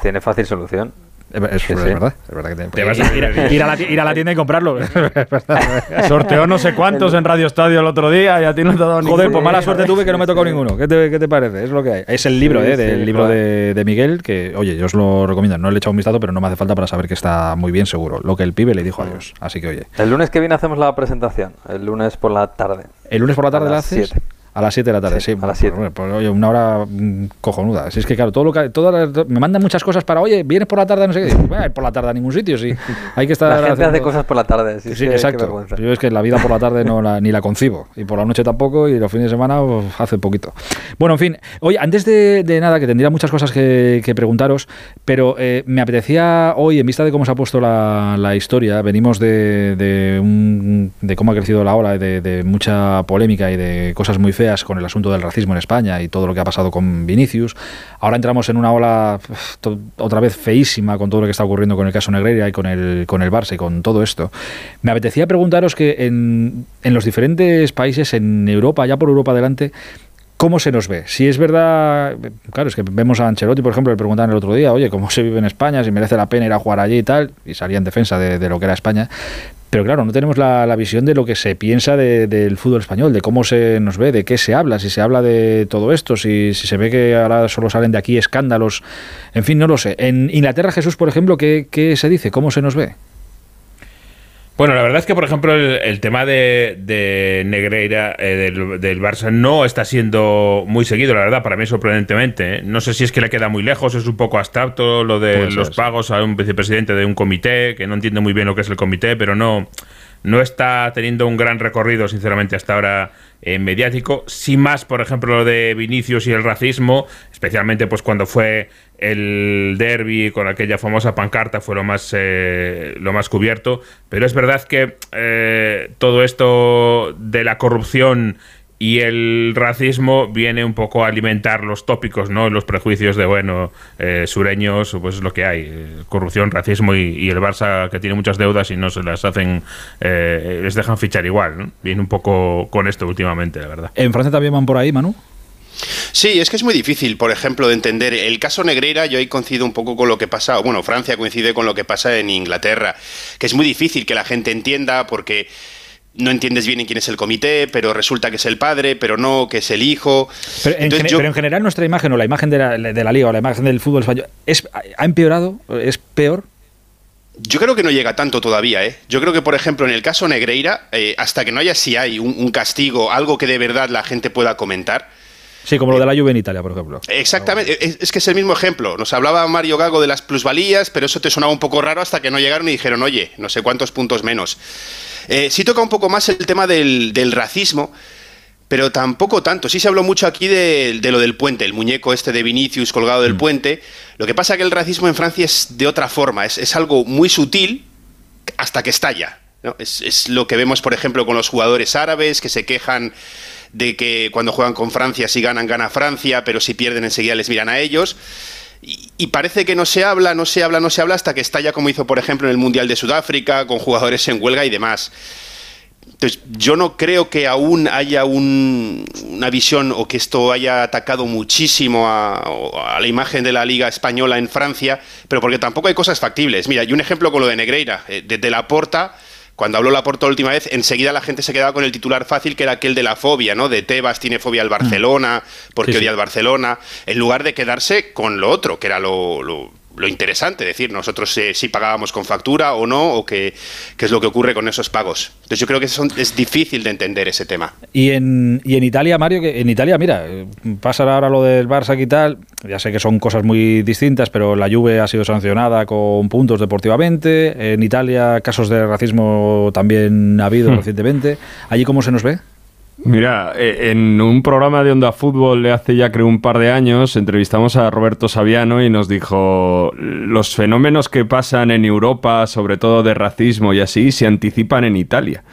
Tiene fácil solución. Es, es Sí, sí. verdad, es verdad que te- Te vas a- ir, a, ir a la, ir a la tienda y comprarlo. Sorteó no sé cuántos en Radio Estadio el otro día y a ti no te ha dado Joder, ninguno. pues mala suerte tuve que no me tocó ninguno. ¿Qué te, qué te parece? Es lo que hay. Es el libro, Sí, ¿eh? Del sí, libro claro. de, de Miguel, que, oye, yo os lo recomiendo. No le he echado un vistazo, pero no me hace falta para saber que está muy bien seguro. Lo que el pibe le dijo a Dios. Así que, oye. El lunes que viene hacemos la presentación. El lunes por la tarde. ¿El lunes por la tarde A la las haces? siete. A las 7 de la tarde, sí. Sí, a las Pues, siete. bueno, pues, oye, una hora mm, cojonuda. Si es que, claro, todo lo que, todas me mandan muchas cosas para, oye, vienes por la tarde, no sé qué. "Voy a ir por la tarde a ningún sitio, sí. Hay que estar. La gente hace cosas por la tarde. Sí, Sí, exacto. Yo es que la vida por la tarde no la, ni la concibo. Y por la noche tampoco. Y los fines de semana hace poquito. Bueno, en fin. Oye, antes de, de nada, que tendría muchas cosas que, que preguntaros, pero eh, me apetecía hoy, en vista de cómo se ha puesto la, la historia, venimos de, de, un- de cómo ha crecido la ola, de, de mucha polémica y de cosas muy con el asunto del racismo en España y todo lo que ha pasado con Vinicius. Ahora entramos en una ola otra vez feísima con todo lo que está ocurriendo con el caso Negreira y con el, con el Barça y con todo esto. Me apetecía preguntaros que en, en los diferentes países, en Europa, ya por Europa adelante, ¿Cómo se nos ve? Si es verdad, claro, es que vemos a Ancelotti, por ejemplo, le preguntaban el otro día, oye, ¿cómo se vive en España? Si merece la pena ir a jugar allí y tal, y salía en defensa de, de lo que era España. Pero claro, no tenemos la, visión de lo que se piensa de- del fútbol español, de cómo se nos ve, de qué se habla, si se habla de todo esto, si, si se ve que ahora solo salen de aquí escándalos, en fin, no lo sé. En Inglaterra, Jesús, por ejemplo, ¿qué, qué se dice? ¿Cómo se nos ve? Bueno, la verdad es que, por ejemplo, el, el tema de, de Negreira eh, del, del Barça no está siendo muy seguido, la verdad, para mí sorprendentemente. ¿eh? No sé si es que le queda muy lejos, es un poco abstracto lo de los pagos a un vicepresidente de un comité, que no entiende muy bien lo que es el comité, pero no, no está teniendo un gran recorrido, sinceramente, hasta ahora eh, mediático. Sin más, por ejemplo, lo de Vinicius y el racismo, especialmente pues cuando fue el derby con aquella famosa pancarta fue lo más eh, lo más cubierto pero es verdad que eh, todo esto de la corrupción y el racismo viene un poco a alimentar los tópicos, ¿no? Los prejuicios de, bueno, eh, sureños, pues es lo que hay. eh, corrupción, racismo y, y el Barça que tiene muchas deudas y no se las hacen, eh, les dejan fichar igual, ¿no? Viene un poco con esto últimamente, la verdad. ¿En Francia también van por ahí, Manu? Sí, es que es muy difícil, por ejemplo, de entender. El caso Negreira, yo ahí coincido un poco con lo que pasa, o bueno, Francia coincide con lo que pasa en Inglaterra, que es muy difícil que la gente entienda porque no entiendes bien en quién es el comité, pero resulta que es el padre, pero no, que es el hijo. Pero en, Entonces gene- yo- pero en general nuestra imagen o la imagen de la, de la liga o la imagen del fútbol español es, ha empeorado, es peor. Yo creo que no llega tanto todavía, ¿eh? Yo creo que, por ejemplo, en el caso Negreira, eh, hasta que no haya si hay un, un castigo, algo que de verdad la gente pueda comentar, Sí, como lo de la Juve en Italia, por ejemplo. Exactamente, es, es que es el mismo ejemplo. Nos hablaba Mario Gago de las plusvalías, pero eso te sonaba un poco raro hasta que no llegaron y dijeron, oye, no sé cuántos puntos menos. Eh, sí toca un poco más el tema del, del racismo, pero tampoco tanto. Sí se habló mucho aquí de, de lo del puente, el muñeco este de Vinicius colgado del puente. Lo que pasa que el racismo en Francia es de otra forma, es, es algo muy sutil hasta que estalla. ¿no? Es, es lo que vemos, por ejemplo, con los jugadores árabes que se quejan de que cuando juegan con Francia, si ganan, gana Francia, pero si pierden enseguida les miran a ellos. Y, parece que no se habla, no se habla, no se habla hasta que estalla como hizo, por ejemplo, en el Mundial de Sudáfrica, con jugadores en huelga y demás. Entonces, yo no creo que aún haya un- una visión o que esto haya atacado muchísimo a, la imagen de la Liga Española en Francia, pero porque tampoco hay cosas factibles. Mira, y un ejemplo con lo de Negreira. Eh, Desde la Porta, cuando habló la Porta la última vez, enseguida la gente se quedaba con el titular fácil, que era aquel de la fobia, ¿no? De Tebas tiene fobia al Barcelona, porque Sí, sí. odia al Barcelona, en lugar de quedarse con lo otro, que era lo, lo- lo interesante, es decir, nosotros eh, si pagábamos con factura o no, o qué, qué es lo que ocurre con esos pagos. Entonces yo creo que son- es difícil de entender ese tema. Y en, y en Italia, Mario, que en Italia, mira, eh, pasa ahora lo del Barça y tal, ya sé que son cosas muy distintas, pero la Juve ha sido sancionada con puntos deportivamente, en Italia casos de racismo también ha habido Hmm. recientemente, ¿allí cómo se nos ve? Mira, eh, en un programa de Onda Fútbol de hace ya creo un par de años entrevistamos a Roberto Saviano y nos dijo los fenómenos que pasan en Europa, sobre todo de racismo y así, se anticipan en Italia.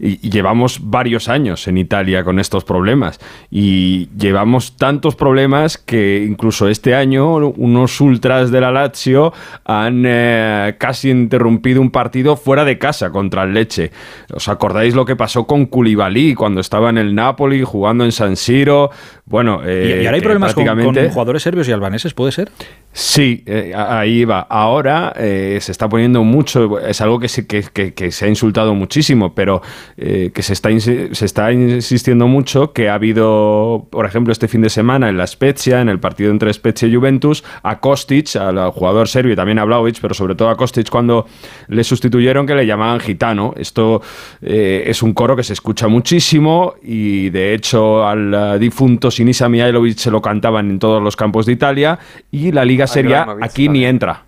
Y, llevamos varios años en Italia con estos problemas y llevamos tantos problemas que incluso este año unos ultras de la Lazio han eh, casi interrumpido un partido fuera de casa contra el Leche. ¿Os acordáis lo que pasó con Koulibaly cuando estaba en el Napoli jugando en San Siro? Bueno, ¿Y, eh, y ahora hay que problemas con, con prácticamente- jugadores serbios y albaneses, puede ser? Sí, eh, ahí va. Ahora eh, se está poniendo mucho, es algo que se, que, que- se ha insultado muchísimo, pero eh, que se está, se está insistiendo mucho que ha habido, por ejemplo, este fin de semana en la Spezia, en el partido entre Spezia y Juventus, a Kostic, al jugador serbio y también a Vlaovic, pero sobre todo a Kostic cuando le sustituyeron que le llamaban gitano. Esto es un coro que se escucha muchísimo y de hecho al difunto Sinisa Mihailovic se lo cantaban en todos los campos de Italia y la Liga Serie A Ibrahimovic aquí ni entra.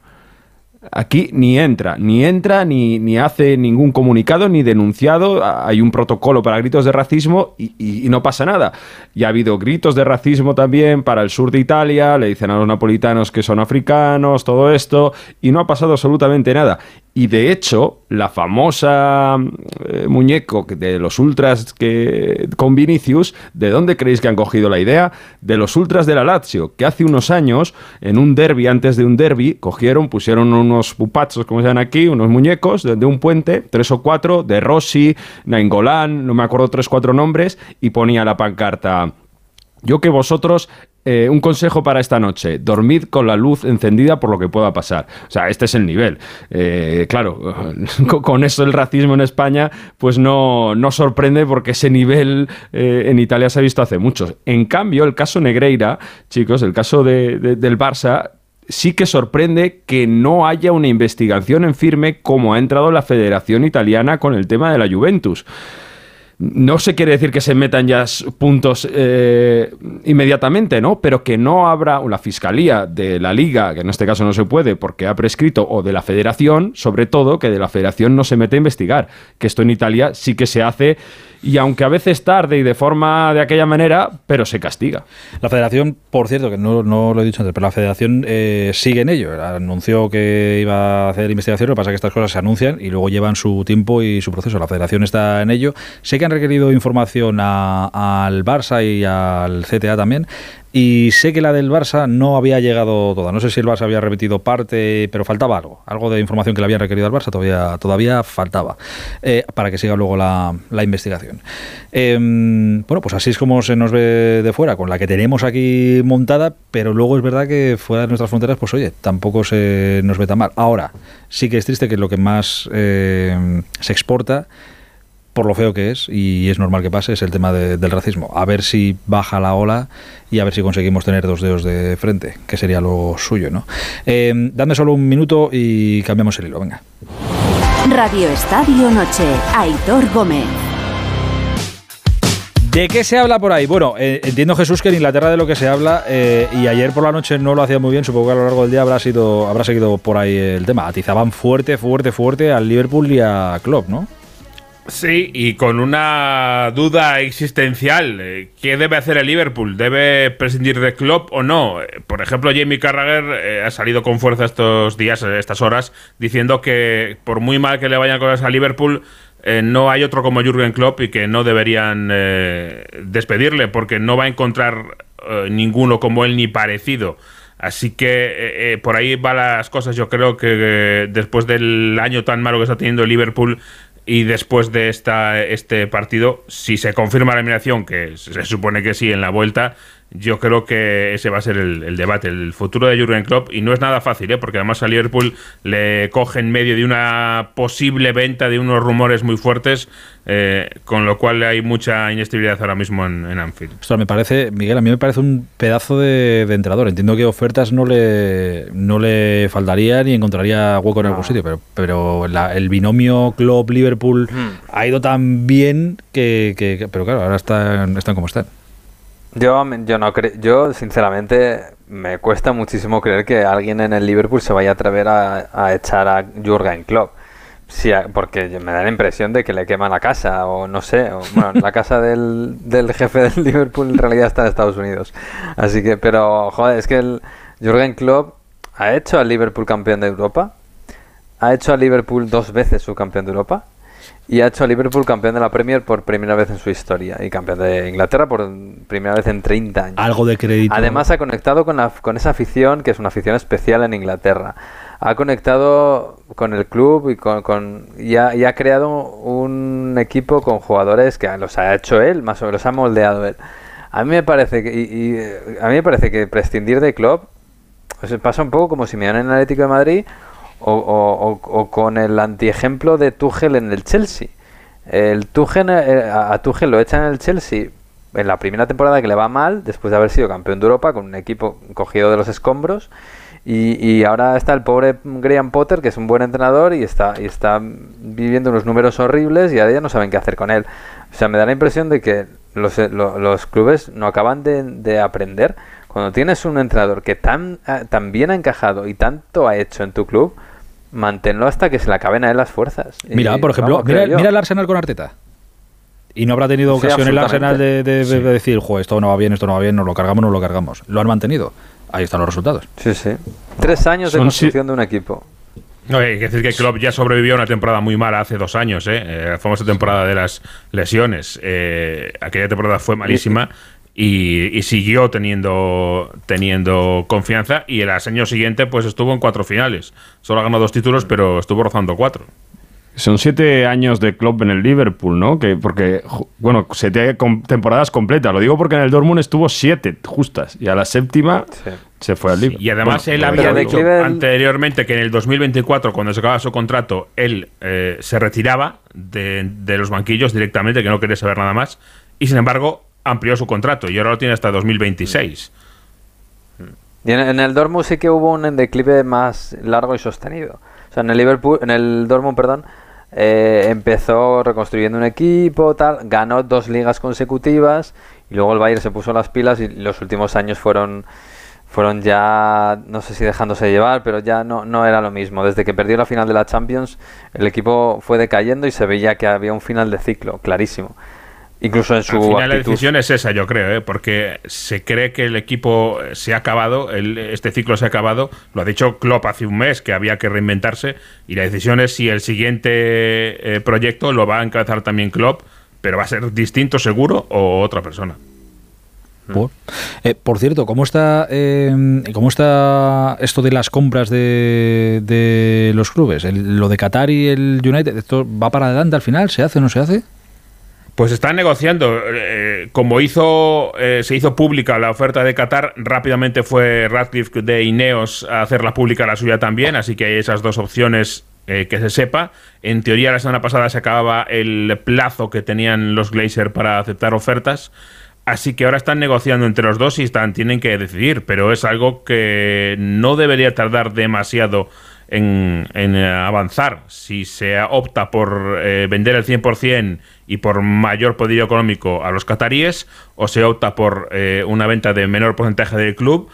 Aquí ni entra, ni entra, ni, ni hace ningún comunicado, ni denunciado. Hay un protocolo para gritos de racismo y, y- y no pasa nada. Y ha habido gritos de racismo también para el sur de Italia, le dicen a los napolitanos que son africanos, todo esto, y no ha pasado absolutamente nada. Y de hecho, la famosa eh, muñeco de los ultras que, con Vinicius, ¿de dónde creéis que han cogido la idea? De los ultras de la Lazio, que hace unos años, en un derby, antes de un derby, cogieron, pusieron unos pupazos, como se llaman aquí, unos muñecos de, un puente, tres o cuatro, de Rossi, Nainggolan, no me acuerdo tres, cuatro nombres, y ponía la pancarta. Yo que vosotros, eh, un consejo para esta noche, dormid con la luz encendida por lo que pueda pasar. O sea, este es el nivel. Eh, claro, con, eso el racismo en España, pues no, no sorprende porque ese nivel eh, en Italia se ha visto hace mucho. En cambio, el caso Negreira, chicos, el caso de- de- del Barça, sí que sorprende que no haya una investigación en firme como ha entrado la Federación Italiana con el tema de la Juventus. No se quiere decir que se metan ya puntos eh, inmediatamente, ¿no? Pero que no habrá la fiscalía de la liga, que en este caso no se puede porque ha prescrito, o de la federación, sobre todo, que de la federación no se mete a investigar. Que esto en Italia sí que se hace, y aunque a veces tarde y de forma de aquella manera, pero se castiga. La federación, por cierto, que no, no lo he dicho antes, pero la federación eh, sigue en ello. Anunció que iba a hacer investigación, lo que pasa es que estas cosas se anuncian y luego llevan su tiempo y su proceso. La federación está en ello. Sé que han requerido información al Barça y al CTA también. Y sé que la del Barça no había llegado toda. No sé si el Barça había repetido parte, pero faltaba algo. Algo de información que le habían requerido al Barça todavía, todavía faltaba. eh, para que siga luego la, la investigación. Em, bueno, pues así es como se nos ve de fuera, con la que tenemos aquí montada, pero luego es verdad que fuera de nuestras fronteras, pues oye, tampoco se nos ve tan mal. Ahora, sí que es triste que lo que más eh, se exporta por lo feo que es, y es normal que pase, es el tema de- del racismo. A ver si baja la ola y a ver si conseguimos tener dos dedos de frente, que sería lo suyo, ¿no? Eh, dame solo un minuto y cambiamos el hilo, venga. Radio Estadio Noche. Aitor Gómez. ¿De qué se habla por ahí? Bueno, eh, entiendo Jesús que en Inglaterra de lo que se habla, eh, y ayer por la noche no lo hacía muy bien, supongo que a lo largo del día habrá sido, habrá seguido por ahí el tema. Atizaban fuerte, fuerte, fuerte al Liverpool y a Klopp, ¿no? Sí, y con una duda existencial. eh, ¿Qué debe hacer el Liverpool? ¿Debe prescindir de Klopp o no? Eh, Por ejemplo, Jamie Carragher eh, ha salido con fuerza estos días, estas horas, diciendo que por muy mal que le vayan cosas a Liverpool, eh, no hay otro como Jürgen Klopp y que no deberían despedirle porque no va a encontrar ninguno como él ni parecido Así que eh, por ahí van las cosas. Yo creo que después del año tan malo que está teniendo el Liverpool y después de esta, este partido, si se confirma la eliminación, que se supone que sí en la vuelta, yo creo que ese va a ser el, el debate, el futuro de Jurgen Klopp. Y no es nada fácil, ¿eh? porque además a Liverpool le coge en medio de una posible venta, de unos rumores muy fuertes, eh, con lo cual hay mucha inestabilidad ahora mismo en, en Anfield. Ostras, me parece, Miguel, a mí me parece un pedazo de, de entrenador. Entiendo que ofertas no le, no le faltaría ni encontraría hueco en algún sitio, pero, pero la- el binomio Klopp-Liverpool ha ido tan bien que, que- que- Pero claro, ahora están, están como están. Yo, yo no creo, yo sinceramente me cuesta muchísimo creer que alguien en el Liverpool se vaya a atrever a, a echar a Jurgen Klopp. Sí, porque me da la impresión de que le queman la casa o no sé, o, bueno, la casa del, del jefe del Liverpool en realidad está en Estados Unidos. Así que, pero joder, es que el Jurgen Klopp ha hecho al Liverpool campeón de Europa, ha hecho al Liverpool dos veces su campeón de Europa y ha hecho a Liverpool campeón de la Premier por primera vez en su historia y campeón de Inglaterra por primera vez en 30 años. Algo de crédito. Además ha conectado con, la, con esa afición que es una afición especial en Inglaterra. Ha conectado con el club y, con, con- y, ha, y ha creado un equipo con jugadores que los ha hecho él, más o menos los ha moldeado él. A mí me parece que, y- y, a mí me parece que prescindir de Klopp pues, pasa un poco como Simeone en el Atlético de Madrid o, o- con el antiejemplo de Tuchel en el Chelsea. El Tuchel, eh, a a Tuchel lo echan en el Chelsea en la primera temporada que le va mal, después de haber sido campeón de Europa con un equipo cogido de los escombros. Y, y ahora está el pobre Graham Potter, que es un buen entrenador y está, y está viviendo unos números horribles y ahora ya no saben qué hacer con él. O sea, me da la impresión de que los, eh, lo- los clubes no acaban de, de aprender. Cuando tienes un entrenador que tan, ah, tan bien ha encajado y tanto ha hecho en tu club, manténlo hasta que se le acaben a él las fuerzas. Y, Mira, por ejemplo, vamos, mira, mira el Arsenal con Arteta. Y no habrá tenido Sí, ocasión el Arsenal de, absolutamente. de- de Sí. decir, jo, esto no va bien, esto no va bien, nos lo cargamos, nos lo cargamos. Lo han mantenido. Ahí están los resultados. Sí, sí. Tres años de construcción de un equipo. No, hay que decir que Klopp ya sobrevivió a una temporada muy mala hace dos años, ¿eh? Eh, la famosa temporada de las lesiones. Eh, aquella temporada fue malísima y, y siguió teniendo, teniendo confianza y el año siguiente pues estuvo en cuatro finales. Solo ganó dos títulos, pero estuvo rozando cuatro. Son siete años de club en el Liverpool, ¿no? Que porque, bueno, siete temporadas completas. Lo digo porque en el Dortmund estuvo siete justas y a la séptima se fue al Liverpool. Y además Bueno, él había dicho. anteriormente que en el 2024, cuando se acababa su contrato, él eh, se retiraba de, de los banquillos directamente, que no quería saber nada más. Y sin embargo, amplió su contrato y ahora lo tiene hasta 2026. Y en, el Dortmund sí que hubo un declive más largo y sostenido. O sea, en el Liverpool, en el Dortmund, perdón, eh, empezó reconstruyendo un equipo, tal, ganó dos ligas consecutivas y luego el Bayern se puso las pilas y los últimos años fueron fueron ya no sé si dejándose llevar, pero ya no no era lo mismo. Desde que perdió la final de la Champions, el equipo fue decayendo y se veía que había un final de ciclo, clarísimo. Incluso en su Al final la decisión es esa, yo creo, ¿eh? porque se cree que el equipo se ha acabado, el- este ciclo se ha acabado. Lo ha dicho Klopp hace un mes, que había que reinventarse. Y la decisión es si el siguiente eh, proyecto lo va a encabezar también Klopp, pero va a ser distinto seguro o otra persona. Por, Eh, por cierto, ¿cómo está, eh, ¿cómo está esto de las compras de, de los clubes? El- lo de Qatar y el United, ¿esto va para adelante al final? ¿Se hace o no se hace? Pues están negociando. eh, como eh, se hizo pública la oferta de Qatar, rápidamente fue Radcliffe de Ineos a hacerla pública la suya también, así que hay esas dos opciones eh, que se sepa. En teoría, la semana pasada se acababa el plazo que tenían los Glazer para aceptar ofertas. Así que ahora están negociando entre los dos y están, tienen que decidir, pero es algo que no debería tardar demasiado en, en, avanzar. Si se opta por eh, vender el 100% y por mayor poder económico a los cataríes, o se opta por eh, una venta de menor porcentaje del club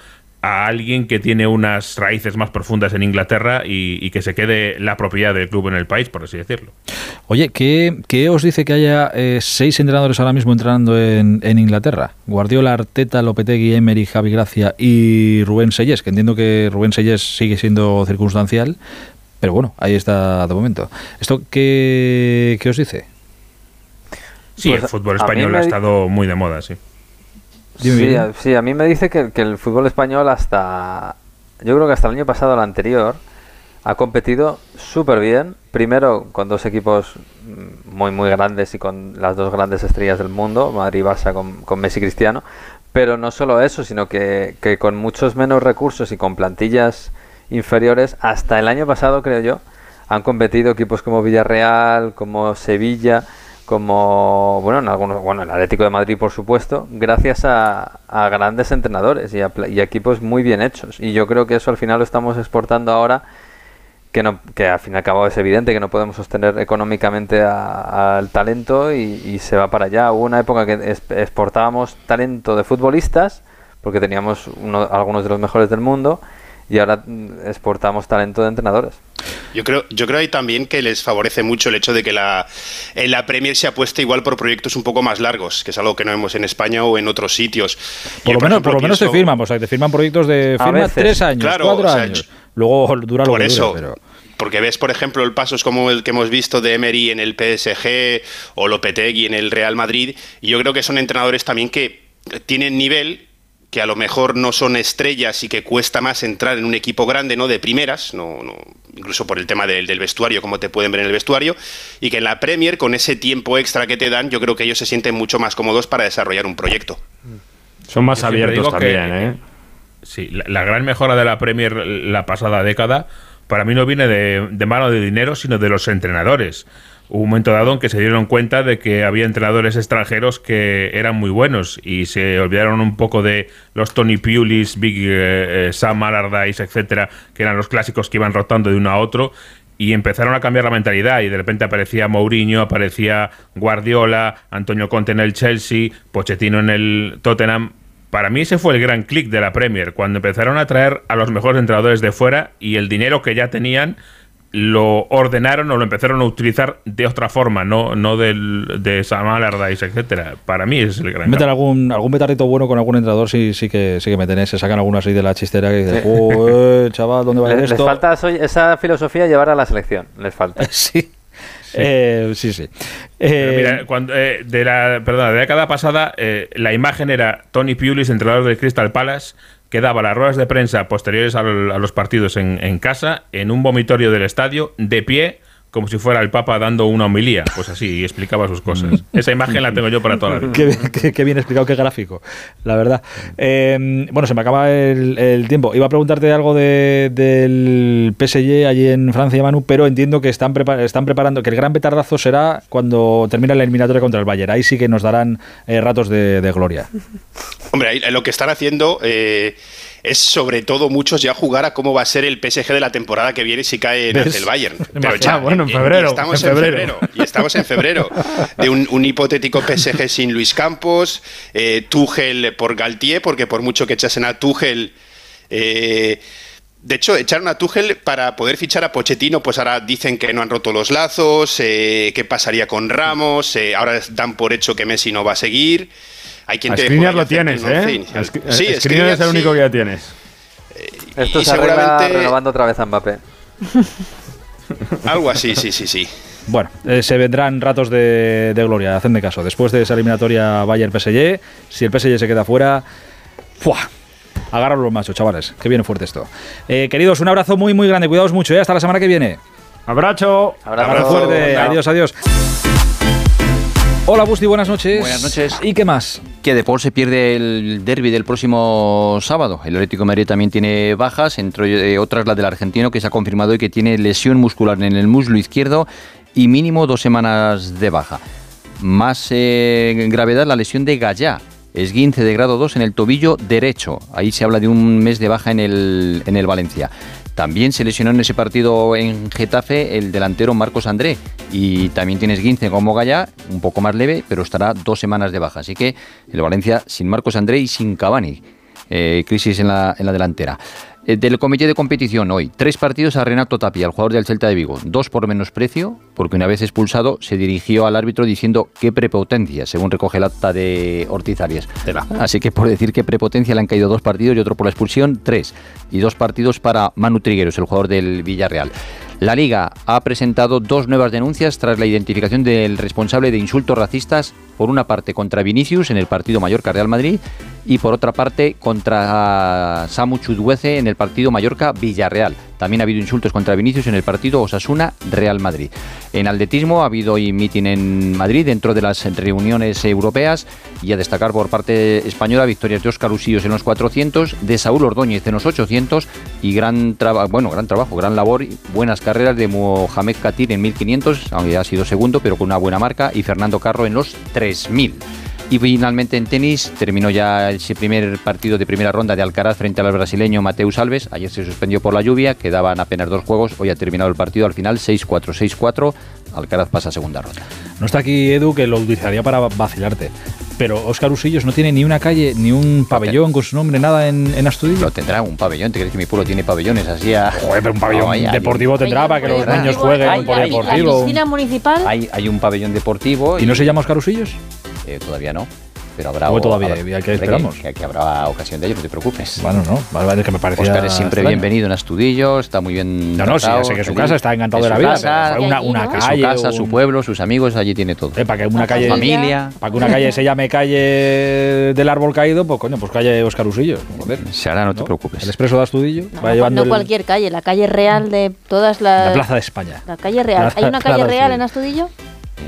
a alguien que tiene unas raíces más profundas en Inglaterra y, que se quede la propiedad del club en el país, por así decirlo. Oye, ¿qué, qué os dice que haya eh, seis entrenadores ahora mismo entrenando en, en Inglaterra? Guardiola, Arteta, Lopetegui, Emery, Javi Gracia y Rubén Sellés, que entiendo que Rubén Sellés sigue siendo circunstancial, pero bueno, ahí está de momento. ¿Esto qué, qué os dice? Sí, Pues el fútbol a mí español me ha estado muy de moda, sí. Sí, a, sí, a mí me dice que, que el fútbol español hasta, yo creo que hasta el año pasado, el anterior, ha competido súper bien. Primero con dos equipos muy, muy grandes y con las dos grandes estrellas del mundo, Madrid y Barça con, con Messi y Cristiano. Pero no solo eso, sino que, que con muchos menos recursos y con plantillas inferiores, hasta el año pasado, creo yo, han competido equipos como Villarreal, como Sevilla, como bueno, en algunos, bueno, el Atlético de Madrid, por supuesto, gracias a, grandes entrenadores y a, y a equipos muy bien hechos. Y yo creo que eso al final lo estamos exportando ahora, que no, que al fin y al cabo es evidente que no podemos sostener económicamente al talento y, se va para allá. Hubo una época que exportábamos talento de futbolistas, porque teníamos uno- algunos de los mejores del mundo, y ahora mm, exportamos talento de entrenadores. Yo creo, yo creo ahí también que les favorece mucho el hecho de que la, en la Premier se apueste igual por proyectos un poco más largos, que es algo que no vemos en España o en otros sitios. Por Yo, lo menos, por ejemplo, lo menos te firman, o sea, te firman proyectos de firma veces. tres años, Claro, cuatro o sea, años. Luego dura lo Por que eso, dure, pero... porque ves, por ejemplo, el pasos como el que hemos visto de Emery en el PSG o Lopetegui en el Real Madrid, y yo creo que son entrenadores también que tienen nivel que a lo mejor no son estrellas y que cuesta más entrar en un equipo grande, ¿no? De primeras, no, no- incluso por el tema del, del vestuario, como te pueden ver en el vestuario, y que en la Premier, con ese tiempo extra que te dan, yo creo que ellos se sienten mucho más cómodos para desarrollar un proyecto. Son más abiertos que- también, ¿eh? Sí, la, la gran mejora de la Premier la pasada década para mí no viene de, de mano de dinero, sino de los entrenadores. Un momento dado en que se dieron cuenta de que había entrenadores extranjeros que eran muy buenos y se olvidaron un poco de los Tony Pulis, Big eh, eh, Sam Allardyce, etcétera, que eran los clásicos que iban rotando de uno a otro y empezaron a cambiar la mentalidad y de repente aparecía Mourinho, aparecía Guardiola, Antonio Conte en el Chelsea, Pochettino en el Tottenham. Para mí ese fue el gran clic de la Premier, cuando empezaron a traer a los mejores entrenadores de fuera y el dinero que ya tenían lo ordenaron o lo empezaron a utilizar de otra forma, no, no del, de Sam Allardyce, etcétera. Para mí es el gran Meten algún, algún petardito bueno con algún entrenador, sí, sí que sí que meten, ¿eh? se sacan algunas así de la chistera que dicen, Sí. "Joder, chaval, ¿dónde va a ir Les, les esto? falta eso- esa filosofía llevar a la selección, les falta. sí. Eh, sí, sí. Pero Eh, mira, cuando, eh, de la, perdona, de la década pasada, eh, la imagen era Tony Pulis, entrenador del Crystal Palace, que daba las ruedas de prensa posteriores a los partidos en, en casa, en un vomitorio del estadio, de pie, como si fuera el Papa dando una homilía. Pues así, y explicaba sus cosas. Esa imagen la tengo yo para toda la vida. Qué, qué- qué bien explicado, qué gráfico, la verdad. Eh, bueno, se me acaba el, el tiempo. Iba a preguntarte algo de- del PSG allí en Francia, Manu, pero entiendo que están, prepa- están preparando, que el gran petardazo será cuando termine la eliminatoria contra el Bayern. Ahí sí que nos darán eh, ratos de, de gloria. Hombre, ahí lo que están haciendo eh, es sobre todo muchos ya jugar a cómo va a ser el PSG de la temporada que viene si cae ante el Bayern. Ah, ya, bueno, en febrero, estamos en en febrero. Y estamos en febrero. De un, un hipotético PSG sin Luis Campos, eh, Tuchel por Galtier, porque por mucho que echasen a Tuchel... eh, de hecho, echaron a Tuchel para poder fichar a Pochettino, pues ahora dicen que no han roto los lazos, eh, qué pasaría con Ramos, eh, ahora dan por hecho que Messi no va a seguir. Hay quien A te Skriniar lo tienes, ¿eh? A Sí, Skriniar Skriniar es el sí. único que ya tienes. Esto y se arregla seguramente- renovando otra vez a Mbappé. Algo así, sí, sí, sí. Bueno, eh, se vendrán ratos de, de gloria, hacen de caso. Después de esa eliminatoria Bayern-PSG, si el PSG se queda fuera, ¡fua! Agarran los machos, chavales, que viene fuerte esto. Eh, queridos, un abrazo muy, muy grande. Cuidaos mucho, ¿eh? Hasta la semana que viene. Abrazo. Abrazo fuerte. Adiós, adiós. Hola, Busti, buenas noches. Buenas noches. ¿Y qué más? Que Depor se pierde el derby del próximo sábado. El Atlético de Madrid también tiene bajas, entre eh, otras la del argentino, que se ha confirmado y que tiene lesión muscular en el muslo izquierdo y mínimo dos semanas de baja. Más eh, gravedad la lesión de Gallá. Esguince de grado 2 en el tobillo derecho. Ahí se habla de un mes de baja en el, en el Valencia. También se lesionó en ese partido en Getafe el delantero Marcos André. Y también tiene esguince como Gallá, un poco más leve, pero estará dos semanas de baja. Así que el Valencia sin Marcos André y sin Cavani. Eh, crisis en la, en la delantera. Eh, del comité de competición hoy, tres partidos a Renato Tapia, el jugador del Celta de Vigo. Dos por menosprecio, porque una vez expulsado se dirigió al árbitro diciendo qué prepotencia, según recoge el acta de Ortiz Arias. Así que por decir que prepotencia le han caído dos partidos y otro por la expulsión, tres. Y dos partidos para Manu Trigueros, el jugador del Villarreal. La Liga ha presentado dos nuevas denuncias tras la identificación del responsable de insultos racistas, por una parte contra Vinicius en el partido Mallorca-Real Madrid y por otra parte contra Samu Chuduece en el partido Mallorca-Villarreal. También ha habido insultos contra Vinicius en el partido Osasuna-Real Madrid. En atletismo ha habido hoy mitin en Madrid dentro de las reuniones europeas y a destacar por parte española victorias de Óscar Usillos en los 400, de Saúl Ordóñez en los 800 y gran, bueno, gran trabajo, gran labor y buenas carreras de Mohamed Katir en 1500, aunque ha sido segundo pero con una buena marca, y Fernando Carro en los 3000. Y finalmente en tenis terminó ya ese primer partido de primera ronda de Alcaraz frente al brasileño Mateus Alves. Ayer se suspendió por la lluvia, quedaban apenas dos juegos. Hoy ha terminado el partido al final 6-4, 6-4. Alcaraz pasa a segunda ronda. No está aquí Edu, que lo utilizaría para vacilarte. Pero Óscar Usillos no tiene ni una calle, ni un pabellón con su nombre, nada en, en Astudillo. Lo tendrá un pabellón. ¿Te crees que mi pueblo tiene pabellones así a... Joder, pero un pabellón No, hay- hay deportivo un- tendrá para que los Hay- niños hay- jueguen hay- hay-. ¿La piscina municipal? Hay, hay un pabellón deportivo. ¿Y no se llama Óscar Usillos? Eh, todavía no. Pero habrá. ¿Cómo todavía? habrá- ¿Y a qué hombre, esperamos? Que, que habrá ocasión de ello, no te preocupes. Bueno, no, vale, vale, que me parecía Oscar es siempre extraño. bienvenido en Astudillo, está muy bien. No, no, sí, ya tratado, sé que es su casa, está encantado Es de la vida, casa, una- una es calle, Su casa, un- su pueblo, sus amigos, allí tiene todo. Eh, para que una calle. familia. Para que una calle se llame calle del árbol caído, pues coño, pues calle Óscar Usillos. Joder. Se hará, no te preocupes. El expreso de Astudillo va No, llevando no el- cualquier calle, la calle real de todas las... la Plaza de España. La calle real. Plaza- ¿Hay una calle real Astudillo. en Astudillo?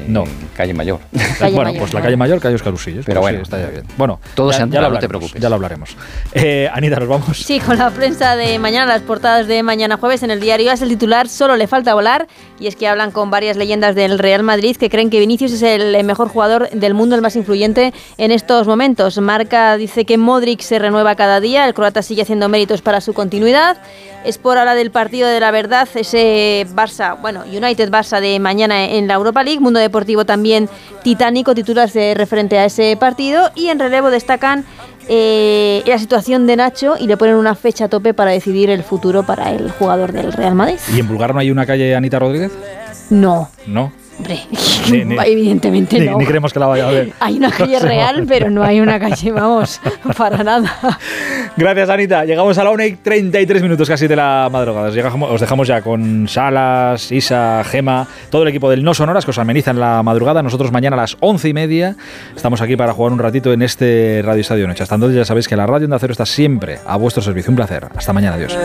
No. Calle Mayor. Calle bueno, Mayor, pues la calle mayor, calle Óscar Usillos. Pero pues bueno. sí, está ya bien. Bueno, Todo ya, se ya lo no te hablaremos, preocupes. Ya lo hablaremos. Eh, Anita, nos vamos. Sí, con la prensa de mañana, las portadas de mañana jueves en el diario es el titular Solo le falta volar y es que hablan con varias leyendas del Real Madrid que creen que Vinicius es el mejor jugador del mundo, el más influyente en estos momentos. Marca dice que Modric se renueva cada día, el croata sigue haciendo méritos para su continuidad. Es por habla del partido de la verdad, ese Barça, bueno, United Barça de mañana en la Europa League, Mundo Deportivo también titánico, titulas de referente a ese partido y en relevo destacan eh, la situación de Nacho y le ponen una fecha a tope para decidir el futuro para el jugador del Real Madrid. ¿Y en Bulgar no hay una calle Anita Rodríguez? No, No. Hombre, Ni- ni- evidentemente Ni, no. ni creemos que la vaya a ver. Hay una calle real, pero no hay una calle, vamos, para nada. Gracias, Anita. Llegamos a la 1 y 33 minutos casi de la madrugada. Os, llegamos- os dejamos ya con Salas, Isa, Gema, todo el equipo del No Sonoras que os amenizan la madrugada. Nosotros mañana a las 11 y media estamos aquí para jugar un ratito en este Radio Estadio Noche. Hasta entonces ya sabéis que la radio de Acero está siempre a vuestro servicio. Un placer. Hasta mañana. Adiós.